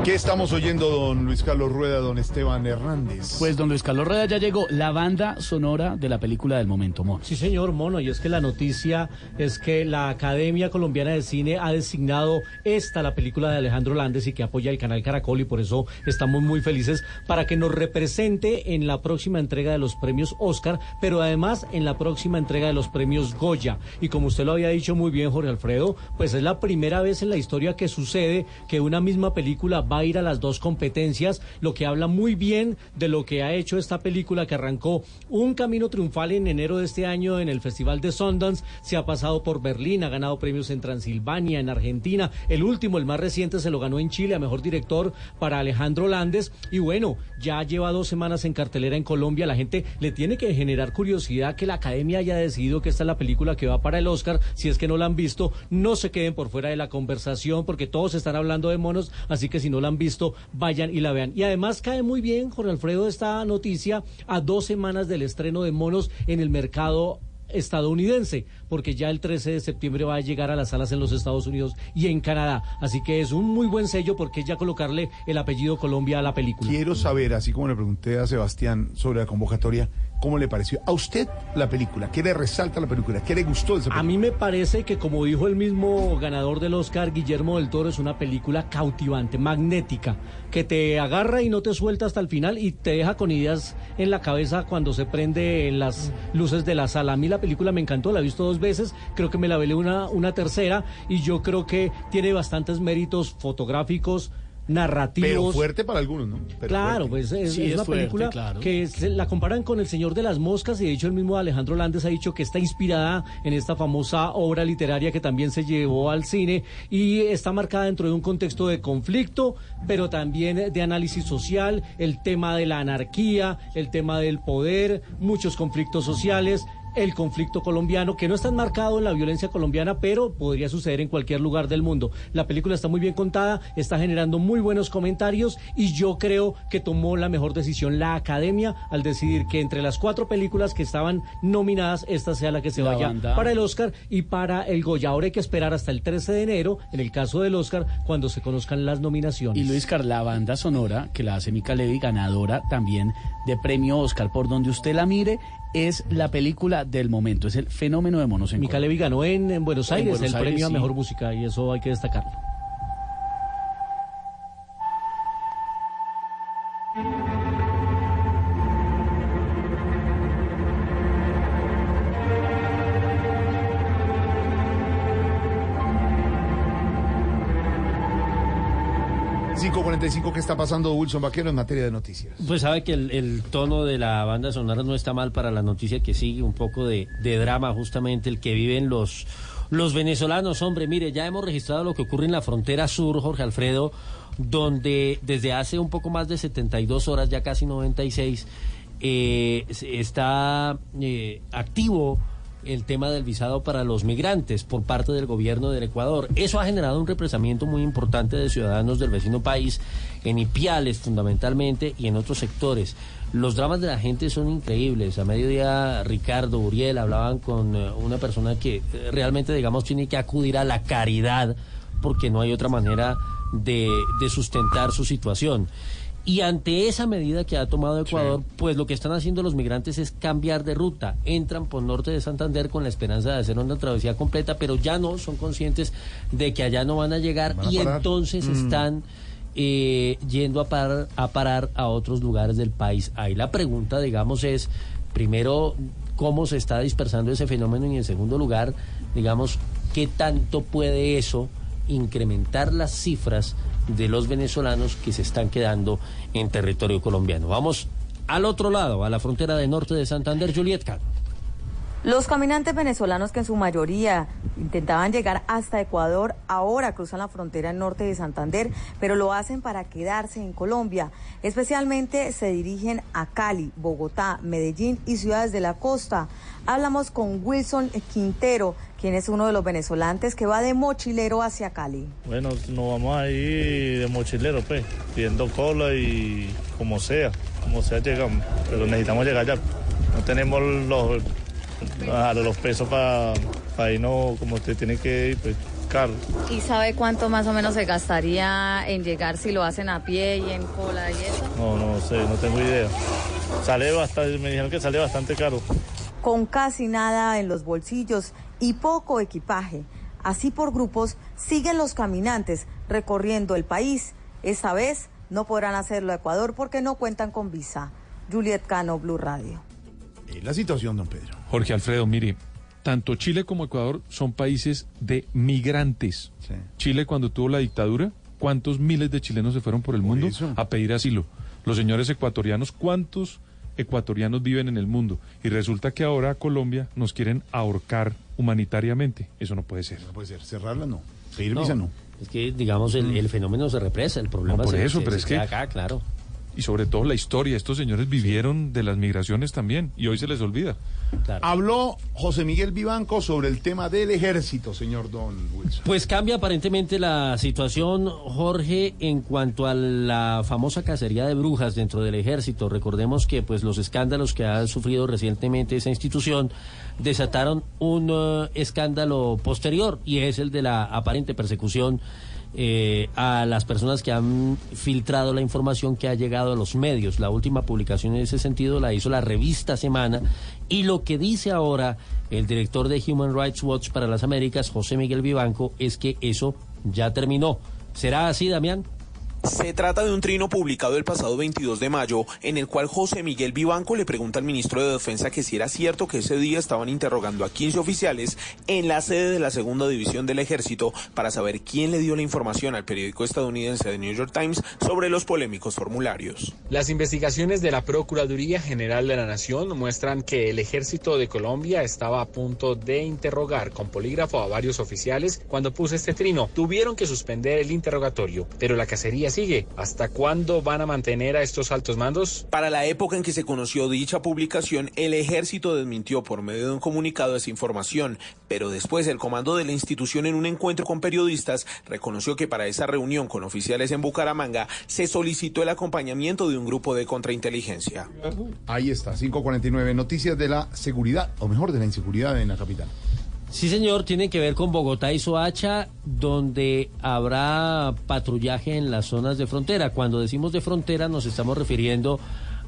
¿Qué estamos oyendo, don Luis Carlos Rueda, don Esteban Hernández? Pues don Luis Carlos Rueda ya llegó, la banda sonora de la película del momento, Mono. Sí, señor Mono, y es que la noticia es que la Academia Colombiana de Cine ha designado esta, la película de Alejandro Landes, y que apoya el canal Caracol, y por eso estamos muy felices, para que nos represente en la próxima entrega de los premios Oscar, pero además en la próxima entrega de los premios Goya. Y como usted lo había dicho muy bien, Jorge Alfredo, pues es la primera vez en la historia que sucede que una misma película va ir a las dos competencias, lo que habla muy bien de lo que ha hecho esta película que arrancó un camino triunfal en enero de este año en el Festival de Sundance, se ha pasado por Berlín, ha ganado premios en Transilvania, en Argentina, el último, el más reciente, se lo ganó en Chile a Mejor Director para Alejandro Landes, y bueno, ya lleva dos semanas en cartelera en Colombia, la gente le tiene que generar curiosidad que la Academia haya decidido que esta es la película que va para el Oscar, si es que no la han visto, no se queden por fuera de la conversación, porque todos están hablando de monos, así que si no la han visto, vayan y la vean. Y además cae muy bien, Jorge Alfredo, esta noticia a dos semanas del estreno de monos en el mercado estadounidense, porque ya el 13 de septiembre va a llegar a las salas en los Estados Unidos y en Canadá. Así que es un muy buen sello porque es ya colocarle el apellido Colombia a la película. Quiero saber, así como le pregunté a Sebastián sobre la convocatoria, ¿cómo le pareció a usted la película? ¿Qué le resalta la película? ¿Qué le gustó de esa A película? mí me parece que, como dijo el mismo ganador del Oscar, Guillermo del Toro, es una película cautivante, magnética, que te agarra y no te suelta hasta el final y te deja con ideas en la cabeza cuando se prende en las luces de la sala. A mí la película me encantó, la he visto dos veces, creo que me la velé una, una tercera y yo creo que tiene bastantes méritos fotográficos, narrativos. Pero fuerte para algunos, ¿no? Pero claro, fuerte. pues es, Sí, es es una fuerte, película claro. que se la comparan con El Señor de las Moscas y de hecho el mismo Alejandro Landes ha dicho que está inspirada en esta famosa obra literaria que también se llevó al cine y está marcada dentro de un contexto de conflicto, pero también de análisis social, el tema de la anarquía, el tema del poder, muchos conflictos sociales el conflicto colombiano, que no está enmarcado en la violencia colombiana, pero podría suceder en cualquier lugar del mundo. La película está muy bien contada, está generando muy buenos comentarios y yo creo que tomó la mejor decisión la academia al decidir que entre las cuatro películas que estaban nominadas, esta sea la que se La vaya banda. para el Oscar y para el Goya. Ahora hay que esperar hasta el 13 de enero, en el caso del Oscar, cuando se conozcan las nominaciones. Y Luis Carlos, la banda sonora que la hace Mika Levy, ganadora también de premio Oscar, por donde usted la mire, es la película del momento, es el fenómeno de monos en ganó en, en Buenos En Aires Buenos el premio a mejor música y eso hay que destacarlo. Cinco 5.45, ¿qué está pasando Wilson Vaquero en materia de noticias? Pues sabe que el, tono de la banda sonora no está mal para la noticia que sigue, un poco de, drama justamente el que viven los, los venezolanos. Hombre, mire, ya hemos registrado lo que ocurre en la frontera sur, Jorge Alfredo, donde desde hace un poco más de 72 horas, ya casi 96, eh, está eh, activo el tema del visado para los migrantes por parte del gobierno del Ecuador. Eso ha generado un represamiento muy importante de ciudadanos del vecino país, en Ipiales fundamentalmente y en otros sectores. Los dramas de la gente son increíbles. A mediodía Ricardo, Uriel hablaban con eh, una persona que eh, realmente, digamos, tiene que acudir a la caridad porque no hay otra manera de, de sustentar su situación. Y ante esa medida que ha tomado Ecuador, pues lo que están haciendo los migrantes es cambiar de ruta. Entran por norte de Santander con la esperanza de hacer una travesía completa, pero ya no, son conscientes de que allá no van a llegar Van a y parar. entonces Mm. están eh, yendo a parar, a parar a otros lugares del país. Ahí la pregunta, digamos, es, primero, cómo se está dispersando ese fenómeno y en segundo lugar, digamos, qué tanto puede eso incrementar las cifras de los venezolanos que se están quedando en territorio colombiano. Vamos al otro lado, a la frontera de norte de Santander, Juliet. Los caminantes venezolanos que en su mayoría intentaban llegar hasta Ecuador ahora cruzan la frontera norte de Santander, pero lo hacen para quedarse en Colombia. Especialmente se dirigen a Cali, Bogotá, Medellín y ciudades de la costa. Hablamos con Wilson Quintero, quien es uno de los venezolanos que va de mochilero hacia Cali. Bueno, nos vamos a ir de mochilero, pues, pidiendo cola y como sea, como sea llegamos, pero necesitamos llegar ya. No tenemos los los pesos para irnos como usted tiene que ir, pues caro. ¿Y sabe cuánto más o menos se gastaría en llegar si lo hacen a pie y en cola y eso? No, no sé, no tengo idea. Sale bastante, me dijeron que sale bastante caro. Con casi nada en los bolsillos y poco equipaje. Así por grupos siguen los caminantes recorriendo el país. Esta vez no podrán hacerlo a Ecuador porque no cuentan con visa. Juliet Cano, Blue Radio. La situación, don Pedro. Jorge Alfredo, mire, tanto Chile como Ecuador son países de migrantes. Chile cuando tuvo la dictadura, ¿cuántos miles de chilenos se fueron por el mundo a pedir asilo? Los señores ecuatorianos, ¿cuántos ecuatorianos viven en el mundo? Y resulta que ahora Colombia nos quieren ahorcar humanitariamente. Eso no puede ser. No puede ser. Cerrarla no. Pedir visa no. Es que, digamos, el, el fenómeno se represa, el problema No, por se- eso, se- pero se es que- acá, claro. Y sobre todo la historia. Estos señores vivieron de las migraciones también y hoy se les olvida. Habló José Miguel Vivanco sobre el tema del ejército, señor Don Wilson. Pues cambia aparentemente la situación, Jorge, en cuanto a la famosa cacería de brujas dentro del ejército. Recordemos que pues los escándalos que ha sufrido recientemente esa institución desataron un eh, escándalo posterior y es el de la aparente persecución eh, a las personas que han filtrado la información que ha llegado a los medios. La última publicación en ese sentido la hizo la revista Semana y lo que dice ahora el director de Human Rights Watch para las Américas, José Miguel Vivanco, es que eso ya terminó. ¿Será así, Damián? Se trata de un trino publicado el pasado 22 de mayo, en el cual José Miguel Vivanco le pregunta al ministro de Defensa que si era cierto que ese día estaban interrogando a 15 oficiales en la sede de la segunda división del ejército para saber quién le dio la información al periódico estadounidense The New York Times sobre los polémicos formularios. Las investigaciones de la Procuraduría General de la Nación muestran que el ejército de Colombia estaba a punto de interrogar con polígrafo a varios oficiales cuando puso este trino. Tuvieron que suspender el interrogatorio, pero la cacería sigue. ¿Hasta cuándo van a mantener a estos altos mandos? Para la época en que se conoció dicha publicación, el ejército desmintió por medio de un comunicado esa información, pero después el comando de la institución en un encuentro con periodistas reconoció que para esa reunión con oficiales en Bucaramanga se solicitó el acompañamiento de un grupo de contrainteligencia. Ahí está, 549. Noticias de la seguridad, o mejor, de la inseguridad en la capital. Sí, señor, tiene que ver con Bogotá y Soacha, donde habrá patrullaje en las zonas de frontera. Cuando decimos de frontera nos estamos refiriendo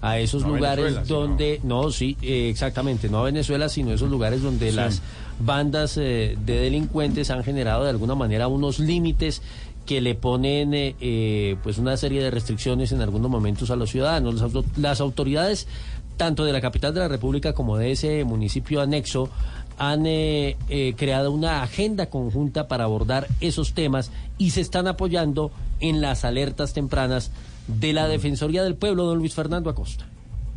a esos No a lugares Venezuela, sino- donde, no, sí, eh, exactamente, no a Venezuela, sino esos lugares donde Sí. las bandas eh, de delincuentes han generado de alguna manera unos límites que le ponen eh, eh, pues una serie de restricciones en algunos momentos a los ciudadanos. Las, auto- las autoridades, tanto de la capital de la República como de ese municipio anexo, han eh, eh, creado una agenda conjunta para abordar esos temas y se están apoyando en las alertas tempranas de la Defensoría del Pueblo, don Luis Fernando Acosta.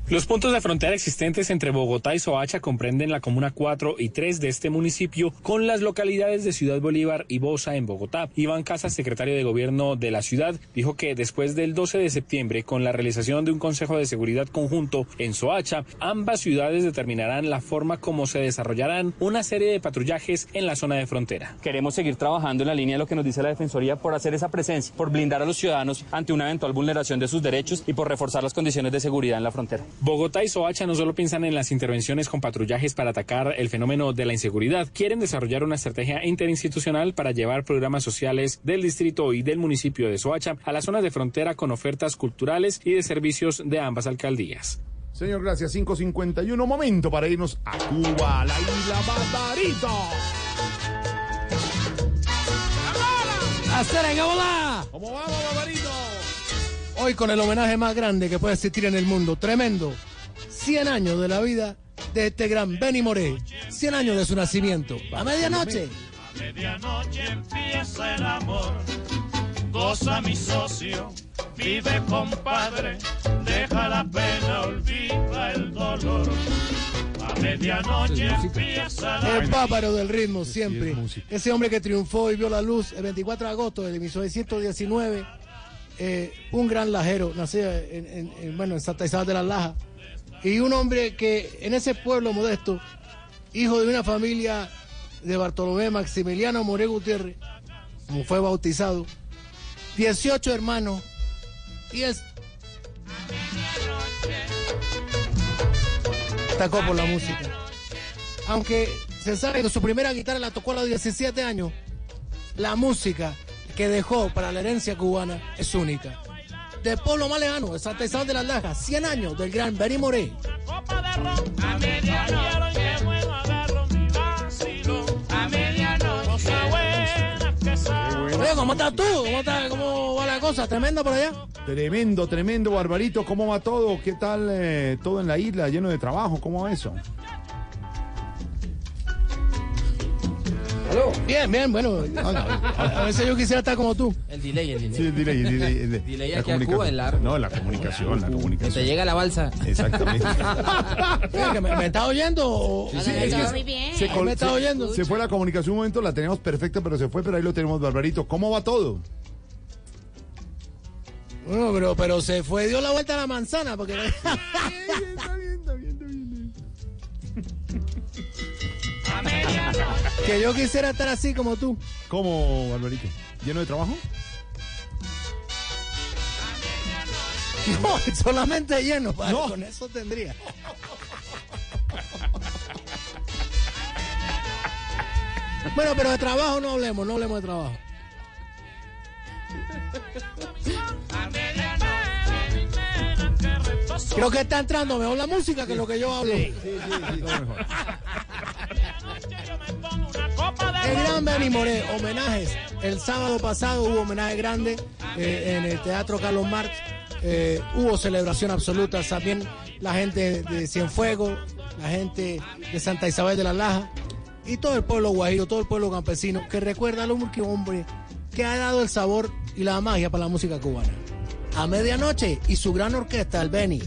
Los puntos de frontera existentes entre Bogotá y Soacha comprenden la comuna 4 y 3 de este municipio, con las localidades de Ciudad Bolívar y Bosa en Bogotá. Iván Casas, secretario de Gobierno de la ciudad, dijo que después del 12 de septiembre, con la realización de un Consejo de Seguridad conjunto en Soacha, ambas ciudades determinarán la forma como se desarrollarán una serie de patrullajes en la zona de frontera. Queremos seguir trabajando en la línea de lo que nos dice la Defensoría por hacer esa presencia, por blindar a los ciudadanos ante una eventual vulneración de sus derechos y por reforzar las condiciones de seguridad en la frontera. Bogotá y Soacha no solo piensan en las intervenciones con patrullajes para atacar el fenómeno de la inseguridad, quieren desarrollar una estrategia interinstitucional para llevar programas sociales del distrito y del municipio de Soacha a las zonas de frontera con ofertas culturales y de servicios de ambas alcaldías. Señor, gracias. 551. Momento para irnos a Cuba, a la isla Barbarito. ¿Cómo vamos, Barbarito? Hoy con el homenaje más grande que puede existir en el mundo. Tremendo. 100 años de la vida de este gran Benny Moré. 100 años de su nacimiento. A medianoche. A medianoche empieza el amor. Goza mi socio, vive compadre, deja la pena, olvida el dolor. A medianoche empieza El páparo del ritmo, siempre. Ese hombre que triunfó y vio la luz el 24 de agosto de 1919. Eh, un gran lajero, nació en, en- en, bueno, en Santa Isabel de las Lajas. Y un hombre que en ese pueblo modesto, hijo de una familia de Bartolomé Maximiliano More Gutiérrez, como fue bautizado, 18 hermanos, y es destacó por la música. Aunque se sabe que su primera guitarra la tocó a los 17 años, la música que dejó para la herencia cubana es única. De pueblo más lejano, de Santa Isabel de las Lajas, 100 años del gran Benny Moré. Oye, ¿cómo estás tú? ¿Cómo, está- ¿Cómo va la cosa? ¿Tremendo por allá? Tremendo, tremendo, Barbarito. ¿Cómo va todo? ¿Qué tal eh, todo en la isla? Lleno de trabajo. ¿Cómo va eso? Bien, bien, bueno. A, a veces yo quisiera estar como tú. El delay, el delay. Sí, el delay, el delay, el delay. Delay La aquí a comunicación. Cuba es largo. No, la comunicación, la Que comunicación. te llega la balsa. Exactamente. Que ¿Me, me estás oyendo? o- Sí, es que se, ¿Me se- oyendo? se fue la comunicación un momento, la teníamos perfecta, pero se fue, pero ahí lo tenemos, Barbarito. ¿Cómo va todo? Bueno, pero, pero se fue, dio la vuelta a la manzana porque... que yo quisiera estar así como tú. ¿Cómo, Barbarito? ¿Lleno de trabajo? No, <laughs> solamente lleno, padre, con eso tendría. Bueno, pero de trabajo no hablemos, no hablemos de trabajo. <laughs> Creo que está entrando mejor la música que lo que yo hablo. El gran Benny Moré, homenajes. El sábado pasado hubo homenaje grande eh, en el Teatro Carlos Marx. Eh, hubo celebración absoluta. También la gente de Cienfuegos, la gente de Santa Isabel de la Laja y todo el pueblo guajiro, todo el pueblo campesino que recuerda al hombre, hombre que ha dado el sabor y la magia para la música cubana. A medianoche y su gran orquesta, el Benny.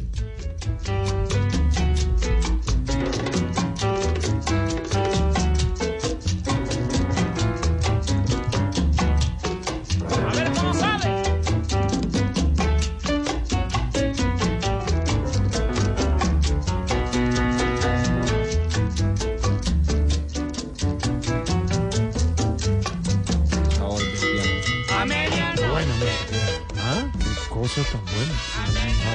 Qué cosa tan buena.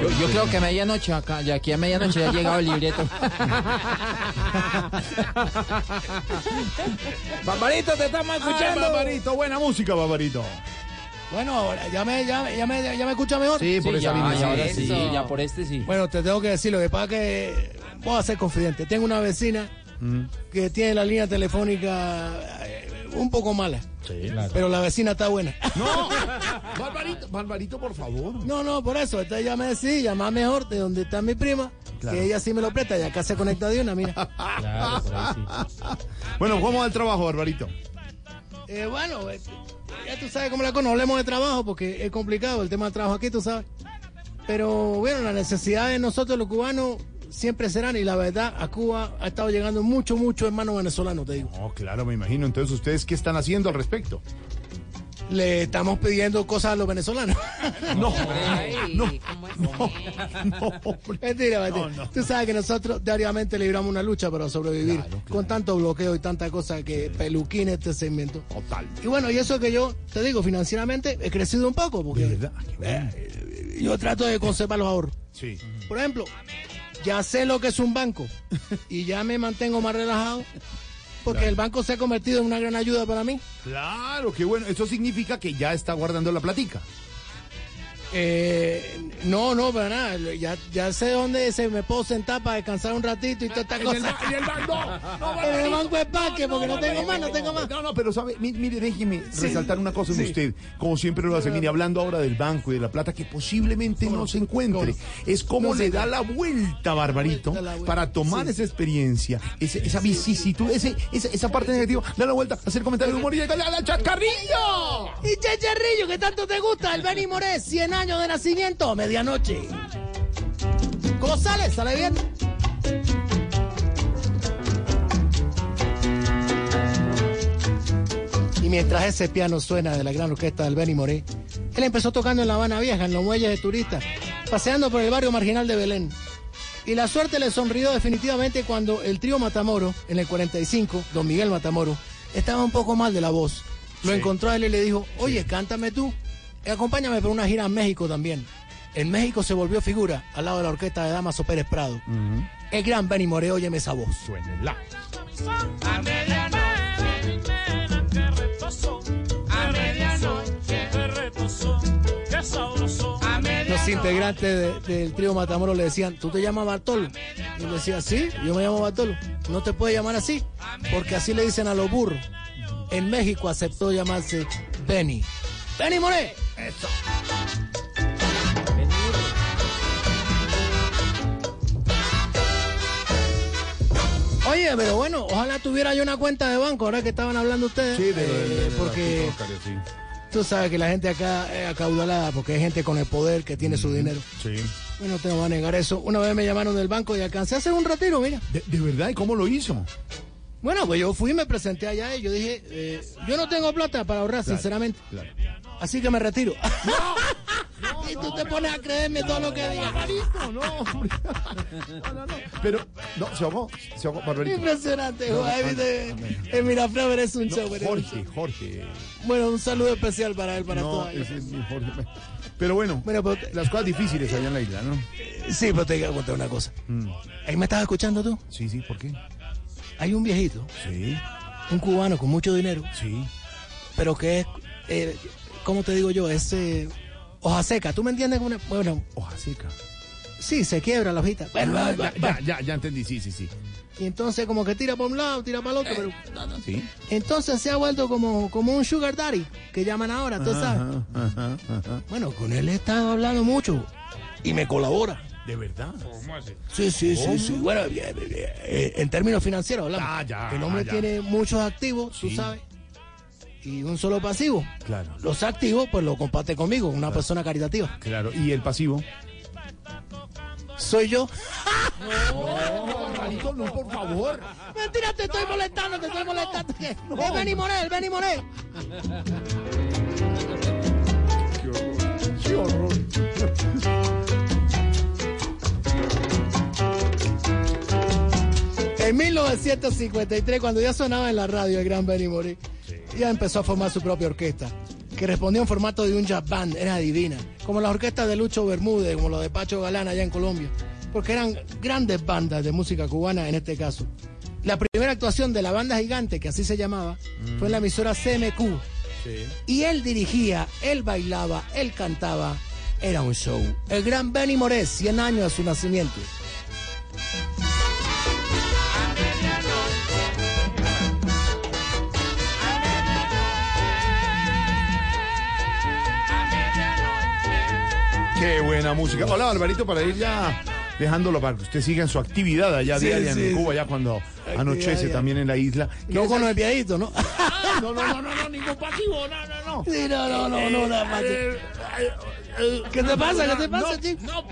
Yo, yo creo que a medianoche, acá, ya aquí a medianoche ya ha llegado el libreto. <laughs> Barbarito, te estamos Ay, Barbarito, buena música, Barbarito. Bueno, ahora ya me, ya, me- ya me, ya me escucha mejor. Sí, por Sí, esa ya, línea. ya, ahora sí. sí, ya por este sí. Bueno, te tengo que decir, lo que pasa que voy a ser confidente. Tengo una vecina que tiene la línea telefónica eh, un poco mala. Sí, Pero la vecina está buena. No, <laughs> Barbarito, Barbarito, por favor. No, no, por eso. Entonces ya me decía, llama mejor de donde está mi prima, Claro. que ella sí me lo presta y acá se conecta de una, mira. <laughs> Claro, <laughs> por ahí sí. Bueno, ¿cómo va el trabajo, Barbarito? Eh, bueno, eh, ya tú sabes cómo la conozco. No hablemos de trabajo porque es complicado el tema del trabajo aquí, tú sabes. Pero bueno, las necesidades de nosotros los cubanos siempre serán y la verdad a Cuba ha estado llegando mucho, mucho hermano venezolano, te digo. No, claro, me imagino. Entonces, ¿ustedes qué están haciendo al respecto? Le estamos pidiendo cosas a los venezolanos. <laughs> No, no, no. Mentira, mentira. Tú sabes que nosotros diariamente libramos una lucha para sobrevivir con tanto bloqueo y tanta cosa que peluquín este segmento. Total. Y bueno, y eso que yo te digo, financieramente he crecido un poco porque ¿De verdad? Qué bueno. eh, yo trato de conservar los ahorros. Sí. Por ejemplo, ya sé lo que es un banco y ya me mantengo más relajado porque el banco se ha convertido en una gran ayuda para mí. Claro, qué bueno. Eso significa que ya está guardando la platica. Eh, no, no, para nada. Ya, ya sé dónde se me puedo sentar para descansar un ratito y toda esta cosa. en el ba- no, no, <laughs> En el banco de parque, porque no tengo más, no tengo más. No, no, pero sabe, mi- mire, déjeme Sí. resaltar una cosa en Sí. usted, como siempre lo hace, mire, hablando ahora del banco y de la plata que posiblemente no se encuentre, es como le da la vuelta, Barbarito, vuelta, vuelta. para tomar Sí. esa experiencia, ese- esa vicisitud, ese, esa, esa parte negativa, dar la vuelta, hacer comentarios de humor y llegarle a la chascarrillo. Y Checharrillo, que tanto te gusta, el Benny Moré, 100 años año de nacimiento, medianoche. González, sale Sale bien. Y mientras ese piano suena de la gran orquesta del Benny Moré, él empezó tocando en La Habana Vieja, en los muelles de turistas, paseando por el barrio marginal de Belén. Y la suerte le sonrió definitivamente cuando el trío Matamoro, en el 45, don Miguel Matamoro, estaba un poco mal de la voz. Lo encontró a él y le dijo, oye, cántame tú acompáñame por una gira a México también. En México se volvió figura al lado de la orquesta de Damaso Pérez Prado. El gran Benny Moré, óyeme esa voz. Suénela. A Los integrantes de- del trío Matamoro le decían, ¿tú te llamas Bartolo? Y él decía, sí, yo me llamo Bartolo. No te puedes llamar así, porque así le dicen a los burros. En México aceptó llamarse Benny. ¡Benny Moré! Eso. Oye, pero bueno, ojalá tuviera yo una cuenta de banco, ahora que estaban hablando ustedes. Sí, de, de- de- de- Eh, porque Oscar, sí. tú sabes que la gente acá es acaudalada, porque hay gente con el poder que tiene su dinero. Sí. Bueno, te voy a negar eso. Una vez me llamaron del banco y alcancé a hacer un retiro, mira. ¿De, de verdad? ¿Y cómo lo hizo? Bueno, pues yo fui y me presenté allá y yo dije, eh, yo no tengo plata para ahorrar, Claro, sinceramente. Así que me retiro. <laughs> y tú te pones a creerme todo lo que digas. No, hombre. No, no, no. Pero, no, se ahogó, se ahogó, Barbarito. Impresionante, No, no, viste, no, El Miraflores es un no, show. eres Jorge. Jorge. Bueno, un saludo especial para él, para no, todos. ese es mi Jorge. Pero bueno, las cosas difíciles allá en la isla, ¿no? Sí, pero te quiero contar una cosa. ¿Ahí me estás escuchando tú? Sí, sí, ¿por qué? Hay un viejito, Sí, un cubano con mucho dinero, sí. pero que es, eh, ¿cómo te digo yo? Es eh, hoja seca. ¿Tú me entiendes? Una- Bueno, Hoja seca. sí, se quiebra la hojita. Bueno, Ah, ya, bueno. ya, ya, ya entendí, sí, sí, sí. Y entonces como que tira por un lado, tira para el otro, pero... Sí. Entonces se ha vuelto como, como un sugar daddy, que llaman ahora, ¿tú sabes? Ajá, ajá. Bueno, con él he estado hablando mucho y me colabora. ¿De verdad? ¿Cómo así? Sí, sí, sí, sí. Bueno, eh, en términos financieros hablamos. Ah, ya, El hombre ya. tiene muchos activos, tú sabes, y un solo pasivo. Claro, Los activos, pues lo comparte conmigo, una persona caritativa. claro. ¿Y el pasivo? Soy yo. <laughs> Barbarito, no, por favor. Mentira, te estoy molestando, te estoy molestando. ¿Qué? Es Benny Moré, el Benny Moré. Qué horror. En 1953, cuando ya sonaba en la radio el gran Benny Moré, ya empezó a formar su propia orquesta, que respondía en formato de un jazz band, era divina, como las orquestas de Lucho Bermúdez, como los de Pacho Galán allá en Colombia, porque eran grandes bandas de música cubana en este caso. La primera actuación de la banda gigante, que así se llamaba, fue en la emisora CMQ. Y él dirigía, él bailaba, él cantaba, era un show. El gran Benny Moré, 100 años de su nacimiento. Qué buena música. Hola, Barbarito, para ir ya dejándolo para que usted siga en su actividad allá Sí, diaria sí, en Cuba, ya cuando anochece diaria. también en la isla. No con el viejito, ¿no? <laughs> No, no, no, no, no, ningún pasivo, no, no, no. Sí, no, no, no, no, nada más. ¿Qué te pasa? ¿Qué te pasa, chico?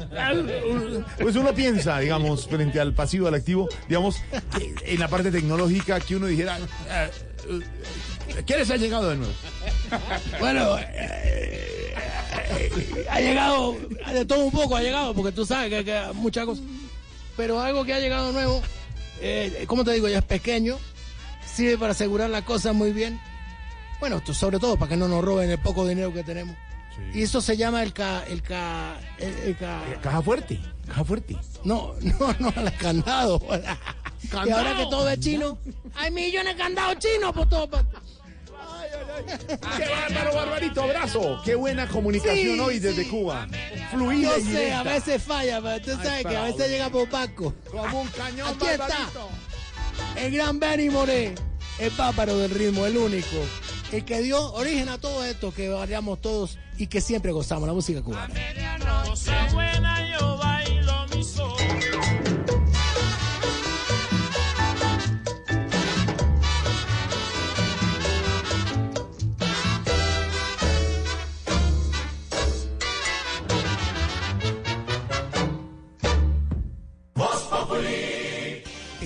Pues uno piensa, digamos, frente al pasivo, al activo, digamos, en la parte tecnológica que uno dijera, eh, eh, ¿qué les ha llegado de nuevo? Bueno, eh, eh, ha llegado, de todo un poco ha llegado, porque tú sabes que, que muchas cosas. Pero algo que ha llegado nuevo, eh, ¿cómo te digo? Ya es pequeño, sirve para asegurar las cosas muy bien. Bueno, esto sobre todo para que no nos roben el poco dinero que tenemos. Y eso se llama el ca, el ca, el, el ca- Caja fuerte, caja fuerte. no, <laughs> no, no, el candado. <laughs> Y ahora que Candado. todo es chino, hay millones de candados chinos por todas partes. ¡Qué bárbaro, Barbarito! ¡Abrazo! ¡Qué buena comunicación Sí, hoy desde sí. Cuba! Fluida Yo y sé, directa. a veces falla, pero tú Ay, sabes que a veces llega por Paco. Como un cañón, Aquí está. Barbarito. El gran Benny Moré, el páparo del ritmo, el único, el que dio origen a todo esto que variamos todos y que siempre gozamos, la música cubana. Buena yo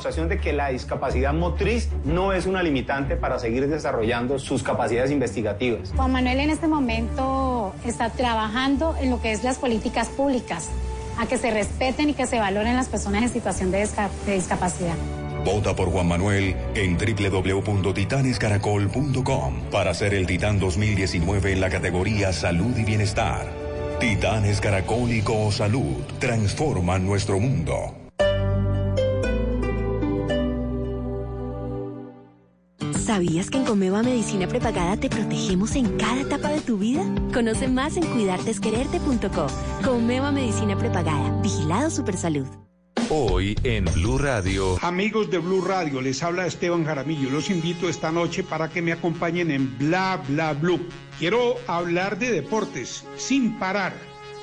Demostración de que la discapacidad motriz no es una limitante para seguir desarrollando sus capacidades investigativas. Juan Manuel en este momento está trabajando en lo que es las políticas públicas, a que se respeten y que se valoren las personas en situación de, disca- de discapacidad. Vota por Juan Manuel en www.titanescaracol.com para ser el Titán 2019 en la categoría Salud y Bienestar. Titanes Caracol y Salud transforman nuestro mundo. ¿Sabías que en Comeva Medicina Prepagada te protegemos en cada etapa de tu vida? Conoce más en cuidartesquererte.co. Comeva Medicina Prepagada. Vigilado Supersalud. Hoy en Blue Radio. Amigos de Blue Radio, les habla Esteban Jaramillo. Los invito esta noche para que me acompañen en Bla Bla Blue. Quiero hablar de deportes sin parar,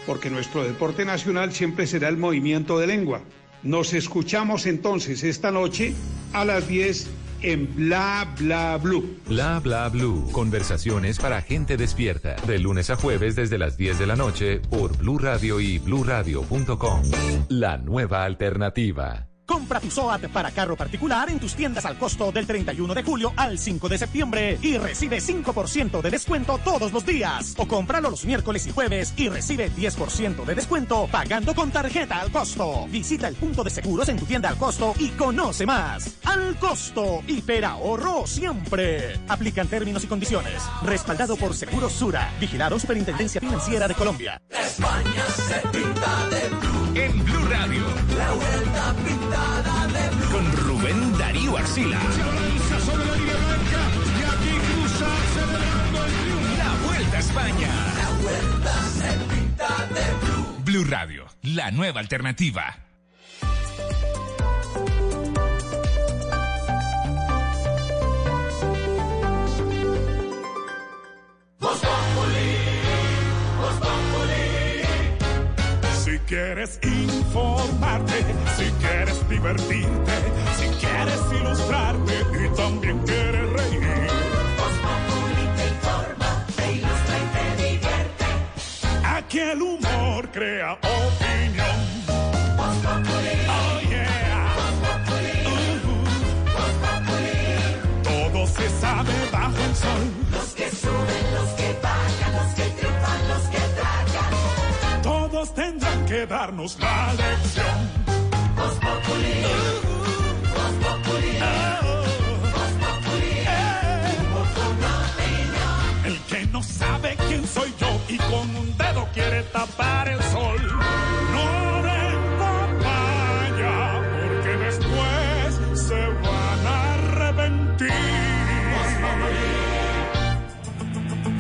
porque nuestro deporte nacional siempre será el movimiento de lengua. Nos escuchamos entonces esta noche a las 10 en Bla Bla Blue. Bla bla blue. Conversaciones para gente despierta. De lunes a jueves desde las 10 de la noche por Blue Radio y bluradio.com. La nueva alternativa. Compra tu SOAT para carro particular en tus tiendas al costo del 31 de julio al 5 de septiembre y recibe 5% de descuento todos los días. O cómpralo los miércoles y jueves y recibe 10% de descuento pagando con tarjeta al costo. Visita el punto de seguros en tu tienda al costo y conoce más. Al costo, hiperahorro siempre. Aplican términos y condiciones. Respaldado por Seguros Sura. Vigilado Superintendencia Financiera de Colombia. España se pinta de. En Blue Radio. La vuelta pintada de blue. Con Rubén Darío Arcila. La Vuelta a España. La vuelta se pinta de blue. Blue Radio, la nueva alternativa. Quieres informarte, si quieres divertirte, si quieres ilustrarte y también quieres reír. Voz te informa, te ilustra y te divierte. Aquí el humor crea opinión. Voz. Oh yeah. Voz. Voz Populi. Todo se sabe bajo el sol. Darnos la lección. Populi. El que no sabe quién soy yo y con tapar el sol. No den papaya, porque después se van a arrepentir.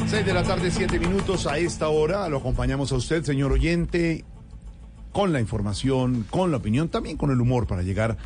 6 de la tarde, 7 minutos. A esta hora lo acompañamos a usted, señor oyente, con la información, con la opinión, también con el humor para llegar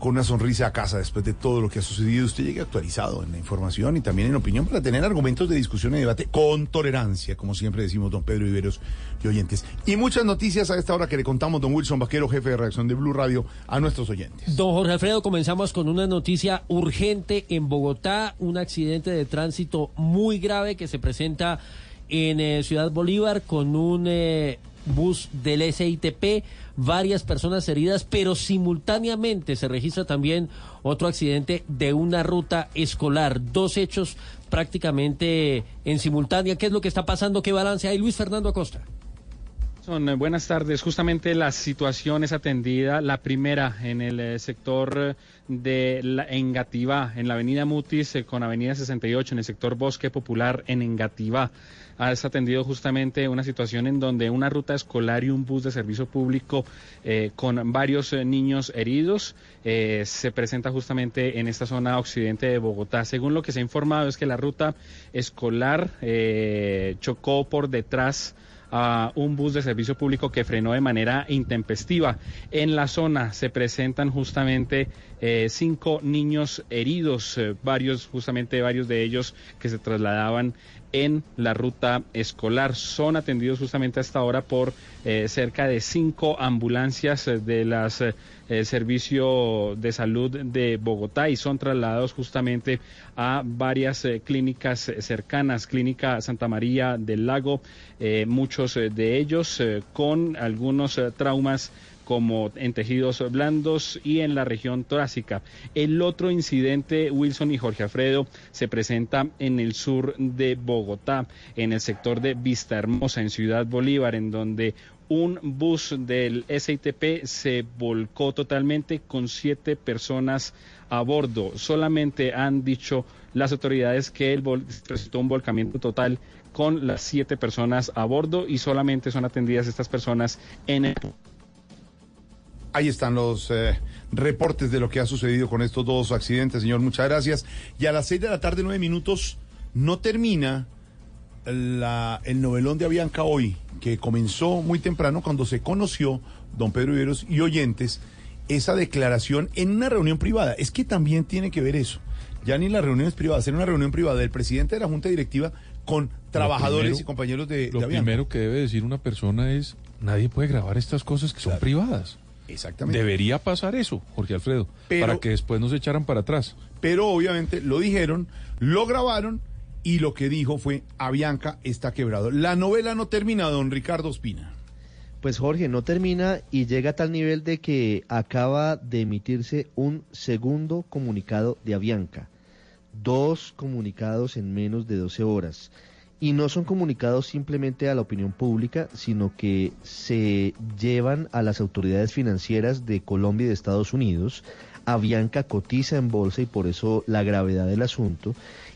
con una sonrisa a casa después de todo lo que ha sucedido. Usted llegue actualizado en la información y también en opinión para tener argumentos de discusión y debate con tolerancia, como siempre decimos don Pedro Iberos y oyentes. Y muchas noticias a esta hora que le contamos don Wilson Vaquero, jefe de reacción de Blue Radio, a nuestros oyentes. Don Jorge Alfredo, comenzamos con una noticia urgente en Bogotá, un accidente de tránsito muy grave que se presenta en eh, Ciudad Bolívar con un eh, bus del SITP, varias personas heridas, pero simultáneamente se registra también otro accidente de una ruta escolar, dos hechos prácticamente en simultánea. ¿Qué es lo que está pasando? ¿Qué balance hay? Luis Fernando Acosta. Son, eh, buenas tardes. Justamente la situación es atendida, la primera en el eh, sector eh, de la Engativá, en la avenida Mutis con avenida 68, en el sector Bosque Popular en Engativá. Ha atendido justamente una situación en donde una ruta escolar y un bus de servicio público eh, con varios eh, niños heridos eh, se presenta justamente en esta zona occidente de Bogotá. Según lo que se ha informado es que la ruta escolar chocó por detrás a un bus de servicio público que frenó de manera intempestiva. En la zona se presentan justamente cinco niños heridos, varios, justamente varios de ellos que se trasladaban en la ruta escolar. Son atendidos justamente hasta ahora por eh, cerca de cinco ambulancias eh, de las eh, Servicio de Salud de Bogotá y son trasladados justamente a varias clínicas cercanas, Clínica Santa María del Lago, muchos de ellos con algunos traumas como en tejidos blandos y en la región torácica. El otro incidente, Wilson y Jorge Alfredo, se presenta en el sur de Bogotá, en el sector de Vista Hermosa, en Ciudad Bolívar, en donde un bus del SITP se volcó totalmente con siete personas a bordo. Solamente han dicho las autoridades que el resultó un volcamiento total con las siete personas a bordo y solamente son atendidas estas personas en el Ahí están los eh, reportes de lo que ha sucedido con estos dos accidentes, señor. Muchas gracias. Y a las seis de la tarde, nueve minutos, no termina la, el novelón de Avianca hoy, que comenzó muy temprano cuando se conoció, don Pedro Iberos y oyentes, esa declaración en una reunión privada. Es que también tiene que ver eso. Ya ni las reuniones privadas, en una reunión privada del presidente de la Junta Directiva con trabajadores y compañeros de, Lo de primero que debe decir una persona es, nadie puede grabar estas cosas que son privadas. Exactamente. Debería pasar eso, Jorge Alfredo, Pero- para que después nos echaran para atrás. Pero obviamente lo dijeron, lo grabaron y lo que dijo fue Avianca está quebrado. La novela no termina, don Ricardo Espina. Pues Jorge, no termina y llega a tal nivel de que acaba de emitirse un segundo comunicado de Avianca. Dos comunicados en menos de 12 horas. Y no son comunicados simplemente a la opinión pública, sino que se llevan a las autoridades financieras de Colombia y de Estados Unidos. Avianca cotiza en bolsa y por eso la gravedad del asunto.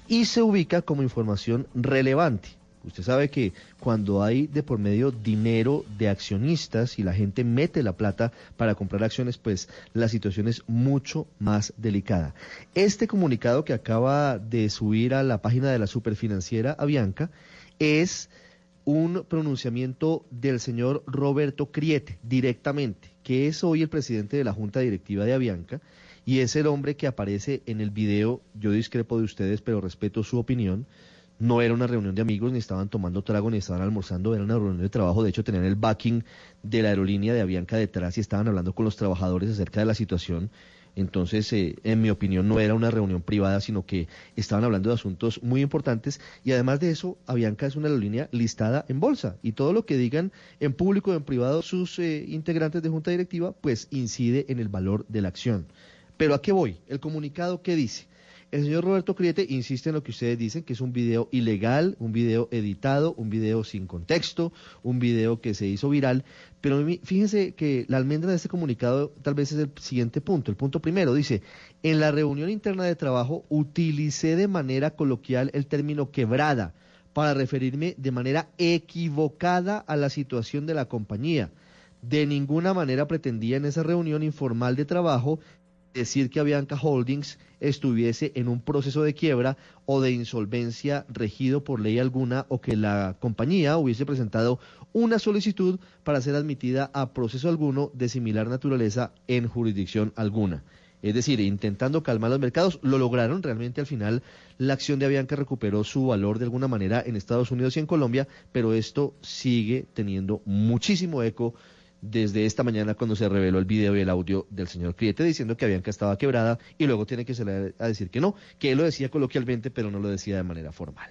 Y se ubica como información relevante. Usted sabe que cuando hay de por medio dinero de accionistas y la gente mete la plata para comprar acciones, pues la situación es mucho más delicada. Este comunicado que acaba de subir a la página de la superfinanciera Avianca es un pronunciamiento del señor Roberto Criete directamente, que es hoy el presidente de la Junta Directiva de Avianca y es el hombre que aparece en el video. Yo discrepo de ustedes, pero respeto su opinión. No era una reunión de amigos, ni estaban tomando trago, ni estaban almorzando, era una reunión de trabajo. De hecho, tenían el backing de la aerolínea de Avianca detrás y estaban hablando con los trabajadores acerca de la situación. Entonces, eh, en mi opinión, no era una reunión privada, sino que estaban hablando de asuntos muy importantes. Y además de eso, Avianca es una aerolínea listada en bolsa. Y todo lo que digan en público o en privado sus eh, integrantes de junta directiva, pues incide en el valor de la acción. Pero ¿a qué voy? El comunicado, ¿qué dice? El señor Roberto Criete insiste en lo que ustedes dicen, que es un video ilegal, un video editado, un video sin contexto, un video que se hizo viral. Pero fíjense que la almendra de este comunicado tal vez es el siguiente punto. El punto primero dice, en la reunión interna de trabajo utilicé de manera coloquial el término quebrada para referirme de manera equivocada a la situación de la compañía. De ninguna manera pretendía en esa reunión informal de trabajo decir que Avianca Holdings estuviese en un proceso de quiebra o de insolvencia regido por ley alguna o que la compañía hubiese presentado una solicitud para ser admitida a proceso alguno de similar naturaleza en jurisdicción alguna. Es decir, intentando calmar los mercados, lo lograron. Realmente al final la acción de Avianca recuperó su valor de alguna manera en Estados Unidos y en Colombia, pero esto sigue teniendo muchísimo eco desde esta mañana cuando se reveló el video y el audio del señor Criete diciendo que Avianca estaba quebrada y luego tiene que salir a decir que no, que él lo decía coloquialmente, pero no lo decía de manera formal.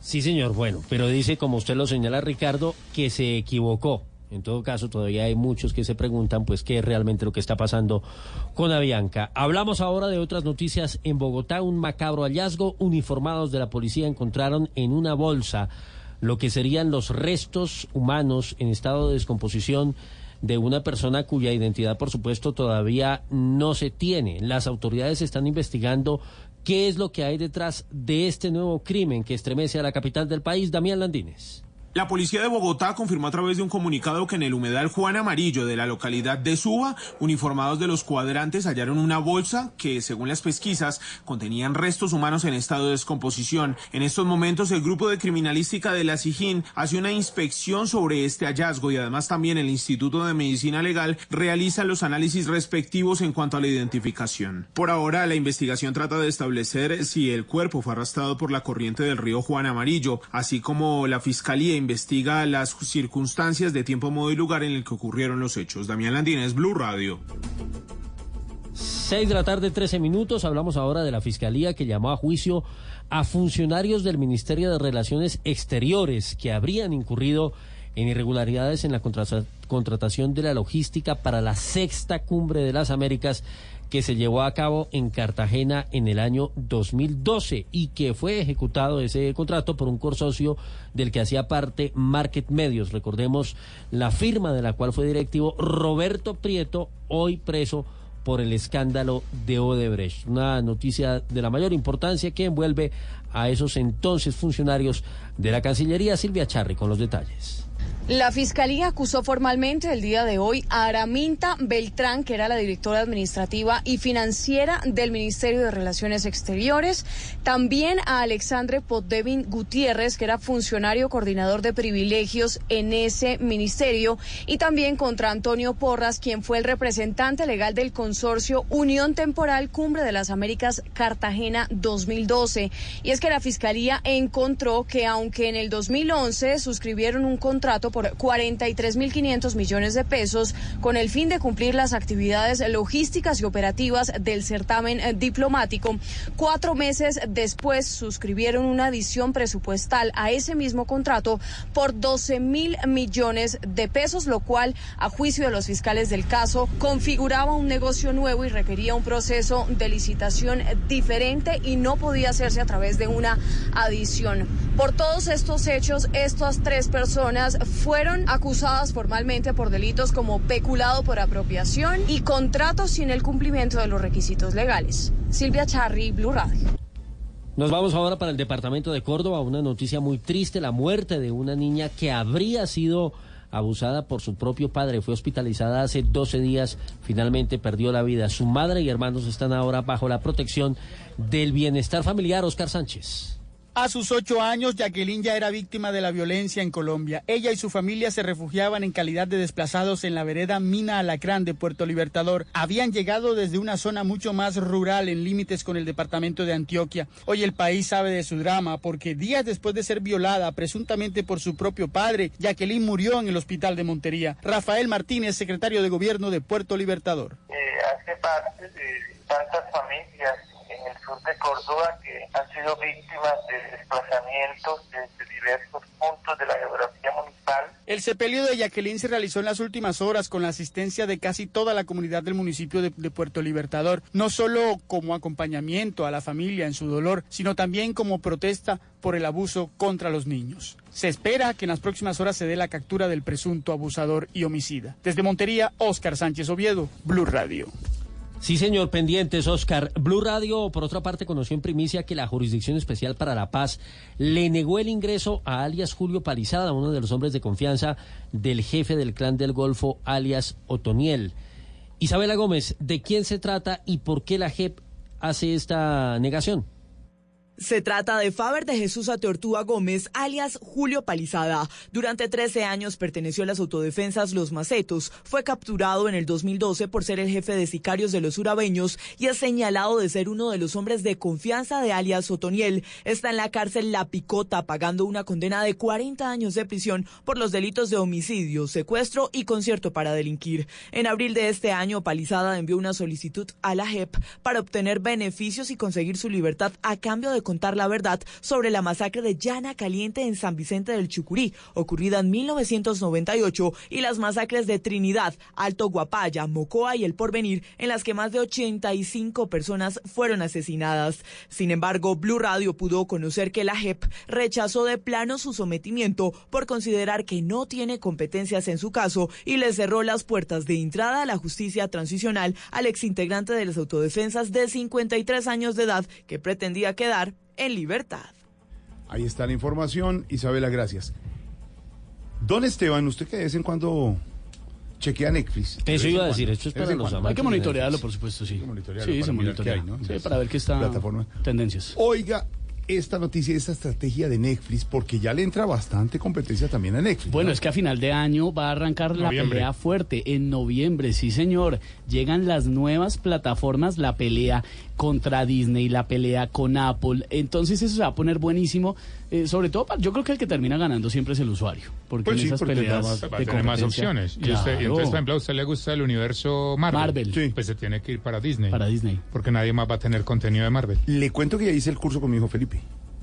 Sí, señor, bueno, pero dice, como usted lo señala, Ricardo, que se equivocó. En todo caso, todavía hay muchos que se preguntan, pues, qué es realmente lo que está pasando con Avianca. Hablamos ahora de otras noticias. En Bogotá, un macabro hallazgo. Uniformados de la policía encontraron en una bolsa lo que serían los restos humanos en estado de descomposición de una persona cuya identidad, por supuesto, todavía no se tiene. Las autoridades están investigando qué es lo que hay detrás de este nuevo crimen que estremece a la capital del país, Damián Landines. La policía de Bogotá confirmó a través de un comunicado que en el humedal Juan Amarillo de la localidad de Suba, uniformados de los cuadrantes hallaron una bolsa que, según las pesquisas, contenían restos humanos en estado de descomposición. En estos momentos, el grupo de criminalística de la SIJIN hace una inspección sobre este hallazgo y además también el Instituto de Medicina Legal realiza los análisis respectivos en cuanto a la identificación. Por ahora, la investigación trata de establecer si el cuerpo fue arrastrado por la corriente del río Juan Amarillo, así como la Fiscalía investiga las circunstancias de tiempo, modo y lugar en el que ocurrieron los hechos. Damián Landines, Blue Radio. 6 de la tarde, 13 minutos. Hablamos ahora de la Fiscalía que llamó a juicio a funcionarios del Ministerio de Relaciones Exteriores que habrían incurrido en irregularidades en la contratación de la logística para la sexta cumbre de las Américas que se llevó a cabo en Cartagena en el año 2012 y que fue ejecutado ese contrato por un consorcio del que hacía parte Market Medios. Recordemos la firma de la cual fue directivo Roberto Prieto, hoy preso por el escándalo de Odebrecht. Una noticia de la mayor importancia que envuelve a esos entonces funcionarios de la Cancillería. Silvia Charri con los detalles. La Fiscalía acusó formalmente el día de hoy a Araminta Beltrán, que era la directora administrativa y financiera del Ministerio de Relaciones Exteriores, también a Alexandre Poddevin Gutiérrez, que era funcionario coordinador de privilegios en ese ministerio, y también contra Antonio Porras, quien fue el representante legal del consorcio Unión Temporal Cumbre de las Américas Cartagena 2012. Y es que la Fiscalía encontró que aunque en el 2011 suscribieron un contrato por 43.500 millones de pesos con el fin de cumplir las actividades logísticas y operativas del certamen eh, diplomático. Cuatro meses después suscribieron una adición presupuestal a ese mismo contrato por 12 mil millones de pesos, lo cual, a juicio de los fiscales del caso, configuraba un negocio nuevo y requería un proceso de licitación diferente y no podía hacerse a través de una adición. Por todos estos hechos, estas tres personas fueron acusadas formalmente por delitos como peculado por apropiación y contratos sin el cumplimiento de los requisitos legales. Silvia Charri, Blue Radio. Nos vamos ahora para el departamento de Córdoba, una noticia muy triste, la muerte de una niña que habría sido abusada por su propio padre. Fue hospitalizada hace 12 días, finalmente perdió la vida. Su madre y hermanos están ahora bajo la protección del bienestar familiar. Oscar Sánchez. A sus ocho años, Jacqueline ya era víctima de la violencia en Colombia. Ella y su familia se refugiaban en calidad de desplazados en la vereda Mina Alacrán de Puerto Libertador. Habían llegado desde una zona mucho más rural en límites con el departamento de Antioquia. Hoy el país sabe de su drama porque días después de ser violada presuntamente por su propio padre, Jacqueline murió en el hospital de Montería. Rafael Martínez, secretario de gobierno de Puerto Libertador. Eh, hace parte de tantas familias en el sur de Córdoba que han sido víctimas de desplazamientos desde diversos puntos de la geografía municipal. El sepelio de Jacqueline se realizó en las últimas horas con la asistencia de casi toda la comunidad del municipio de, de, Puerto Libertador, no solo como acompañamiento a la familia en su dolor, sino también como protesta por el abuso contra los niños. Se espera que en las próximas horas se dé la captura del presunto abusador y homicida. Desde Montería, Óscar Sánchez Oviedo, Blue Radio. Sí, señor, pendientes, Oscar. Blue Radio, por otra parte, conoció en primicia que la Jurisdicción Especial para la Paz le negó el ingreso a alias Julio Palizada, uno de los hombres de confianza del jefe del clan del Golfo, alias Otoniel. Isabela Gómez, ¿de quién se trata y por qué la JEP hace esta negación? Se trata de Faber de Jesús Ateortúa Gómez, alias Julio Palizada. Durante 13 años perteneció a las autodefensas Los Macetos. Fue capturado en el 2012 por ser el jefe de sicarios de los urabeños y es señalado de ser uno de los hombres de confianza de alias Otoniel. Está en la cárcel La Picota pagando una condena de 40 años de prisión por los delitos de homicidio, secuestro y concierto para delinquir. En abril de este año, Palizada envió una solicitud a la JEP para obtener beneficios y conseguir su libertad a cambio de contar la verdad sobre la masacre de Llana Caliente en San Vicente del Chucurí, ocurrida en 1998, y las masacres de Trinidad, Alto Guapaya, Mocoa y El Porvenir, en las que más de 85 personas fueron asesinadas. Sin embargo, Blue Radio pudo conocer que la JEP rechazó de plano su sometimiento por considerar que no tiene competencias en su caso y le cerró las puertas de entrada a la justicia transicional al exintegrante de las autodefensas de 53 años de edad que pretendía quedar en libertad. Ahí está la información. Isabela, gracias. Don Esteban, usted que de vez en cuando chequea Netflix. Eso iba a decir, esto es para los Hay que monitorearlo, por supuesto, sí. monitorearlo Sí, para se monitorea. hay, ¿no? Sí, para ver qué está plataformas. tendencias. Oiga, esta noticia, esta estrategia de Netflix, porque ya le entra bastante competencia también a Netflix. Bueno, ¿no? es que a final de año va a arrancar la pelea fuerte. En noviembre, sí señor. Llegan las nuevas plataformas, la pelea contra Disney, la pelea con Apple. Entonces eso se va a poner buenísimo. Eh, sobre todo, para- yo creo que el que termina ganando siempre es el usuario. Porque Pues en sí, esas porque peleas va a de tener más opciones. Y, usted- y entonces, por ejemplo, a usted le gusta el universo Marvel. Marvel. Pues se tiene que ir para Disney. Para Disney. Porque nadie más va a tener contenido de Marvel. Le cuento que ya hice el curso con mi hijo Felipe.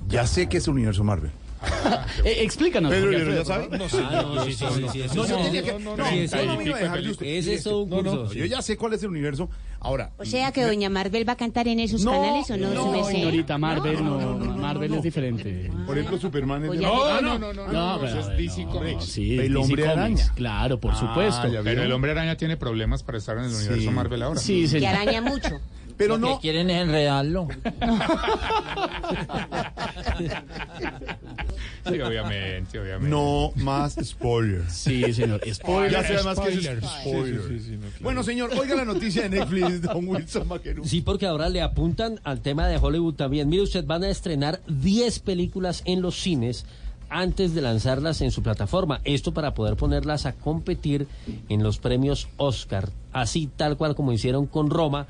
Ya sé que es el universo Marvel. <laughs> Eh, explícanos. Pedro, ¿ya sabe? No sé. Ah, no, sí, sí, sí, sí, eso No, yo no. tenía que- No, ese- es todo un curso, Yo ya sé cuál es el universo. Ahora. O sea que Doña Marvel va a cantar en esos canales o no, no? Señorita Marvel, no, Marvel es diferente. Por ejemplo, Superman es No, no, no, no, es DC no, Comics. sí, El Hombre Araña. Claro, por Ah, supuesto. Pero el hombre araña tiene problemas para estar en el universo Marvel ahora. Sí, Que señor. araña mucho. <laughs> Pero Lo no. que quieren es enredarlo. <laughs> Sí, obviamente, obviamente. No más spoilers. Sí, señor. Spoiler. Ya que es Spoilers. spoiler. Sí, sí, sí, no, claro. Bueno, señor, oiga la noticia de Netflix, don Wilson Maquerú. Sí, porque ahora le apuntan al tema de Hollywood también. Mire, usted van a estrenar 10 películas en los cines antes de lanzarlas en su plataforma. Esto para poder ponerlas a competir en los premios Oscar, así tal cual como hicieron con Roma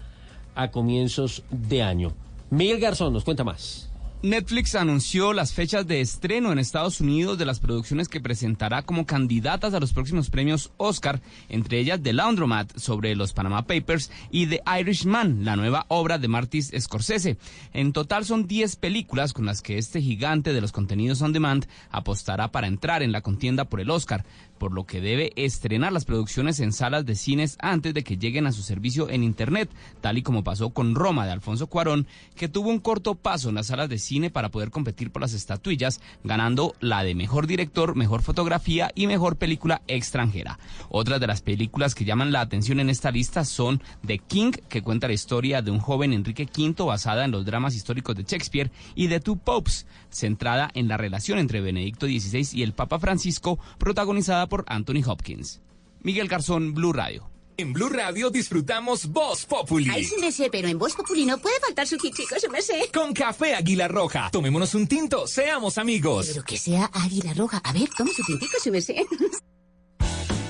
a comienzos de año. Miguel Garzón nos cuenta más. Netflix anunció las fechas de estreno en Estados Unidos de las producciones que presentará como candidatas a los próximos premios Oscar, entre ellas The Laundromat sobre los Panama Papers y The Irishman, la nueva obra de Martin Scorsese. En total son 10 películas con las que este gigante de los contenidos on demand apostará para entrar en la contienda por el Oscar, por lo que debe estrenar las producciones en salas de cines antes de que lleguen a su servicio en Internet, tal y como pasó con Roma de Alfonso Cuarón, que tuvo un corto paso en las salas de cine para poder competir por las estatuillas, ganando la de mejor director, mejor fotografía y mejor película extranjera. Otras de las películas que llaman la atención en esta lista son The King, que cuenta la historia de un joven Enrique V basada en los dramas históricos de Shakespeare, y The Two Popes, centrada en la relación entre Benedicto XVI y el Papa Francisco, protagonizada por Anthony Hopkins. Miguel Garzón, Blue Radio. En Blue Radio disfrutamos Voz Populi. Ay, su merced, pero en Voz Populi no puede faltar su chico, su merced. Con café Águila Roja. Tomémonos un tinto, seamos amigos. Pero que sea águila roja. A ver, tome su tintico, su merced.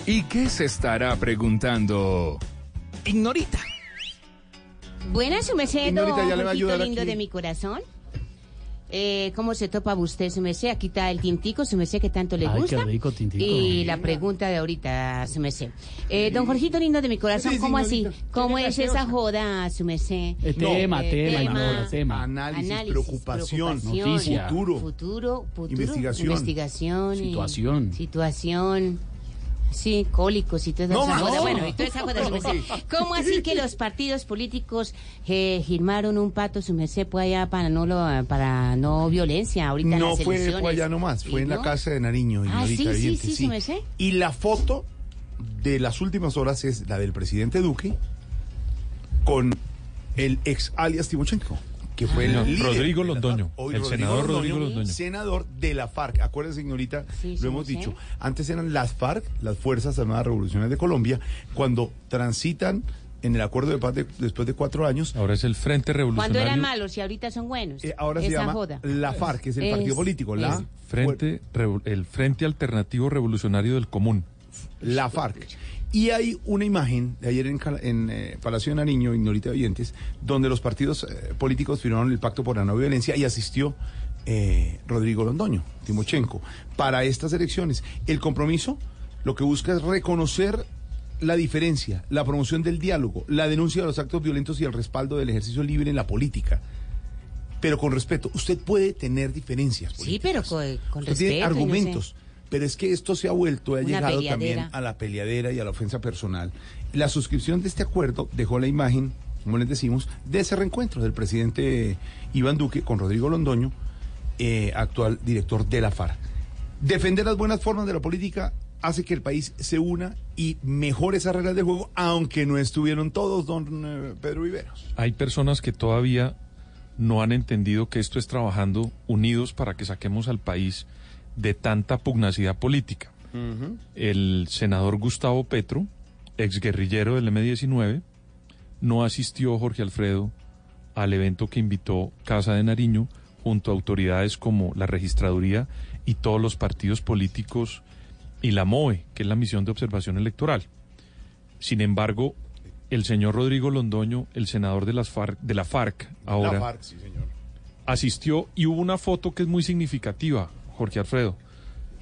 ¿Y qué se estará preguntando? Ignorita. Buenas, su merced, don ya le va a ayudar lindo aquí. de mi corazón. Eh, ¿Cómo se topa usted, su merced? Aquí está el tintico, su merced, que tanto le Ay, gusta. qué rico tintico. Y la pregunta de ahorita, su merced. Eh, don Jorgito lindo de mi corazón, Sí, ¿cómo así? señorita. ¿Cómo es esa joda, su merced? Eh, tema, Eh, tema, tema. Ignorita, tema. Análisis, Análisis, preocupación, preocupación, noticia. futuro. Futuro, futuro, Investigación. investigación, y- Situación. situación, sí, cólicos y toda No, esa más. joda. No. Bueno, y toda esa joda, su merced. ¿Cómo así que los partidos políticos eh, firmaron un pato, su merced, pues allá para no lo, para no violencia ahorita en No las fue, fue allá nomás, fue ¿Y en la no? casa de Nariño. Ah, sí, sí, evidente, sí, su merced. Y la foto de las últimas horas es la del presidente Duque con el ex alias Timochenko, que fue el No, líder Rodrigo la Londoño, el senador Rodrigo Londoño. senador de la FARC. Acuérdense, señorita, Sí, lo sí, hemos sí. dicho. Antes eran las FARC, las Fuerzas Armadas Revolucionarias de Colombia, cuando transitan en el acuerdo de paz de- después de cuatro años. Ahora es el Frente Cuando Revolucionario. eran malos y ahorita son buenos. Eh, ahora se llama joda. la FARC, que es el partido Es- político. La, es- Frente, Revo- el Frente Alternativo Revolucionario del Común. la FARC. Y hay una imagen de ayer en, en eh, Palacio de Nariño, Ignorita Oyentes, donde los partidos eh, políticos firmaron el pacto por la no violencia y asistió eh, Rodrigo Londoño, Timochenko, para estas elecciones. El compromiso lo que busca es reconocer la diferencia, la promoción del diálogo, la denuncia de los actos violentos y el respaldo del ejercicio libre en la política. Pero con respeto, usted puede tener diferencias. Sí, pero con, con Usted respeto. tiene argumentos. Pero es que esto se ha vuelto, ha Una llegado peleadera. también a la peleadera y a la ofensa personal. La suscripción de este acuerdo dejó la imagen, como les decimos, de ese reencuentro del presidente Iván Duque con Rodrigo Londoño, eh, actual director de la FARC. Defender las buenas formas de la política hace que el país se una y mejore esas reglas de juego, aunque no estuvieron todos, don eh, Pedro Viveros. Hay personas que todavía no han entendido que esto es trabajando unidos para que saquemos al país de tanta pugnacidad política. El senador Gustavo Petro, exguerrillero del M-19, no asistió Jorge Alfredo al evento que invitó Casa de Nariño junto a autoridades como la registraduría y todos los partidos políticos y la MOE, que es la misión de observación electoral. Sin embargo, el señor Rodrigo Londoño, el senador de, las FARC, de la FARC, ahora La FARC, sí, señor. asistió y hubo una foto que es muy significativa, Jorge Alfredo.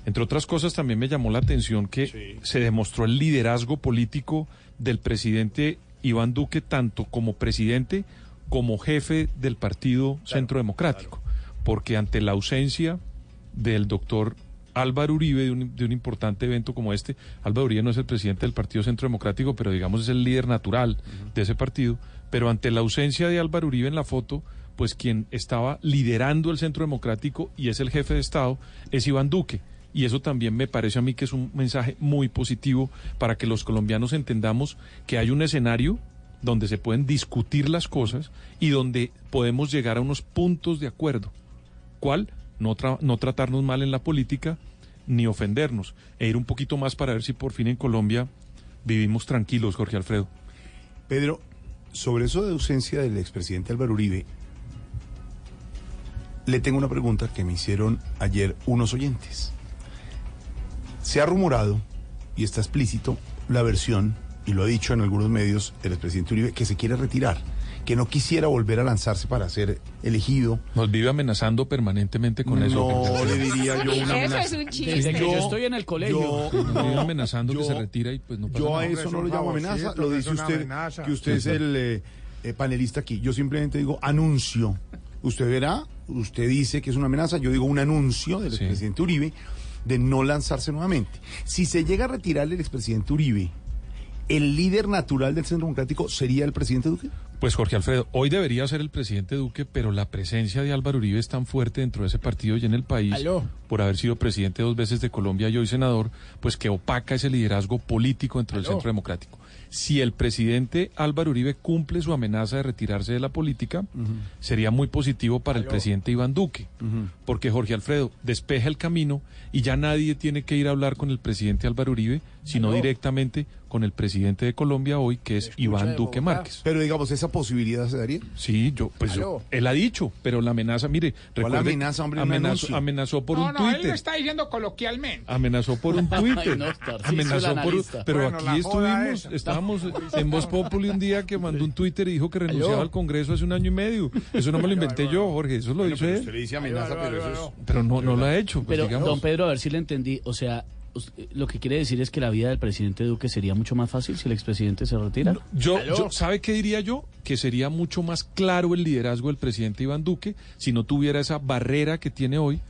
Entre otras cosas, también me llamó la atención que se demostró el liderazgo político del presidente Iván Duque, tanto como presidente como jefe del Partido Centro Democrático, porque ante la ausencia del doctor Álvaro Uribe de un, de un importante evento como este, Álvaro Uribe no es el presidente del Partido Centro Democrático, pero digamos es el líder natural de ese partido, pero ante la ausencia de Álvaro Uribe en la foto, pues quien estaba liderando el Centro Democrático y es el jefe de Estado es Iván Duque. Y eso también me parece a mí que es un mensaje muy positivo para que los colombianos entendamos que hay un escenario donde se pueden discutir las cosas y donde podemos llegar a unos puntos de acuerdo. ¿Cuál? No, no tratarnos mal en la política ni ofendernos e ir un poquito más para ver si por fin en Colombia vivimos tranquilos, Jorge Alfredo. Pedro, sobre eso de ausencia del expresidente Álvaro Uribe, le tengo una pregunta que me hicieron ayer unos oyentes. Se ha rumorado, y está explícito, la versión, y lo ha dicho en algunos medios el expresidente Uribe, que se quiere retirar, que no quisiera volver a lanzarse para ser elegido. Nos vive amenazando permanentemente con eso. No, le diría yo una Eso amenaza. es un chiste. Desde que yo Yo- estoy en el colegio. yo- <laughs> Nos vive amenazando que se retira y pues no pasa Yo a nada. eso no lo llamo amenaza, lo dice usted, amenaza. que usted es el eh, eh, panelista aquí. Yo simplemente digo anuncio. Usted verá, usted dice que es una amenaza, yo digo un anuncio del Sí. expresidente Uribe de no lanzarse nuevamente. Si se llega a retirar el expresidente Uribe, ¿el líder natural del Centro Democrático sería el presidente Duque? Pues Jorge Alfredo, hoy debería ser el presidente Duque, pero la presencia de Álvaro Uribe es tan fuerte dentro de ese partido y en el país, Aló. por haber sido presidente dos veces de Colombia y hoy senador, pues que opaca ese liderazgo político dentro del. Centro Democrático. Si el presidente Álvaro Uribe cumple su amenaza de retirarse de la política, sería muy positivo para el presidente Iván Duque, porque Jorge Alfredo despeja el camino y ya nadie tiene que ir a hablar con el presidente Álvaro Uribe, sino directamente con el presidente de Colombia hoy, que es Iván Duque. Márquez. Pero digamos, ¿esa posibilidad se daría? Sí, yo, pues yo- él ha dicho, pero la amenaza, mire, ¿Cuál recuerde- amenaza, hombre? Un amenazó, anuncio. amenazó por no, un no, él lo Twitter. está diciendo coloquialmente. Amenazó por un <laughs> Twitter. no, Tarcisio, amenazó el por un, analista. pero Bueno, la aquí joda estuvimos, esa. estábamos en Voz Populi un día que mandó un Twitter y dijo que renunciaba al Congreso hace un año y medio. Eso no me lo inventé yo, Jorge, eso lo dice Usted él. le dice amenaza, pero eso es... Pero no, no lo ha hecho, pues Pero, digamos. don Pedro, a ver si le entendí. O sea, lo que quiere decir es que la vida del presidente Duque sería mucho más fácil si el expresidente se retira. Yo, yo- ¿sabe qué diría yo? Que sería mucho más claro el liderazgo del presidente Iván Duque si no tuviera esa barrera que tiene hoy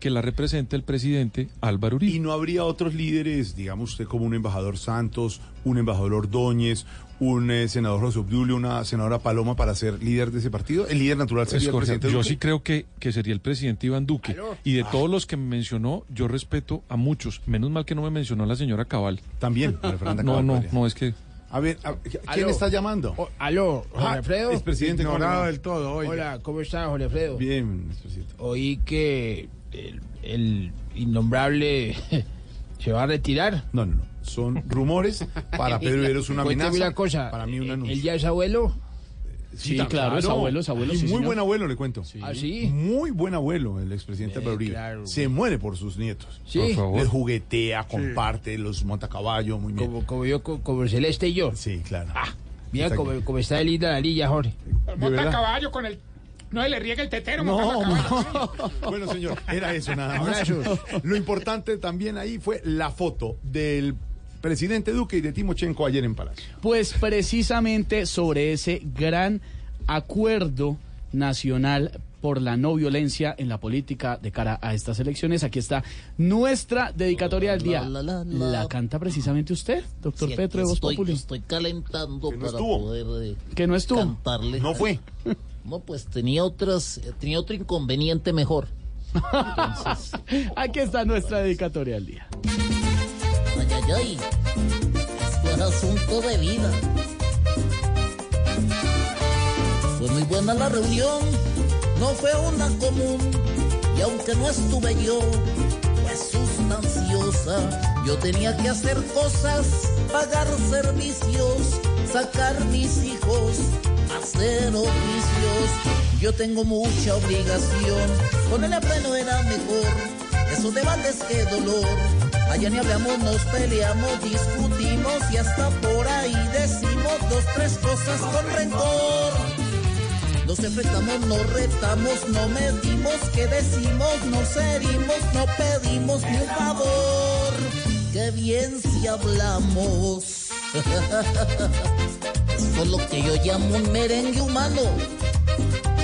que la representa el presidente Álvaro Uribe. ¿Y no habría otros líderes, digamos usted, como un embajador Santos, un embajador Ordóñez, un eh, senador José Obdulio, una senadora Paloma para ser líder de ese partido? ¿El líder natural sería el presidente yo Duque? sí creo que, que sería el presidente Iván Duque. Aló. Y de Ah. todos los que me mencionó, yo respeto a muchos. Menos mal que no me mencionó la señora Cabal. También, <laughs> María Fernanda No, Cabal no, podría. no, es que A ver, a- ¿quién Aló. está llamando? O- aló, Jorge Ah, Alfredo. expresidente, ¿cómo le Ignorado del todo. Hola, ¿cómo está, Jorge Alfredo? Bien, expresidente. Oí que el, el innombrable <laughs> se va a retirar. No, no, no. Son rumores. Para <laughs> Pedro Rivero es una amenaza. una cosa. Para mí un anuncio. ¿Él ya es abuelo? Sí, ta- claro, es abuelo, es abuelo, Y sí, muy señor. buen abuelo, le cuento. ¿Ah, sí? Muy buen abuelo, el expresidente Eh, Pedro Uribe. claro. Se muere por sus nietos. Sí. Por favor. Les juguetea, comparte, los monta a caballo, muy bien. Como, como yo, co- como el Celeste y yo. Sí, claro. Ah, mira Está cómo, cómo está de linda la niña, Jorge. Monta verdad? a caballo con el. No le riega el tetero, No, no. Bueno, señor, era eso nada más. Lo importante también ahí fue la foto del presidente Duque y de Timochenko ayer en Palacio. Pues precisamente sobre ese gran acuerdo nacional por la no violencia en la política de cara a estas elecciones. Aquí está nuestra dedicatoria del día. La, la, la, La, la. canta precisamente usted, doctor Sí, Petro de Voz estoy, Populi. estoy calentando no para estuvo. poder eh, Que no estuvo. cantarle. No fue. <laughs> No, pues tenía otras, eh, tenía otro inconveniente mejor. <laughs> Entonces, Aquí está nuestra dedicatoria del día. Ay, ay, ay. Esto es asunto de vida. Fue muy buena la reunión, no fue una común. Y aunque no estuve yo, fue sustanciosa. Yo tenía que hacer cosas, pagar servicios, sacar mis hijos, hacer oficios. Yo tengo mucha obligación, con el pleno era mejor. Eso de baldes que dolor. Allá ni hablamos, nos peleamos, discutimos y hasta por ahí decimos dos, tres cosas con rencor. Nos enfrentamos, nos retamos, no medimos, que decimos, nos herimos, no pedimos ni un favor. Qué bien si hablamos. <laughs> Esto es lo que yo llamo un merengue humano.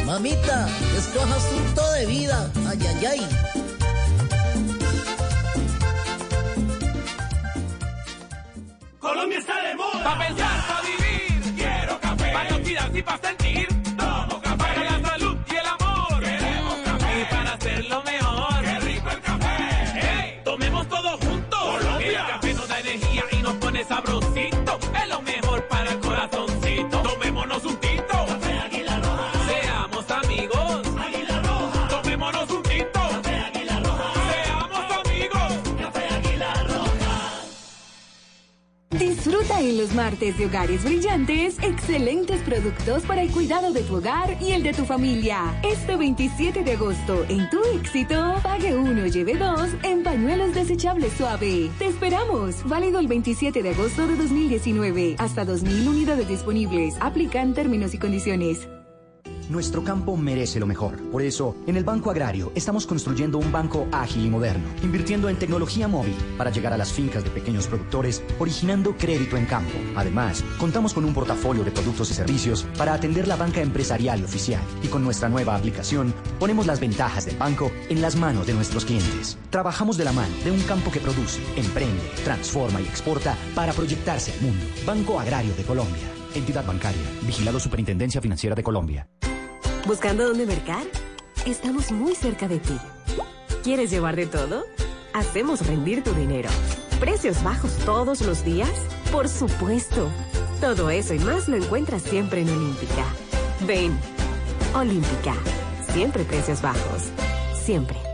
Mamita, esto es asunto de vida. Ay, ay, ay. Colombia está de moda. Pa' pensar, pa' vivir. Quiero café. Para no y pa' sentir. En los martes de Hogares Brillantes excelentes productos para el cuidado de tu hogar y el de tu familia. Este 27 de agosto, en tu éxito, pague uno, lleve dos en pañuelos desechables suave. Te esperamos. Válido el 27 de agosto de 2019. Hasta 2.000 unidades disponibles. Aplican términos y condiciones. Nuestro campo merece lo mejor. Por eso, en el Banco Agrario estamos construyendo un banco ágil y moderno, invirtiendo en tecnología móvil para llegar a las fincas de pequeños productores, originando crédito en campo. Además, contamos con un portafolio de productos y servicios para atender la banca empresarial y oficial. Y con nuestra nueva aplicación, ponemos las ventajas del banco en las manos de nuestros clientes. Trabajamos de la mano de un campo que produce, emprende, transforma y exporta para proyectarse al mundo. Banco Agrario de Colombia. Entidad bancaria. Vigilado Superintendencia Financiera de Colombia. ¿Buscando dónde mercar? Estamos muy cerca de ti. ¿Quieres llevar de todo? Hacemos rendir tu dinero. ¿Precios bajos todos los días? Por supuesto. Todo eso y más lo encuentras siempre en Olímpica. Ven. Olímpica. Siempre precios bajos. Siempre.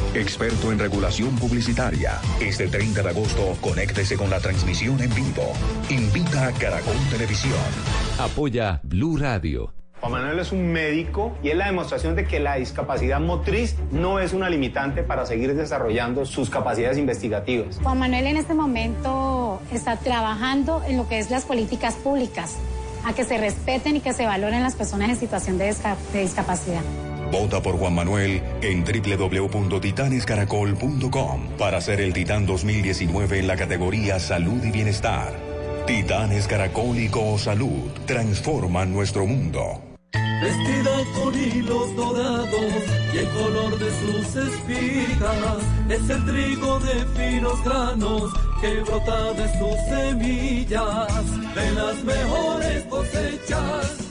experto en regulación publicitaria. Este 30 de agosto, conéctese con la transmisión en vivo. Invita a Caracol Televisión. Apoya Blue Radio. Juan Manuel es un médico y es la demostración de que la discapacidad motriz no es una limitante para seguir desarrollando sus capacidades investigativas. Juan Manuel en este momento está trabajando en lo que es las políticas públicas, a que se respeten y que se valoren las personas en situación de, de discapacidad. Vota por Juan Manuel en www.titanescaracol.com para ser el Titán 2019 en la categoría Salud y Bienestar. Titanes Caracol y Salud transforman nuestro mundo. Vestida con hilos dorados y el color de sus espigas es el trigo de finos granos que brota de sus semillas. De las mejores cosechas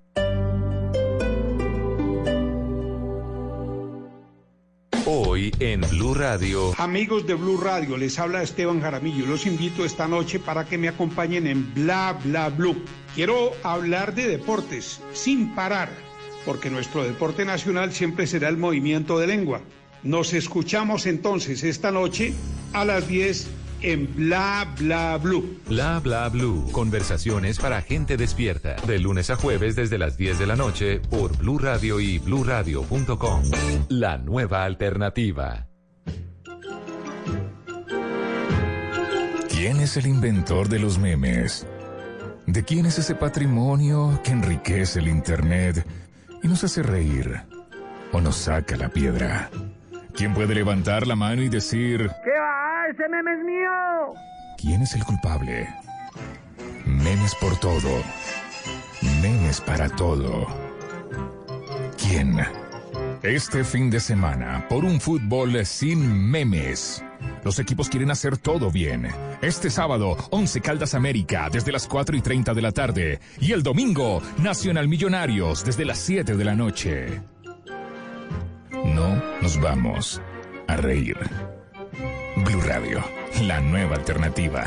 Hoy en Blue Radio. Amigos de Blue Radio, les habla Esteban Jaramillo. Los invito esta noche para que me acompañen en Bla Bla Blue. Quiero hablar de deportes sin parar, porque nuestro deporte nacional siempre será el movimiento de lengua. Nos escuchamos entonces esta noche a las 10 en Bla Bla Blue. Bla bla blue. Conversaciones para gente despierta. De lunes a jueves desde las 10 de la noche por Blue Radio y bluradio.com. La nueva alternativa. ¿Quién es el inventor de los memes? ¿De quién es ese patrimonio que enriquece el Internet y nos hace reír o nos saca la piedra? ¿Quién puede levantar la mano y decir, ¿Qué va? ¡Ese meme es mío! ¿quién es el culpable? Memes por todo. Memes para todo. ¿Quién? Este fin de semana, por un fútbol sin memes. Los equipos quieren hacer todo bien. Este sábado, 11 Caldas América, desde las 4 y 30 de la tarde. Y el domingo, Nacional Millonarios, desde las 7 de la noche. No nos vamos a reír. Blue Radio, la nueva alternativa.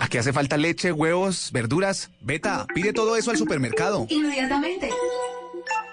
¿A qué hace falta leche, huevos, verduras? Beta, pide todo eso al supermercado. Inmediatamente.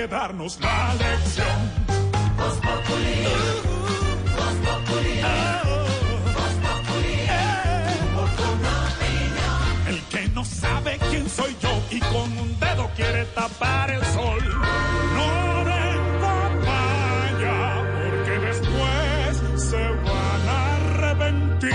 Que darnos la lección. El que no sabe quién soy yo y con un dedo quiere tapar el sol. No den papaya, porque después se van a arrepentir.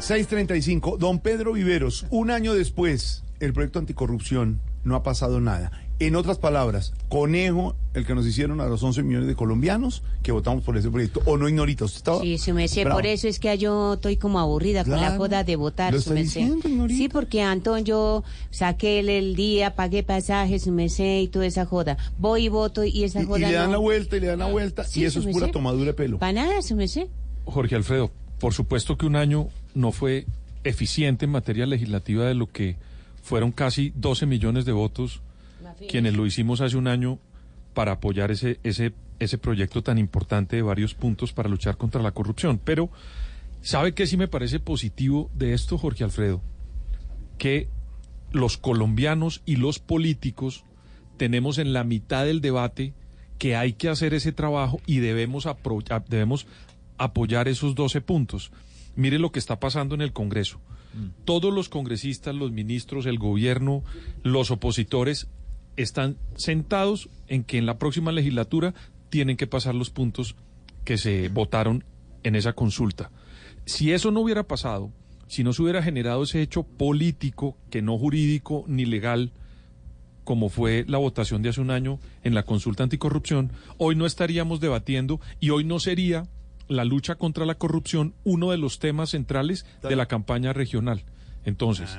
635. Don Pedro Viveros, un año después, el proyecto anticorrupción no ha pasado nada. En otras palabras, conejo, el que nos hicieron a los 11 millones de colombianos que votamos por ese proyecto. O no ignorita, usted estaba. Sí, su merced, por eso es que yo estoy como aburrida con la joda de votar, lo su está merced. diciendo, ignorita. Sí, porque Antón, yo saqué el, el día, pagué pasaje, su merced y toda esa joda. Voy y voto y esa Y, y joda le dan no. la vuelta y le dan la vuelta. Sí, y eso es pura merced. tomadura de pelo. Para nada, su merced. Jorge Alfredo, por supuesto que un año no fue eficiente en materia legislativa de lo que fueron casi 12 millones de votos quienes lo hicimos hace un año para apoyar ese, ese ese proyecto tan importante de varios puntos para luchar contra la corrupción. Pero, ¿sabe qué sí me parece positivo de esto, Jorge Alfredo? Que los colombianos y los políticos tenemos en la mitad del debate que hay que hacer ese trabajo y debemos, debemos apoyar esos 12 puntos. Mire lo que está pasando en el Congreso. Todos los congresistas, los ministros, el gobierno, los opositores están sentados en que en la próxima legislatura tienen que pasar los puntos que se votaron en esa consulta. Si eso no hubiera pasado, si no se hubiera generado ese hecho político, que no jurídico ni legal, como fue la votación de hace un año en la consulta anticorrupción, hoy no estaríamos debatiendo y hoy no sería la lucha contra la corrupción uno de los temas centrales de la campaña regional. Entonces,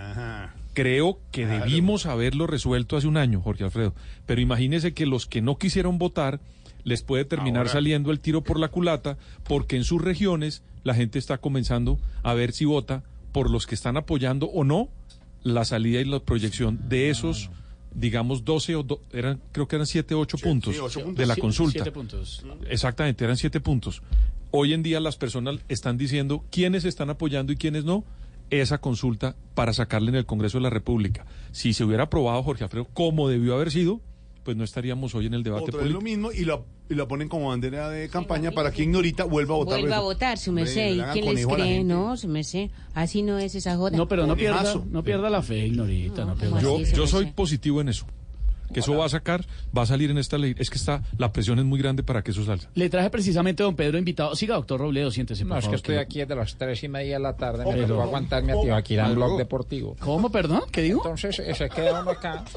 creo que debimos haberlo resuelto hace un año, Jorge Alfredo. Pero imagínese que los que no quisieron votar les puede terminar Ahora. saliendo el tiro por la culata porque en sus regiones la gente está comenzando a ver si vota por los que están apoyando o no la salida y la proyección de esos digamos 12 o do- eran creo que eran 7 o 8 puntos sí, ocho puntos. de la consulta. puntos. Exactamente, eran 7 puntos. Hoy en día las personas están diciendo quiénes están apoyando y quiénes no esa consulta para sacarle en el Congreso de la República. Si se hubiera aprobado Jorge Alfredo como debió haber sido, pues no estaríamos hoy en el debate Otra vez lo político. mismo y lo, y lo ponen como bandera de campaña para que Ignorita vuelva a votar. Vuelva a votar, su merced. ¿Y quién les cree? No, su merced. Así no es esa joda. No, pero no pierda, no pierda la fe, Ignorita. No, pierda Yo, yo soy positivo en eso. Que eso va a sacar, va a salir en esta ley. Es que está, la presión es muy grande para que eso salga. Le traje precisamente a don Pedro invitado. Siga, doctor Robledo, siéntese, por No, es que favor, estoy que- aquí desde las tres y media de la tarde. Me Pero- tocó aguantarme a Tibaquirá en blog deportivo. ¿Cómo, perdón? ¿Qué dijo? Entonces se queda uno acá. <laughs>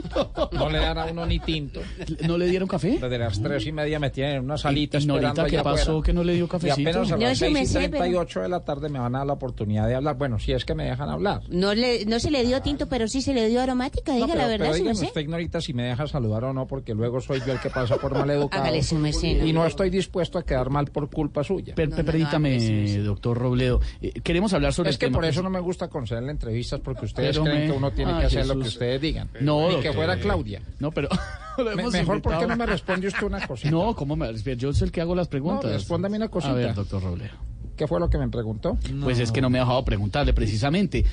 No le dan a uno ni tinto. ¿No le dieron café? Desde las tres y media me tienen en una salita Ignorita, esperando ¿qué pasó afuera. que no le dio Y cafecito? apenas a No, las me seis y sé, treinta y ocho de la tarde me van a dar la oportunidad de hablar. Bueno, si es que me dejan hablar. No, le, no se le dio tinto, pero sí se le dio aromática, diga No, pero, la verdad, pero dígame merced. usted, Ignorita, si me deja saludar o no, porque luego soy yo el que pasa por maleducado. ¿no? Y no estoy dispuesto a quedar mal por culpa suya. Per- per- permítame, doctor Robledo. Eh, queremos hablar sobre es el que tema. por eso no me gusta concederle entrevistas porque ustedes Pero creen me- que uno tiene Ay, que hacer lo que Jesús. ustedes digan. No, Ni que fuera Claudia. No, pero... <laughs> Me- mejor porque invitado. no me responde usted una cosita. No, ¿cómo me Yo soy el que hago las preguntas. No, respóndame una cosita. A ver, doctor Robledo. ¿Qué fue lo que me preguntó? Pues es que no me ha dejado preguntarle precisamente.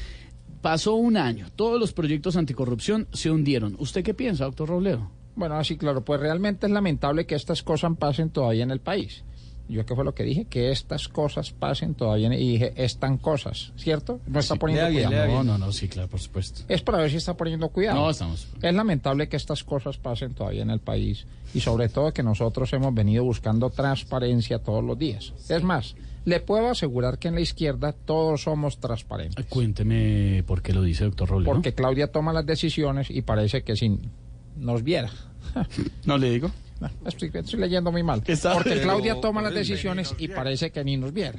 Pasó un año, todos los proyectos anticorrupción se hundieron. ¿Usted qué piensa, doctor Robledo? Bueno, así claro, pues realmente es lamentable que estas cosas pasen todavía en el país. Yo qué fue lo que dije, que estas cosas pasen todavía en- y dije, están cosas, ¿cierto? No está poniendo cuidado. No, no, no, sí, claro, por supuesto. Es para ver si está poniendo cuidado. No, estamos- Es lamentable que estas cosas pasen todavía en el país y sobre todo que nosotros hemos venido buscando transparencia todos los días. Es más, le puedo asegurar que en la izquierda todos somos transparentes. Cuénteme por qué lo dice, doctor Robledo. Porque Claudia toma las decisiones y parece que si nos viera. <laughs> No le digo. <laughs> Estoy, estoy leyendo muy mal. Porque Claudia toma las decisiones y parece que ni nos viera.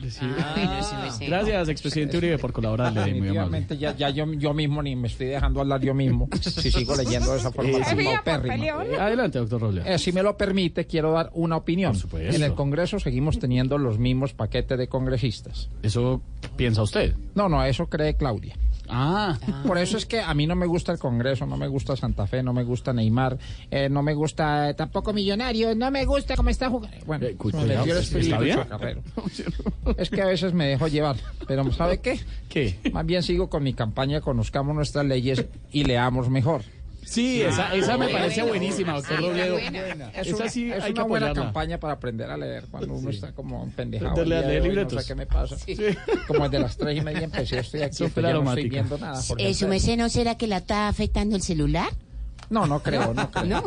Gracias, expresidente Uribe, por colaborarle. Muy amable. Definitivamente ya, ya yo, yo mismo ni me estoy dejando hablar yo mismo si sigo leyendo de esa forma Eh, sí. Adelante, doctor Robledo. Eh, si me lo permite, quiero dar una opinión. En el Congreso seguimos teniendo los mismos paquetes de congresistas. ¿Eso piensa usted? No, no, eso cree Claudia. Ah. Por eso es que a mí no me gusta el Congreso, no me gusta Santa Fe, no me gusta Neymar, eh, no me gusta eh, tampoco Millonarios, no me gusta cómo está jugando. Bueno, cu- me. Es que a veces me dejo llevar, pero ¿sabe qué? ¿Qué? Más bien sigo con mi campaña Conozcamos nuestras leyes y leamos mejor. Sí, esa, esa me parece buenísima, doctor Robledo. Es Esa una, sí es hay que una buena apoyarla. campaña para aprender a leer cuando uno está como pendejado. Aprenderle a el día de leer hoy, libretos. No sé qué me pasa. Como desde las tres y media empecé, estoy aquí, pues ya no estoy viendo nada. por Eh, ¿Su merced no será que la está afectando el celular? No, no creo, no creo.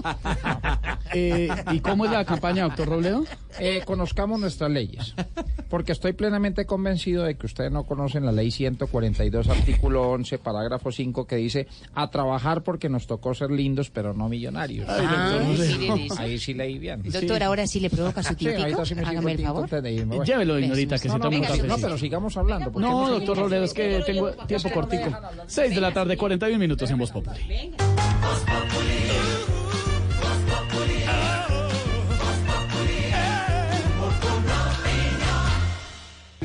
Eh, ¿Y cómo es la campaña, doctor Robledo? Eh, conozcamos nuestras leyes, porque estoy plenamente convencido de que ustedes no conocen la ley 142, artículo 11, parágrafo 5, que dice a trabajar porque nos tocó ser lindos, pero no millonarios. Ay, Ah. Ahí sí leí bien. Doctor, ahora sí le provoca su Sí, tintico. ahorita sí Hágame el favor. irme. Bueno. Llévelo, ignorita, que No, se no, tome un no, pero sigamos hablando. ¿por qué No, doctor Robledo, es que tengo tiempo cortico. 6 de la tarde, 41 minutos en Voz Populi.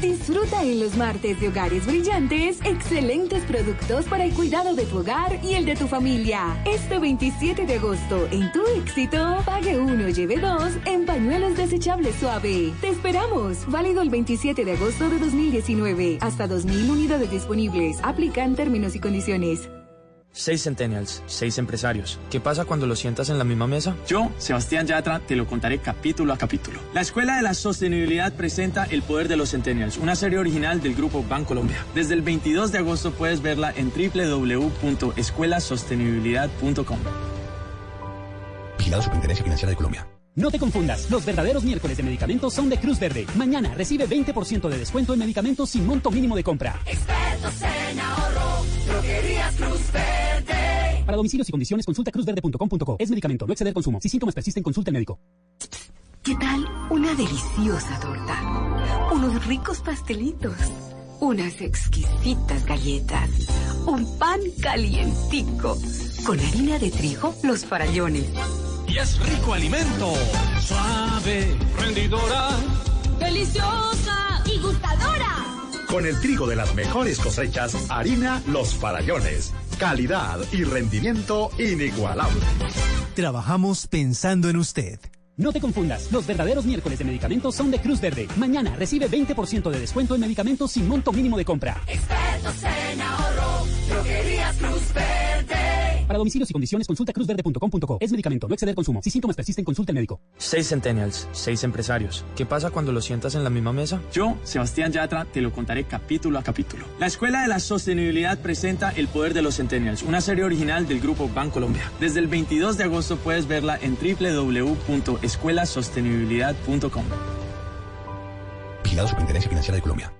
Disfruta en los martes de Hogares Brillantes excelentes productos para el cuidado de tu hogar y el de tu familia. Este 27 de agosto, en tu éxito, pague uno, lleve dos en pañuelos desechables suave. Te esperamos. Válido el 27 de agosto de 2019. Hasta 2.000 unidades disponibles. Aplican términos y condiciones. Seis Centennials, seis empresarios. ¿Qué pasa cuando los sientas en la misma mesa? Yo, Sebastián Yatra, te lo contaré capítulo a capítulo. La Escuela de la Sostenibilidad presenta El Poder de los Centennials, una serie original del Grupo Bancolombia. Desde el 22 de agosto puedes verla en www.escuelasostenibilidad.com. Vigilado Superintendencia Financiera de Colombia. No te confundas, los verdaderos miércoles de medicamentos son de Cruz Verde. Mañana recibe 20% de descuento en medicamentos sin monto mínimo de compra. Expertos en ahorro, droguerías Cruz Verde. Para domicilios y condiciones consulta cruzverde.com.co. Es medicamento, no exceder consumo. Si síntomas persisten, consulte al médico. ¿Qué tal una deliciosa torta? Unos ricos pastelitos. Unas exquisitas galletas. Un pan calientico. Con harina de trigo, los farallones. Y es rico alimento, suave, rendidora, deliciosa y gustadora. Con el trigo de las mejores cosechas, harina Los Farallones. Calidad y rendimiento inigualable. Trabajamos pensando en usted. No te confundas, los verdaderos miércoles de medicamentos son de Cruz Verde. Mañana recibe 20% de descuento en medicamentos sin monto mínimo de compra. Expertos en ahorro, droguerías Cruz Verde. Para domicilios y condiciones consulta cruzverde.com.co. Es medicamento, no exceder consumo. Si síntomas persisten, consulte al médico. Seis Centennials, seis empresarios. ¿Qué pasa cuando los sientas en la misma mesa? Yo, Sebastián Yatra, te lo contaré capítulo a capítulo. La Escuela de la Sostenibilidad presenta El Poder de los Centennials, una serie original del Grupo Bancolombia. Desde el 22 de agosto puedes verla en www.escuelasostenibilidad.com. Vigilado Superintendencia Financiera de Colombia.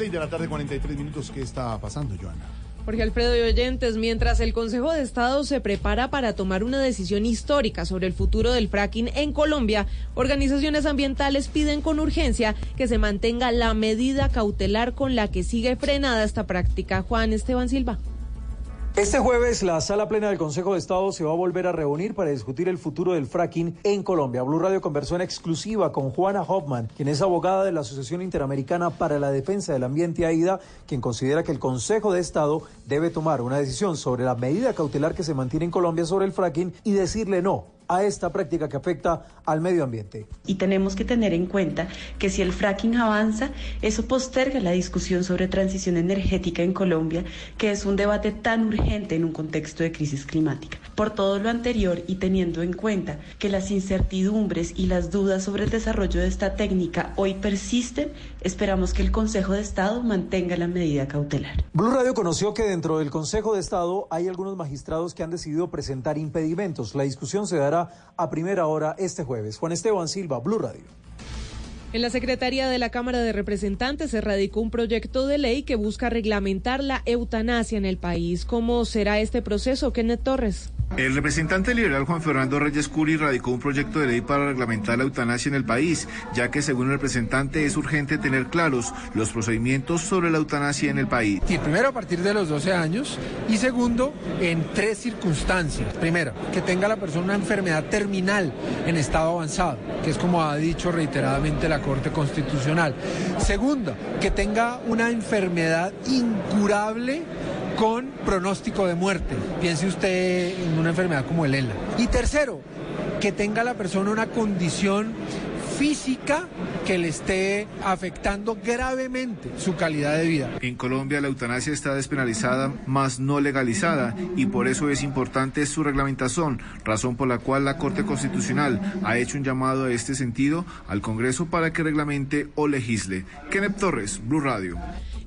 Seis de la tarde, 43 minutos. ¿Qué está pasando, Joana? Jorge Alfredo y oyentes, mientras el Consejo de Estado se prepara para tomar una decisión histórica sobre el futuro del fracking en Colombia, organizaciones ambientales piden con urgencia que se mantenga la medida cautelar con la que sigue frenada esta práctica. Juan Esteban Silva. Este jueves la sala plena del Consejo de Estado se va a volver a reunir para discutir el futuro del fracking en Colombia. Blue Radio conversó en exclusiva con Juana Hoffman, quien es abogada de la Asociación Interamericana para la Defensa del Ambiente AIDA, quien considera que el Consejo de Estado debe tomar una decisión sobre la medida cautelar que se mantiene en Colombia sobre el fracking y decirle no a esta práctica que afecta al medio ambiente. Y tenemos que tener en cuenta que si el fracking avanza, eso posterga la discusión sobre transición energética en Colombia, que es un debate tan urgente en un contexto de crisis climática. Por todo lo anterior y teniendo en cuenta que las incertidumbres y las dudas sobre el desarrollo de esta técnica hoy persisten, esperamos que el Consejo de Estado mantenga la medida cautelar. Blue Radio conoció que dentro del Consejo de Estado hay algunos magistrados que han decidido presentar impedimentos. La discusión se dará a primera hora este jueves. Juan Esteban Silva, Blue Radio. En la Secretaría de la Cámara de Representantes se radicó un proyecto de ley que busca reglamentar la eutanasia en el país. ¿Cómo será este proceso, Kenneth Torres? El representante liberal Juan Fernando Reyes Curi radicó un proyecto de ley para reglamentar la eutanasia en el país, ya que según el representante es urgente tener claros los procedimientos sobre la eutanasia en el país. Y primero a partir de los 12 años y segundo en tres circunstancias. Primero, que tenga la persona una enfermedad terminal en estado avanzado, que es como ha dicho reiteradamente la Corte Constitucional. Segundo, que tenga una enfermedad incurable con pronóstico de muerte. Piense usted en una enfermedad como el ELA. Y tercero, que tenga la persona una condición física que le esté afectando gravemente su calidad de vida. En Colombia la eutanasia está despenalizada, más no legalizada, y por eso es importante su reglamentación, razón por la cual la Corte Constitucional ha hecho un llamado a este sentido al Congreso para que reglamente o legisle. Kenneth Torres, Blue Radio.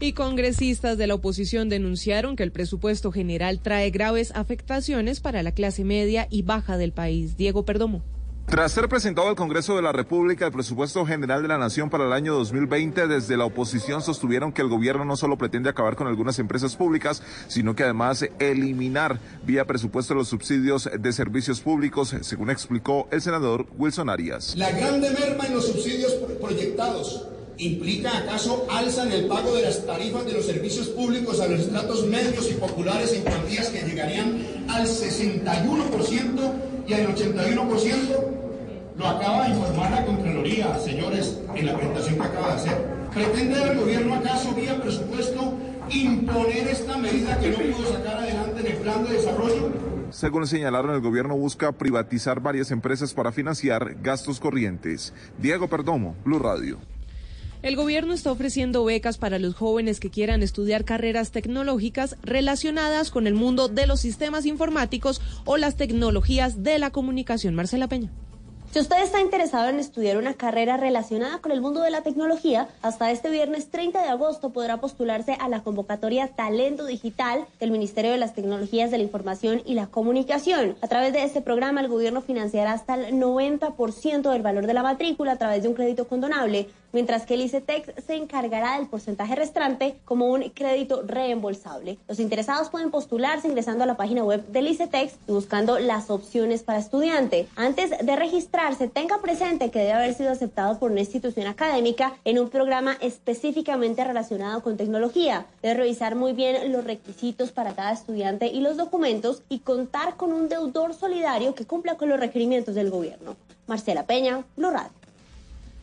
Y congresistas de la oposición denunciaron que el presupuesto general trae graves afectaciones para la clase media y baja del país. Diego Perdomo. Tras ser presentado al Congreso de la República el presupuesto general de la Nación para el año 2020, desde la oposición sostuvieron que el gobierno no solo pretende acabar con algunas empresas públicas, sino que además eliminar vía presupuesto los subsidios de servicios públicos, según explicó el senador Wilson Arias. La grande merma en los subsidios proyectados ¿Implica acaso alza en el pago de las tarifas de los servicios públicos a los estratos medios y populares en cuantías que llegarían al 61% y al 81%? Lo acaba de informar la Contraloría, señores, en la presentación que acaba de hacer. ¿Pretende el gobierno acaso vía presupuesto imponer esta medida que no pudo sacar adelante en el plan de desarrollo? Según señalaron, el gobierno busca privatizar varias empresas para financiar gastos corrientes. Diego Perdomo, Blue Radio. El gobierno está ofreciendo becas para los jóvenes que quieran estudiar carreras tecnológicas relacionadas con el mundo de los sistemas informáticos o las tecnologías de la comunicación. Marcela Peña. Si usted está interesado en estudiar una carrera relacionada con el mundo de la tecnología, hasta este viernes 30 de agosto podrá postularse a la convocatoria Talento Digital del Ministerio de las Tecnologías de la Información y la Comunicación. A través de este programa, el gobierno financiará hasta el 90% del valor de la matrícula a través de un crédito condonable, mientras que el ICETEX se encargará del porcentaje restante como un crédito reembolsable. Los interesados pueden postularse ingresando a la página web del ICETEX y buscando las opciones para estudiante. Antes de registrar tenga presente que debe haber sido aceptado por una institución académica en un programa específicamente relacionado con tecnología. Debe revisar muy bien los requisitos para cada estudiante y los documentos y contar con un deudor solidario que cumpla con los requerimientos del gobierno. Marcela Peña, Blue.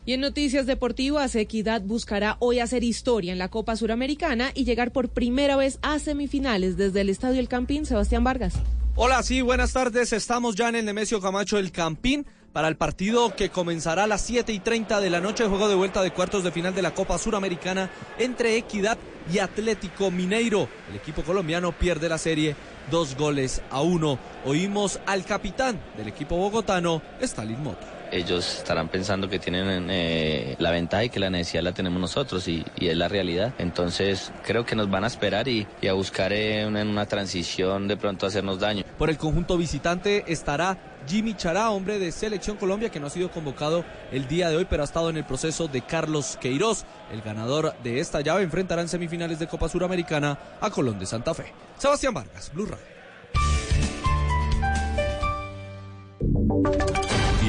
Y en noticias deportivas, Equidad buscará hoy hacer historia en la Copa Suramericana y llegar por primera vez a semifinales desde el Estadio El Campín. Sebastián Vargas. Hola, sí, buenas tardes. Estamos ya en el Nemesio Camacho El Campín para el partido que comenzará a las 7 y 30 de la noche, juego de vuelta de cuartos de final de la Copa Suramericana entre Equidad y Atlético Mineiro. El equipo colombiano pierde la serie dos goles a uno. Oímos al capitán del equipo bogotano, Stalin Moto ellos estarán pensando que tienen eh, la ventaja y que la necesidad la tenemos nosotros y, es la realidad. Entonces creo que nos van a esperar y, a buscar en una transición de pronto hacernos daño. Por el conjunto visitante estará Jimmy Chará, hombre de Selección Colombia, que no ha sido convocado el día de hoy, pero ha estado en el proceso de Carlos Queiroz. El ganador de esta llave enfrentará en semifinales de Copa Suramericana a Colón de Santa Fe. Sebastián Vargas, Blue Radio.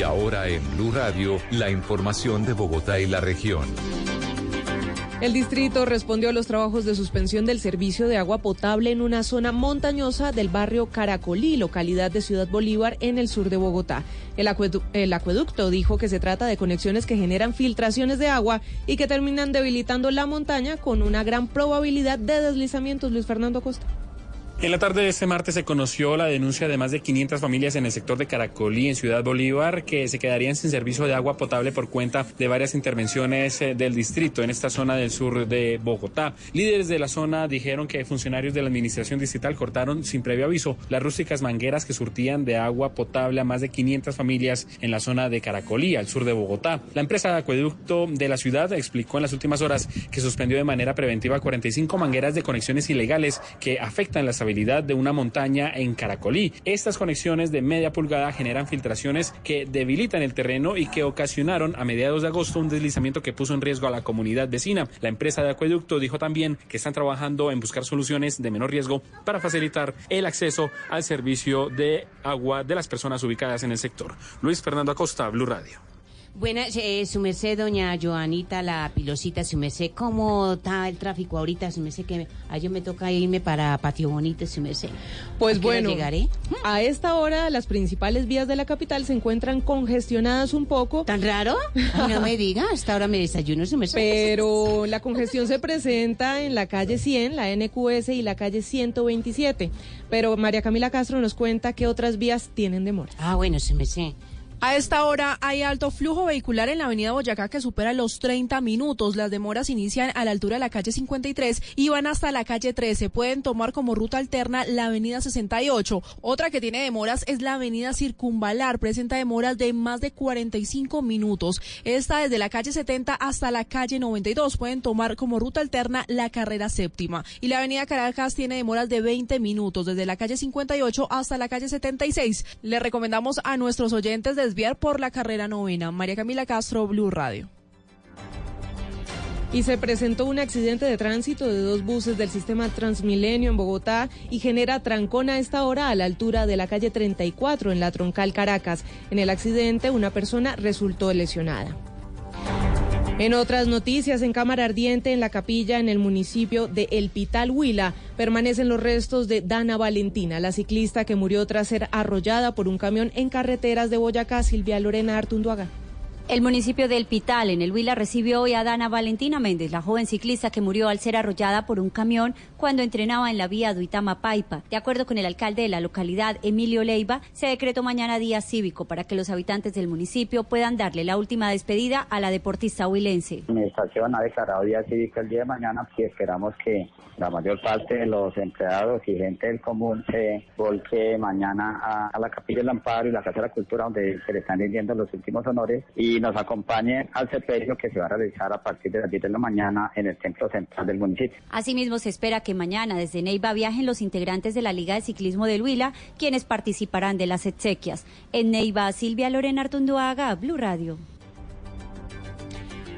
Y ahora en Blue Radio, la información de Bogotá y la región. El distrito respondió a los trabajos de suspensión del servicio de agua potable en una zona montañosa del barrio Caracolí, localidad de Ciudad Bolívar, en el sur de Bogotá. El, el, acueducto dijo que se trata de conexiones que generan filtraciones de agua y que terminan debilitando la montaña con una gran probabilidad de deslizamientos. Luis Fernando Costa. En la tarde de este martes se conoció la denuncia de más de 500 familias en el sector de Caracolí, en Ciudad Bolívar, que se quedarían sin servicio de agua potable por cuenta de varias intervenciones eh, del distrito en esta zona del sur de Bogotá. Líderes de la zona dijeron que funcionarios de la administración distrital cortaron sin previo aviso las rústicas mangueras que surtían de agua potable a más de 500 familias en la zona de Caracolí, al sur de Bogotá. La empresa de acueducto de la ciudad explicó en las últimas horas que suspendió de manera preventiva 45 mangueras de conexiones ilegales que afectan la estabilidad de una montaña en Caracolí. Estas conexiones de media pulgada generan filtraciones que debilitan el terreno y que ocasionaron a mediados de agosto un deslizamiento que puso en riesgo a la comunidad vecina. La empresa de acueducto dijo también que están trabajando en buscar soluciones de menor riesgo para facilitar el acceso al servicio de agua de las personas ubicadas en el sector. Luis Fernando Acosta, Blue Radio. Buenas, eh, su merced, doña Joanita, la pilosita, su merced, ¿cómo está el tráfico ahorita? Su merced, que a yo me toca irme para Patio Bonito, su merced. Pues bueno, llegaré? a esta hora las principales vías de la capital se encuentran congestionadas un poco. ¿Tan raro? no me diga, hasta ahora me desayuno, su merced. Pero la congestión se presenta en la calle 100, la NQS y la calle 127. Pero María Camila Castro nos cuenta que otras vías tienen demora. Ah, bueno, su merced. A esta hora hay alto flujo vehicular en la avenida Boyacá que supera los 30 minutos. Las demoras inician a la altura de la calle 53 y van hasta la calle 13. Pueden tomar como ruta alterna la avenida 68. Otra que tiene demoras es la avenida Circunvalar. Presenta demoras de más de 45 minutos. Esta desde la calle 70 hasta la calle 92. Pueden tomar como ruta alterna la carrera séptima. Y la avenida Caracas tiene demoras de 20 minutos desde la calle 58 hasta la calle 76. Le recomendamos a nuestros oyentes desde desviar por la carrera novena. María Camila Castro, Blue Radio. Y se presentó un accidente de tránsito de dos buses del sistema Transmilenio en Bogotá y genera trancón a esta hora a la altura de la calle 34 en la troncal Caracas. En el accidente una persona resultó lesionada. En otras noticias, en Cámara Ardiente, en la capilla en el municipio de El Pital, Huila, permanecen los restos de Dana Valentina, la ciclista que murió tras ser arrollada por un camión en carreteras de Boyacá, Silvia Lorena Artunduaga. El municipio de El Pital, en el Huila, recibió hoy a Dana Valentina Méndez, la joven ciclista que murió al ser arrollada por un camión cuando entrenaba en la vía Duitama-Paipa. De acuerdo con el alcalde de la localidad, Emilio Leiva, se decretó mañana día cívico para que los habitantes del municipio puedan darle la última despedida a la deportista huilense. La administración ha declarado día cívico el día de mañana y esperamos que la mayor parte de los empleados y gente del común se volque mañana a, a la Capilla del Amparo y la Casa de la Cultura donde se le están rindiendo los últimos honores y nos acompañe al sepelio que se va a realizar a partir de las 10 de la mañana en el templo central del municipio. Asimismo, se espera que mañana desde Neiva viajen los integrantes de la Liga de Ciclismo del Huila, quienes participarán de las exequias. En Neiva, Silvia Lorena Artunduaga, Blue Radio.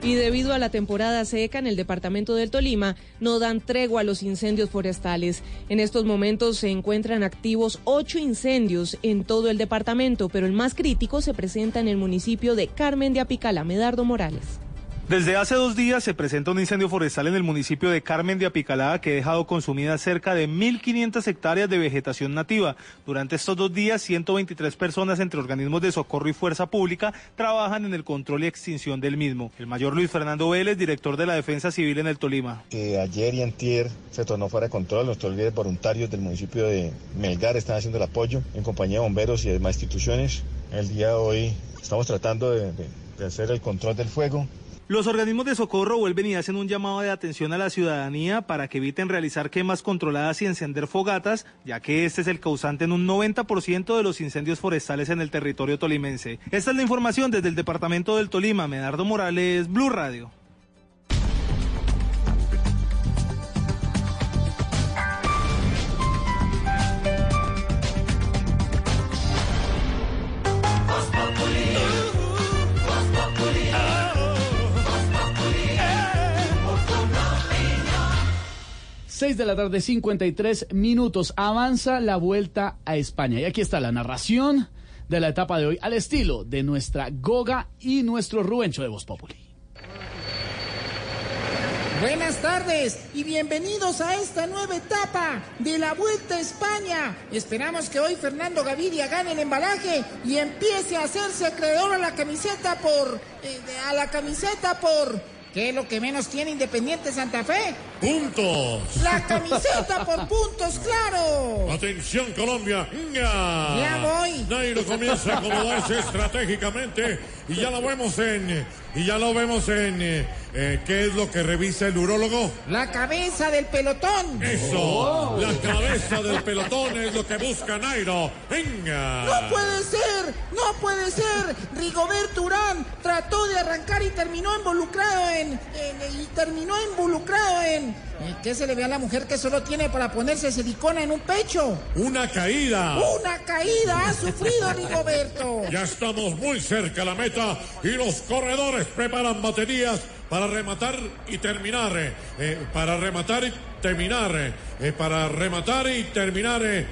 Y debido a la temporada seca en el departamento del Tolima, no dan tregua a los incendios forestales. En estos momentos se encuentran activos ocho incendios en todo el departamento, pero el más crítico se presenta en el municipio de Carmen de Apicala, Medardo Morales. Desde hace dos días se presenta un incendio forestal en el municipio de Carmen de Apicalá que ha dejado consumidas cerca de 1.500 hectáreas de vegetación nativa. Durante estos dos días, 123 personas entre organismos de socorro y fuerza pública trabajan en el control y extinción del mismo. El mayor Luis Fernando Vélez, director de la Defensa Civil en el Tolima. Que ayer y antier se tornó fuera de control. Nuestros líderes voluntarios del municipio de Melgar están haciendo el apoyo en compañía de bomberos y demás instituciones. El día de hoy estamos tratando de hacer el control del fuego. Los organismos de socorro vuelven y hacen un llamado de atención a la ciudadanía para que eviten realizar quemas controladas y encender fogatas, ya que este es el causante en un 90% de los incendios forestales en el territorio tolimense. Esta es la información desde el departamento del Tolima. Medardo Morales, Blue Radio. Seis de la tarde, 53 minutos. Avanza la vuelta a España. Y aquí está la narración de la etapa de hoy al estilo de nuestra Goga y nuestro Rubencho de Voz Populi. Buenas tardes y bienvenidos a esta nueva etapa de la Vuelta a España. Esperamos que hoy Fernando Gaviria gane el embalaje y empiece a hacerse acreedor a la camiseta por... eh, a la camiseta por... ¿Qué es lo que menos tiene Independiente Santa Fe? Puntos. La camiseta por puntos, claro. Atención Colombia. ¡Nga! Ya voy. Nairo comienza a acomodarse estratégicamente y ya lo vemos en y ya lo vemos en eh, eh, qué es lo que revisa el urólogo. La cabeza del pelotón. Eso, la cabeza del pelotón es lo que busca Nairo. Venga. No puede ser, no puede ser. Rigobert Urán trató de arrancar y terminó involucrado en, en- y terminó involucrado en ¿Qué se le ve a la mujer que solo tiene para ponerse silicona en un pecho? Una caída. Una caída ha sufrido <laughs> Rigoberto. Ya estamos muy cerca a la meta y los corredores preparan baterías para rematar y terminar. eh, eh, para rematar y terminar. eh, para rematar y terminar. eh,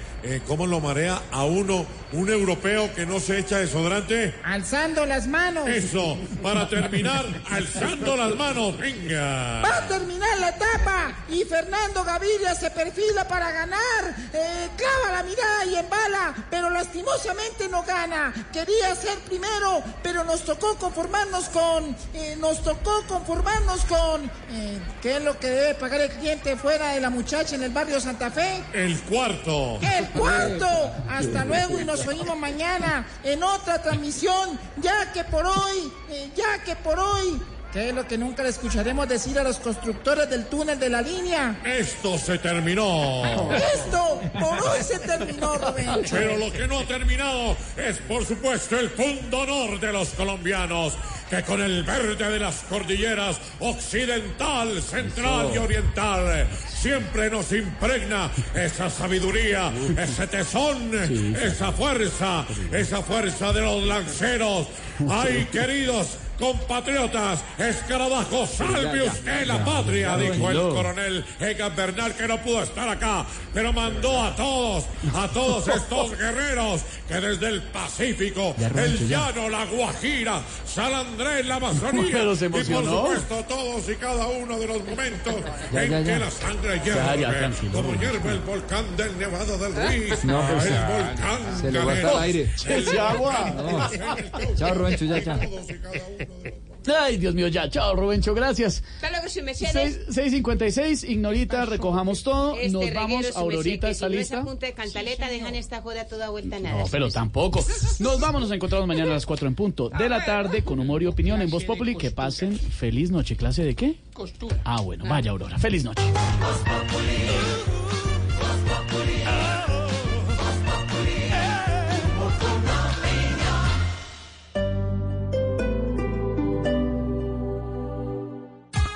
¿Cómo lo marea a uno un europeo que no se echa desodorante? Alzando las manos. Eso, para terminar, <laughs> alzando las manos. Venga. Va a terminar la etapa y Fernando Gaviria se perfila para ganar. Clava la mirada y embala, pero lastimosamente no gana. Quería ser primero, pero nos tocó conformarnos con. nos tocó conformarnos con. eh, ¿Qué es lo que debe pagar el cliente fuera de la muchacha en el barrio Santa Fe? El cuarto. El cuarto. Hasta luego y nos oímos mañana en otra transmisión. Ya que por hoy, eh, ya que por hoy. ¿Qué es lo que nunca le escucharemos decir a los constructores del túnel de la línea? Esto se terminó. Esto por hoy se terminó, Rubén. Pero lo que no ha terminado es, por supuesto, el punto honor de los colombianos, que con el verde de las cordilleras occidental, central y oriental, siempre nos impregna esa sabiduría, ese tesón, esa fuerza, esa fuerza de los lanceros. Ay, queridos compatriotas, escarabajo, salve usted la patria, dijo el coronel Egan Bernal, que no pudo estar acá, pero mandó a todos, a todos estos <laughs> guerreros que desde el Pacífico, el llano, la Guajira, San Andrés, la Amazonía, <laughs> y por supuesto todos y cada uno de los momentos en que la sangre hierve, como hierve el volcán del Nevado del Ruiz, No, pero el volcán se le Canelo, el aire. el agua. Chao, Rubencho, ya, ya. Ay, Dios mío, ya. Chao, Rubencho, gracias. Hasta luego, su mercedes. 6.56, Ignorita, recojamos todo. Este Nos vamos. Aurorita está si no es lista. a punta de cantaleta, dejan esta joda toda vuelta nada. No, pero tampoco. Nos vamos, nos encontramos mañana a las 4 en punto de la tarde con humor y opinión en Voz Populi. Que pasen feliz noche. ¿Clase de qué? Ah, bueno, vaya Aurora. Feliz noche.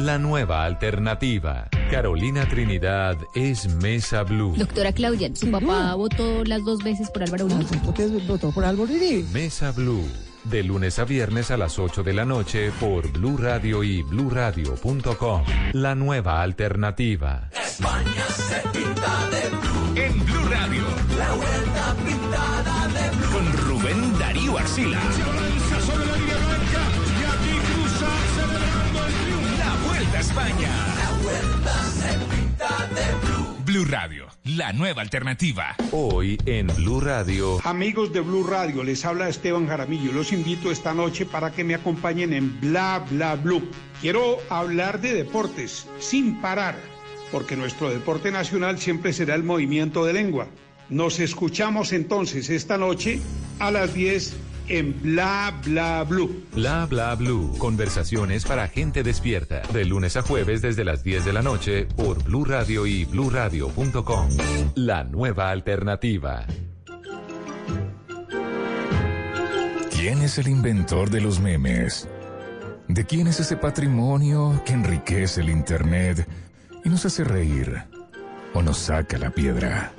La nueva alternativa. Carolina Trinidad es Mesa Blue. Doctora Claudia, su papá votó las dos veces por Álvaro Uribe. ¿Por qué votó por Álvaro Uribe? Mesa Blue. De lunes a viernes a las 8 de la noche por Blue Radio y bluradio.com. La nueva alternativa. España se pinta de blue. En Blue Radio. La vuelta pintada de blue. Con Rubén Darío Arcila. España. La vuelta se pinta de blue. Blue Radio, la nueva alternativa. Hoy en Blue Radio. Amigos de Blue Radio, les habla Esteban Jaramillo. Los invito esta noche para que me acompañen en Bla Bla Blue. Quiero hablar de deportes sin parar, porque nuestro deporte nacional siempre será el movimiento de lengua. Nos escuchamos entonces esta noche a las 10 en Bla Bla Blue. Bla bla blue. Conversaciones para gente despierta. De lunes a jueves desde las 10 de la noche por Blue Radio y bluradio.com. La nueva alternativa. ¿Quién es el inventor de los memes? ¿De quién es ese patrimonio que enriquece el Internet y nos hace reír o nos saca la piedra?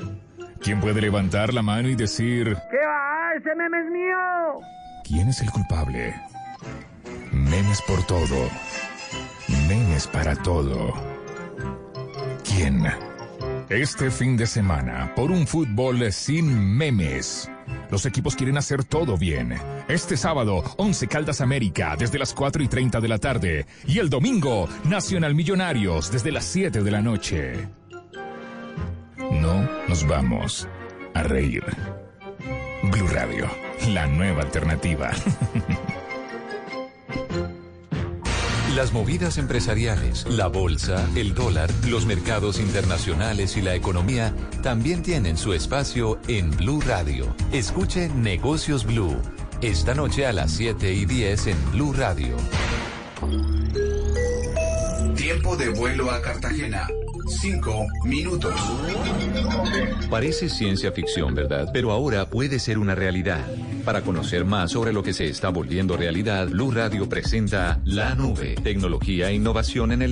¿Quién puede levantar la mano y decir, ¿Qué va? ¡Ese meme es mío! ¿quién es el culpable? Memes por todo. Memes para todo. ¿Quién? Este fin de semana, por un fútbol sin memes. Los equipos quieren hacer todo bien. Este sábado, 11 Caldas América desde las 4 y 30 de la tarde. Y el domingo, Nacional Millonarios desde las 7 de la noche. No nos vamos a reír. Blue Radio, la nueva alternativa. Las movidas empresariales, la bolsa, el dólar, los mercados internacionales y la economía también tienen su espacio en Blue Radio. Escuche Negocios Blue. Esta noche a las 7 y 10 en Blue Radio. Tiempo de vuelo a Cartagena. Cinco minutos. Parece ciencia ficción, ¿verdad? Pero ahora puede ser una realidad. Para conocer más sobre lo que se está volviendo realidad, Blue Radio presenta La Nube, tecnología e innovación en el